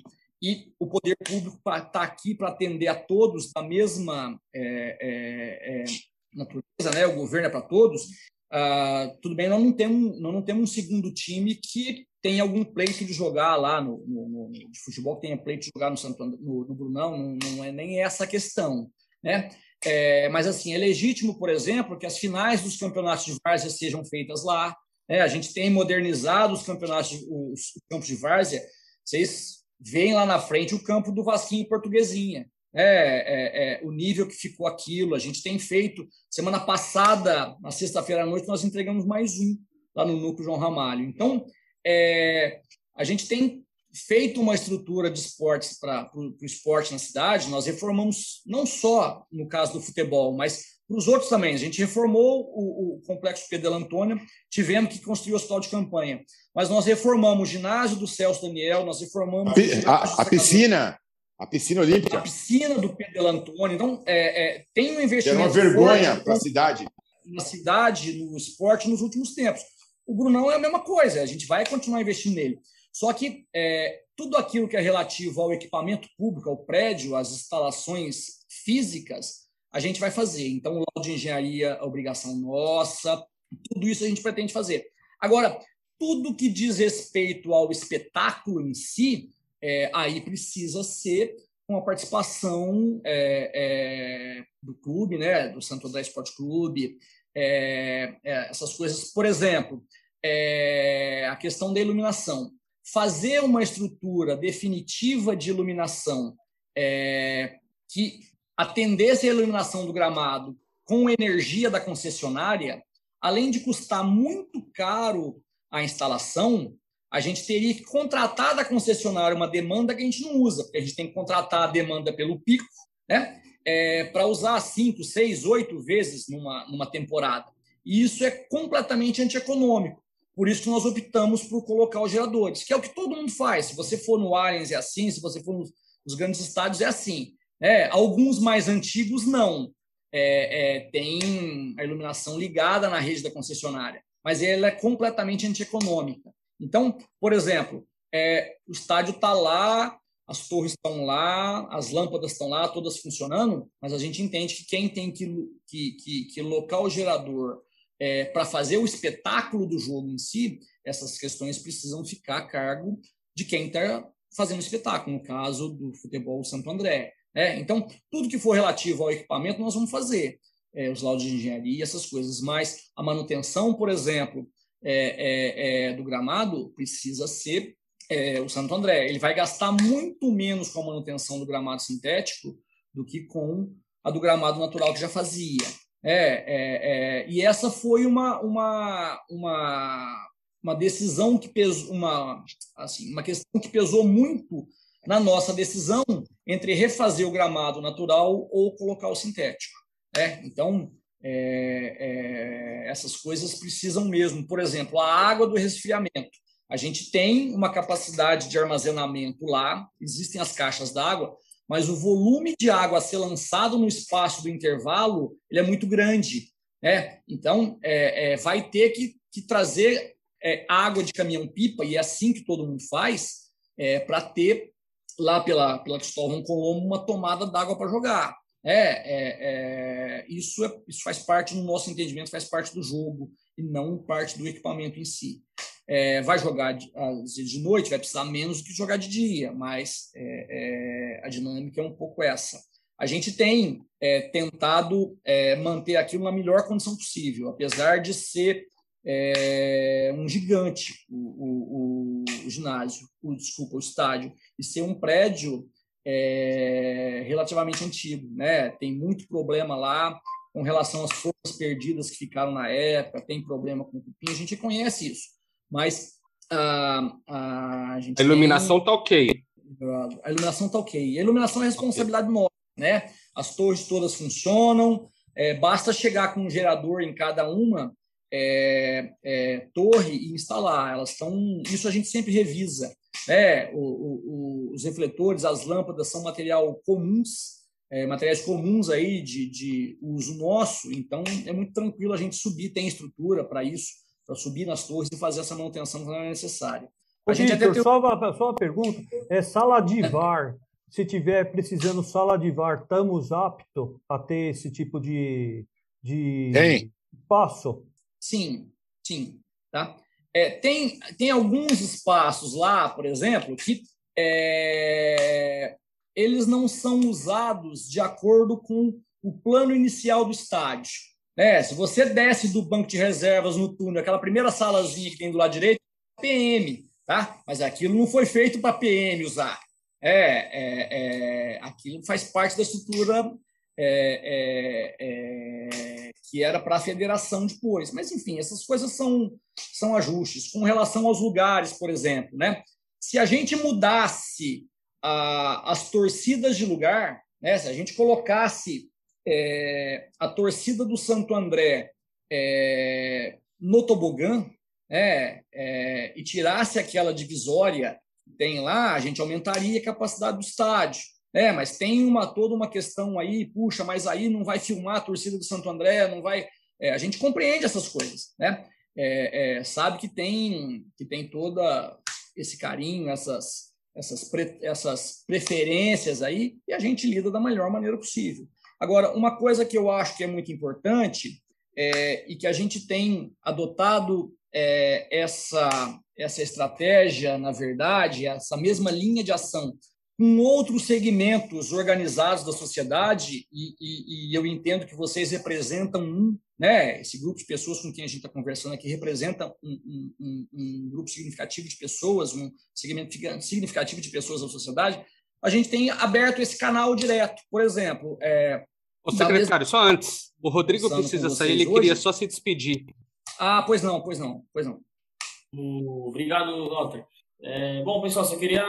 e o poder público está aqui para atender a todos da mesma é, é, é, natureza, né? o governo é para todos. Ah, tudo bem, nós não, temos, nós não temos um segundo time que tem algum pleito de jogar lá no, no, no de futebol, que tenha pleito de jogar no, Santo, no, no Brunão, não, não é nem essa a questão. Né? É, mas assim, é legítimo, por exemplo, que as finais dos campeonatos de várzea sejam feitas lá. Né? A gente tem modernizado os campeonatos, os, os campos de várzea. Vocês veem lá na frente o campo do Vasquinho Portuguesinha. É, é, é, o nível que ficou aquilo. A gente tem feito. Semana passada, na sexta-feira à noite, nós entregamos mais um lá no Núcleo João Ramalho. Então, é, a gente tem feito uma estrutura de esportes para o esporte na cidade. Nós reformamos, não só no caso do futebol, mas para os outros também. A gente reformou o, o Complexo Pedro Antônio, tivemos que construir o hospital de campanha. Mas nós reformamos o ginásio do Celso Daniel, nós reformamos. A, a, a piscina. A piscina olímpica. A piscina do Pedro Antônio. Então, é, é, tem um investimento. É uma vergonha para a cidade. Na cidade, no esporte, nos últimos tempos. O Brunão é a mesma coisa, a gente vai continuar investindo nele. Só que é, tudo aquilo que é relativo ao equipamento público, ao prédio, às instalações físicas, a gente vai fazer. Então, o laudo de engenharia é obrigação nossa, tudo isso a gente pretende fazer. Agora, tudo que diz respeito ao espetáculo em si, é, aí precisa ser com a participação é, é, do clube, né, do Santo André Esporte Clube, é, é, essas coisas. Por exemplo, é, a questão da iluminação. Fazer uma estrutura definitiva de iluminação é, que atendesse a iluminação do gramado com energia da concessionária, além de custar muito caro a instalação, a gente teria que contratar da concessionária uma demanda que a gente não usa, porque a gente tem que contratar a demanda pelo pico, né? É, para usar cinco, seis, oito vezes numa, numa temporada. E isso é completamente antieconômico. Por isso que nós optamos por colocar os geradores, que é o que todo mundo faz. Se você for no Allianz é assim, se você for nos, nos grandes estádios é assim. É, alguns mais antigos não. é, é, tem a iluminação ligada na rede da concessionária, mas ela é completamente antieconômica. Então, por exemplo, é, o estádio está lá, as torres estão lá, as lâmpadas estão lá, todas funcionando, mas a gente entende que quem tem que, que, que, que local gerador é, para fazer o espetáculo do jogo em si, essas questões precisam ficar a cargo de quem está fazendo o espetáculo, no caso do futebol Santo André. É, então, tudo que for relativo ao equipamento, nós vamos fazer. É, os laudos de engenharia, essas coisas. Mas a manutenção, por exemplo, é, é, é do gramado precisa ser é, o Santo André. Ele vai gastar muito menos com a manutenção do gramado sintético do que com a do gramado natural que já fazia. É, é, é, e essa foi uma, uma, uma, uma decisão que pesou, uma, assim, uma questão que pesou muito na nossa decisão entre refazer o gramado natural ou colocar o sintético. É, então, é, é, essas coisas precisam mesmo. Por exemplo, a água do resfriamento. A gente tem uma capacidade de armazenamento lá, existem as caixas d'água, mas o volume de água a ser lançado no espaço do intervalo ele é muito grande. Né? Então, é, é, vai ter que, que trazer é, água de caminhão-pipa, e é assim que todo mundo faz, é, para ter lá pela, pela Cristóvão Colombo uma tomada d'água para jogar. É, é, é, isso, isso faz parte, no nosso entendimento, faz parte do jogo e não parte do equipamento em si. É, vai jogar de, de noite, vai precisar menos do que jogar de dia, mas é, é, a dinâmica é um pouco essa. A gente tem é, tentado é, manter aquilo na melhor condição possível, apesar de ser é, um gigante o, o, o, ginásio, o, desculpa, o estádio, e ser um prédio relativamente antigo. Né? Tem muito problema lá com relação às forças perdidas que ficaram na época, tem problema com o cupim, a gente conhece isso mas uh, a, gente a iluminação está ok. A iluminação está ok. A iluminação é responsabilidade nossa, né? As torres todas funcionam, é, basta chegar com um gerador em cada uma é, é, torre e instalar. Elas estão. Isso a gente sempre revisa. Né? O, o, os refletores, as lâmpadas são material comuns, é, materiais comuns aí de, de uso nosso. Então é muito tranquilo a gente subir, tem estrutura para isso para subir nas torres e fazer essa manutenção quando é necessária. A gente Victor, tem... só, uma, só uma pergunta. É sala de VAR. Se tiver precisando sala de VAR, estamos aptos a ter esse tipo de, de tem. espaço? Sim, sim. Tá? É, tem, tem alguns espaços lá, por exemplo, que é, eles não são usados de acordo com o plano inicial do estádio. É, se você desce do banco de reservas no túnel, aquela primeira salazinha que tem do lado direito, PM, tá? Mas aquilo não foi feito para PM usar. É, é, é, aquilo faz parte da estrutura é, é, é que era para a federação depois. Mas, enfim, essas coisas são, são ajustes. Com relação aos lugares, por exemplo, né? se a gente mudasse a, as torcidas de lugar, né? se a gente colocasse é, a torcida do Santo André é, no tobogã é, é, e tirasse aquela divisória que tem lá, a gente aumentaria a capacidade do estádio. É, mas tem uma toda uma questão aí, puxa, mas aí não vai filmar a torcida do Santo André, não vai. É, a gente compreende essas coisas, né? É, é, sabe que tem que tem toda esse carinho, essas essas, pre, essas preferências aí, e a gente lida da melhor maneira possível. Agora, uma coisa que eu acho que é muito importante é, e que a gente tem adotado é, essa, essa estratégia, na verdade, essa mesma linha de ação com outros segmentos organizados da sociedade, e, e, e, eu entendo que vocês representam um, né, esse grupo de pessoas com quem a gente está conversando aqui representa um, um, um, grupo significativo de pessoas, um segmento significativo de pessoas da sociedade, a gente tem aberto esse canal direto. Por exemplo, é, Ô, secretário, só antes, o Rodrigo precisa sair, ele hoje? queria só se despedir. Ah, pois não, pois não, pois não. Obrigado, Walter. É, bom, pessoal, só queria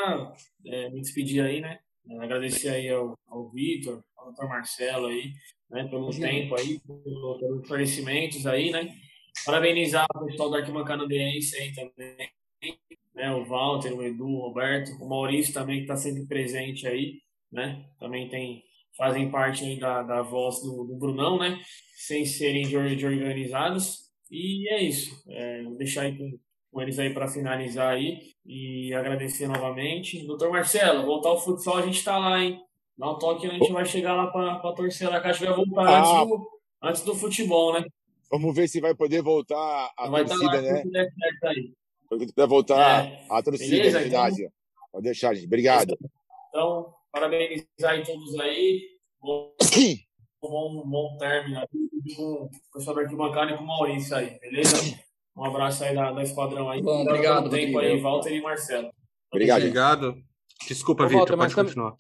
é, me despedir aí, né? Agradecer aí ao, ao Vitor, ao doutor Marcelo aí, né, pelo Sim. tempo aí, pelos esclarecimentos aí, né? Parabenizar o pessoal da Arquibancada Deense aí também, né? O Walter, o Edu, o Roberto, o Maurício também que está sempre presente aí, né? Também tem fazem parte da, da voz do, do Brunão, né? Sem serem de, de organizados. E é isso. É, vou deixar aí com, com eles aí para finalizar aí e agradecer novamente. Doutor Marcelo, voltar ao futsal, a gente está lá, hein? Dá um toque a gente vai chegar lá para torcer a gente vai voltar ah, antes, do, antes do futebol, né? Vamos ver se vai poder voltar a vai torcida, lá, né? Aí. Vai voltar é. a torcida Beleza, de ginásio. Então... Pode deixar, gente. Obrigado. Então, parabenizar aí todos aí. Bom, [coughs] bom, bom término aí com o pessoal da arquibancada e com o Maurício aí, beleza? Um abraço aí da, da Esquadrão aí. Bom, obrigado. Tempo aí, Walter e Marcelo. Obrigado. Obrigado. Desculpa, Vitor, pode mas continuar.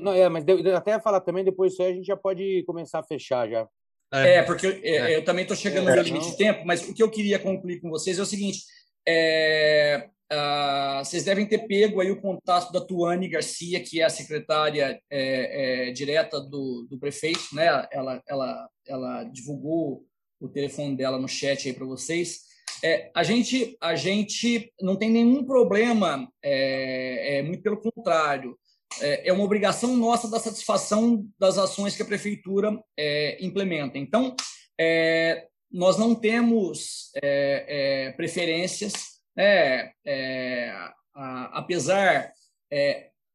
não, é, mas até falar também, depois disso aí a gente já pode começar a fechar já. É, é porque eu, é, é. eu também estou chegando no limite de tempo, mas o que eu queria concluir com vocês é o seguinte: é, uh, vocês devem ter pego aí o contato da Tuane Garcia, que é a secretária é, é, direta do, do prefeito, né? Ela, ela, ela divulgou o telefone dela no chat aí para vocês. É, a, gente, a gente não tem nenhum problema, é, é, muito pelo contrário. É, é, uma obrigação nossa da satisfação das ações que a prefeitura é, implementa. Então, é, nós não temos é, preferências, né? A, apesar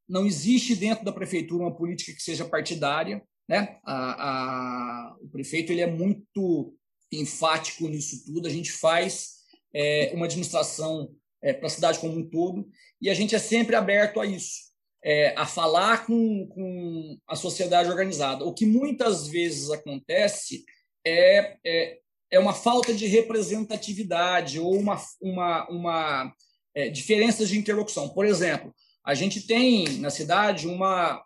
não existe dentro da prefeitura uma política que seja partidária, né? A, a, o prefeito ele é muito enfático nisso tudo. A gente faz é, uma administração é, para a cidade como um todo e a gente é sempre aberto a isso, é, a falar com, com a sociedade organizada. O que muitas vezes acontece é, é, é uma falta de representatividade ou uma, uma, uma é, diferenças de interlocução. Por exemplo, a gente tem na cidade uma,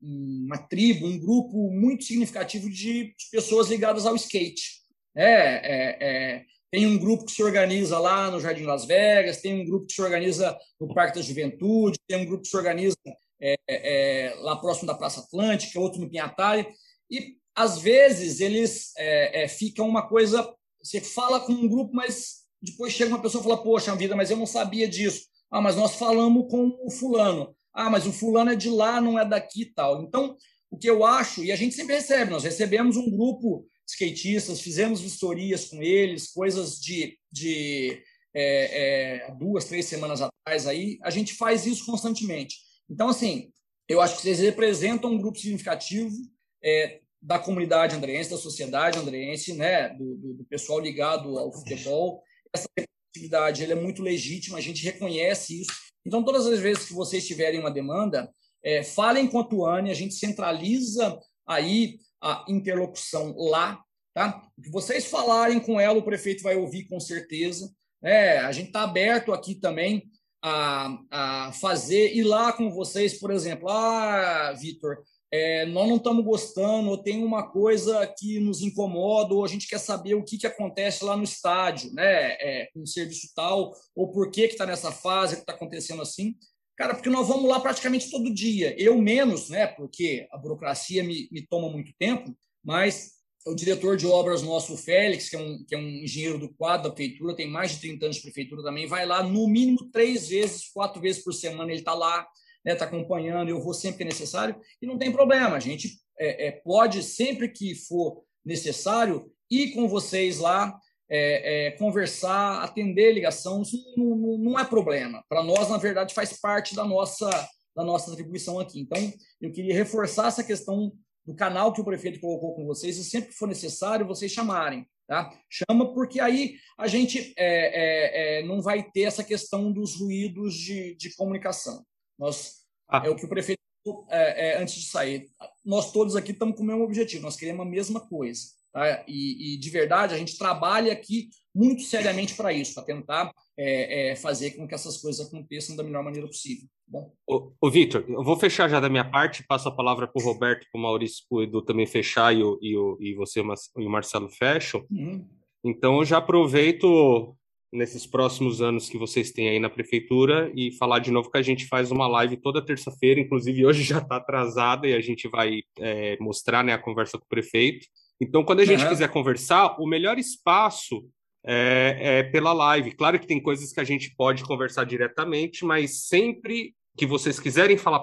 uma tribo, um grupo muito significativo de, de pessoas ligadas ao skate. É, é, é, tem um grupo que se organiza lá no Jardim Las Vegas, tem um grupo que se organiza no Parque da Juventude, tem um grupo que se organiza é, é, lá próximo da Praça Atlântica, outro no Pinhatari. E, às vezes, eles é, é, ficam uma coisa... Você fala com um grupo, mas depois chega uma pessoa e fala, poxa vida, mas eu não sabia disso. Ah, mas nós falamos com o fulano. Ah, mas o fulano é de lá, não é daqui tal. Então, o que eu acho, e a gente sempre recebe, nós recebemos um grupo skatistas, fizemos vistorias com eles, coisas de, de é, é, duas, três semanas atrás aí, a gente faz isso constantemente. Então, assim, eu acho que vocês representam um grupo significativo é, da comunidade andreense, da sociedade andreense, né, do, do, do pessoal ligado ao futebol. Essa atividade é muito legítima, a gente reconhece isso. Então, todas as vezes que vocês tiverem uma demanda, é, falem com a Tuane, a gente centraliza aí a interlocução lá, tá? O que vocês falarem com ela, o prefeito vai ouvir com certeza. É, a gente está aberto aqui também a, a fazer, ir lá com vocês, por exemplo, ah, Vitor, é, nós não estamos gostando, ou tem uma coisa que nos incomoda, ou a gente quer saber o que, que acontece lá no estádio, né? É, com o serviço tal, ou por que está nessa fase, que está acontecendo assim. Cara, porque nós vamos lá praticamente todo dia. Eu menos, né? Porque a burocracia me, me toma muito tempo, mas o diretor de obras nosso, Félix, que é, um, que é um engenheiro do quadro da prefeitura, tem mais de 30 anos de prefeitura também, vai lá no mínimo três vezes, quatro vezes por semana, ele está lá, está né, tá acompanhando, eu vou sempre que é necessário, e não tem problema, a gente é, é, pode, sempre que for necessário, ir com vocês lá, é, é, conversar, atender ligação, isso não, não, não é problema. Para nós, na verdade, faz parte da nossa, da nossa atribuição aqui. Então, eu queria reforçar essa questão do canal que o prefeito colocou com vocês, e sempre que for necessário, vocês chamarem. Tá? Chama, porque aí a gente é, é, é não vai ter essa questão dos ruídos de, de comunicação. Nós, ah. É o que o prefeito, é, antes de sair, nós todos aqui estamos com o mesmo objetivo, nós queremos a mesma coisa. Tá? E, e, de verdade, a gente trabalha aqui muito seriamente para isso, para tentar é, é, fazer com que essas coisas aconteçam da melhor maneira possível. Tá bom. Ô, ô Victor, eu vou fechar já da minha parte, passo a palavra para o Roberto, para o Maurício, para o Edu também fechar e, o, e, o, e você e o Marcelo fecham. Uhum. Então, eu já aproveito nesses próximos anos que vocês têm aí na prefeitura e falar de novo que a gente faz uma live toda terça-feira, inclusive hoje [laughs] já está atrasada e a gente vai é, mostrar né, a conversa com o prefeito. Então, quando a gente uhum. quiser conversar, o melhor espaço é, é, pela live. Claro que tem coisas que a gente pode conversar diretamente, mas sempre que vocês quiserem falar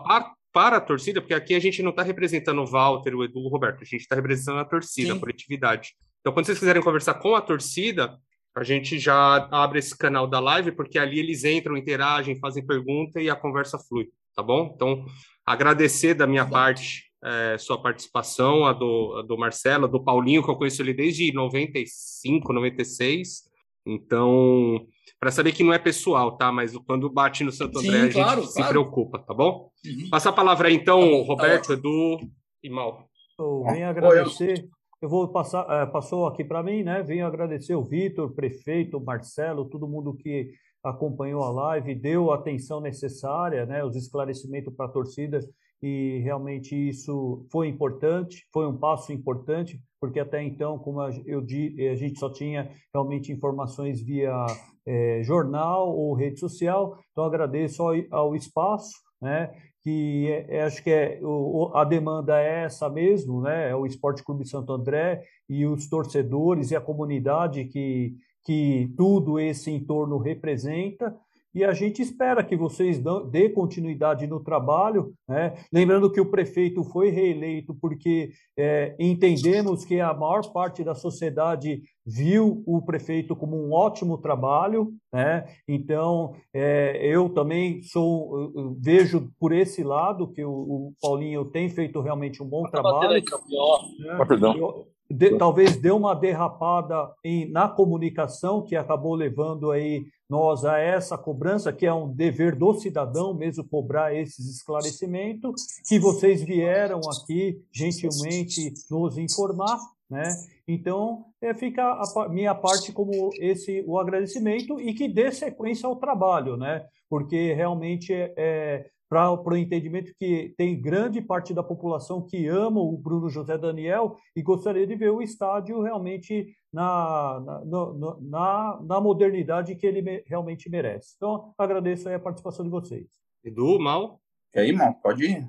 para a torcida, porque aqui a gente não está representando o Walter, o Edu, o Roberto, a gente está representando a torcida, Sim. a coletividade. Então, quando vocês quiserem conversar com a torcida, a gente já abre esse canal da live, porque ali eles entram, interagem, fazem pergunta e a conversa flui, tá bom? Então, agradecer da minha parte é, sua participação, a do, a do Marcelo, a do Paulinho, que eu conheço ele desde 95, 96. Então, para saber que não é pessoal, tá? Mas quando bate no Santo André, Sim, a gente claro, se claro. preocupa, tá bom? Uhum. Passa a palavra aí, então, tá Roberto, tá Edu e Mal. Eu venho agradecer. Eu vou passar, é, passou aqui para mim, né? Venho agradecer o Vitor, prefeito, o Marcelo, todo mundo que acompanhou a live, deu a atenção necessária, né? Os esclarecimentos para a torcida e realmente isso foi importante, foi um passo importante, porque até então, como eu disse, a gente só tinha realmente informações via é, jornal ou rede social, então agradeço ao, ao espaço, né, que é, é, acho que é, o, a demanda é essa mesmo, né, é o Esporte Clube Santo André e os torcedores e a comunidade que, que tudo esse entorno representa, e a gente espera que vocês dê continuidade no trabalho, né? lembrando que o prefeito foi reeleito porque é, entendemos que a maior parte da sociedade viu o prefeito como um ótimo trabalho, né? então é, eu também sou eu vejo por esse lado que o, o Paulinho tem feito realmente um bom trabalho. Né? Ah, perdão. Eu, de, talvez deu uma derrapada em, na comunicação que acabou levando aí nós a essa cobrança, que é um dever do cidadão mesmo cobrar esses esclarecimentos, que vocês vieram aqui gentilmente nos informar, né? Então, é, fica a minha parte como esse o agradecimento e que dê sequência ao trabalho, né? Porque realmente é, é para o entendimento que tem grande parte da população que ama o Bruno José Daniel e gostaria de ver o estádio realmente na, na, na, na modernidade que ele realmente merece. Então, agradeço a participação de vocês. Edu, Mal? E aí, Mal, pode ir?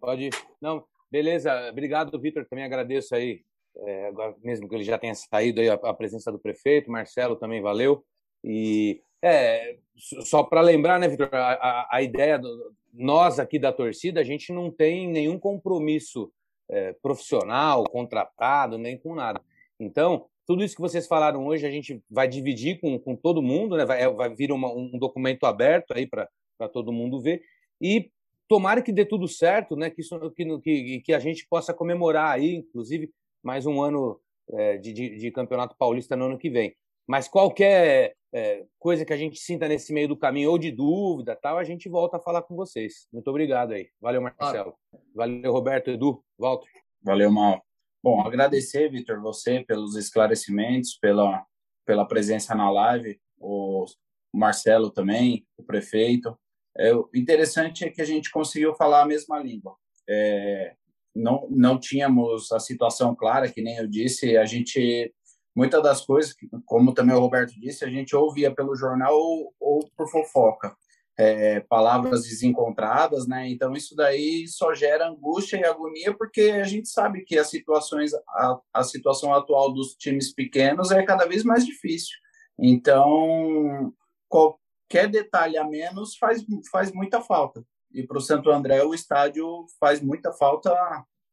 Pode ir. Não, beleza. Obrigado, Vitor. Também agradeço aí, é, agora mesmo que ele já tenha saído aí a, a presença do prefeito, Marcelo também valeu. E é, só para lembrar, né, Vitor, a, a, ideia, do, nós aqui da torcida, a gente não tem nenhum compromisso é, profissional, contratado, nem com nada. Então, tudo isso que vocês falaram hoje, a gente vai dividir com, com todo mundo, né, vai, é, vai vir uma, um documento aberto aí para todo mundo ver, e tomara que dê tudo certo, né, que, isso, que, que, a gente possa comemorar aí, inclusive, mais um ano é, de, de, de Campeonato Paulista no ano que vem. Mas qualquer é, coisa que a gente sinta nesse meio do caminho ou de dúvida, tal, a gente volta a falar com vocês. Muito obrigado aí. Valeu, Marcelo. Valeu, Roberto, Edu, Walter. Valeu, Mal. Bom, agradecer, Vitor, você pelos esclarecimentos, pela, pela presença na live, o Marcelo também, o prefeito. É, o interessante é que a gente conseguiu falar a mesma língua. É, não, não tínhamos a situação clara, que nem eu disse, a gente muitas das coisas, como também o Roberto disse, a gente ouvia pelo jornal ou, ou por fofoca. É, palavras desencontradas, né? Então isso daí só gera angústia e agonia porque a gente sabe que as situações, a, a situação atual dos times pequenos é cada vez mais difícil. Então qualquer detalhe a menos faz faz muita falta. E para o Santo André o estádio faz muita falta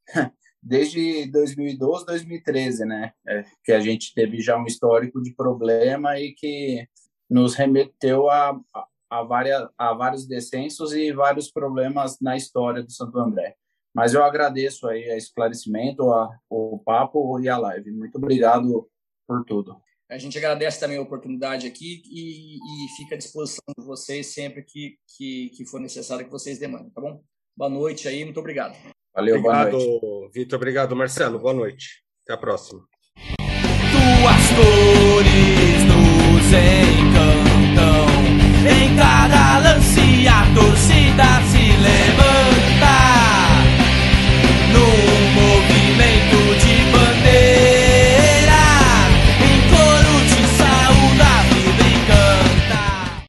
[laughs] desde 2012, 2013, né? É, que a gente teve já um histórico de problema e que nos remeteu a, a, a, várias, a vários descensos e vários problemas na história do Santo André. Mas eu agradeço aí a esclarecimento, a, o papo e a live. Muito obrigado por tudo. A gente agradece também a oportunidade aqui e, e fica à disposição de vocês sempre que, que, que for necessário que vocês demandem, tá bom? Boa noite aí, muito obrigado. Valeu, obrigado, Vitor. Obrigado, Marcelo. Boa noite. Até a próxima. Tuas cores nos encantam. Em cada lance a torcida se levanta.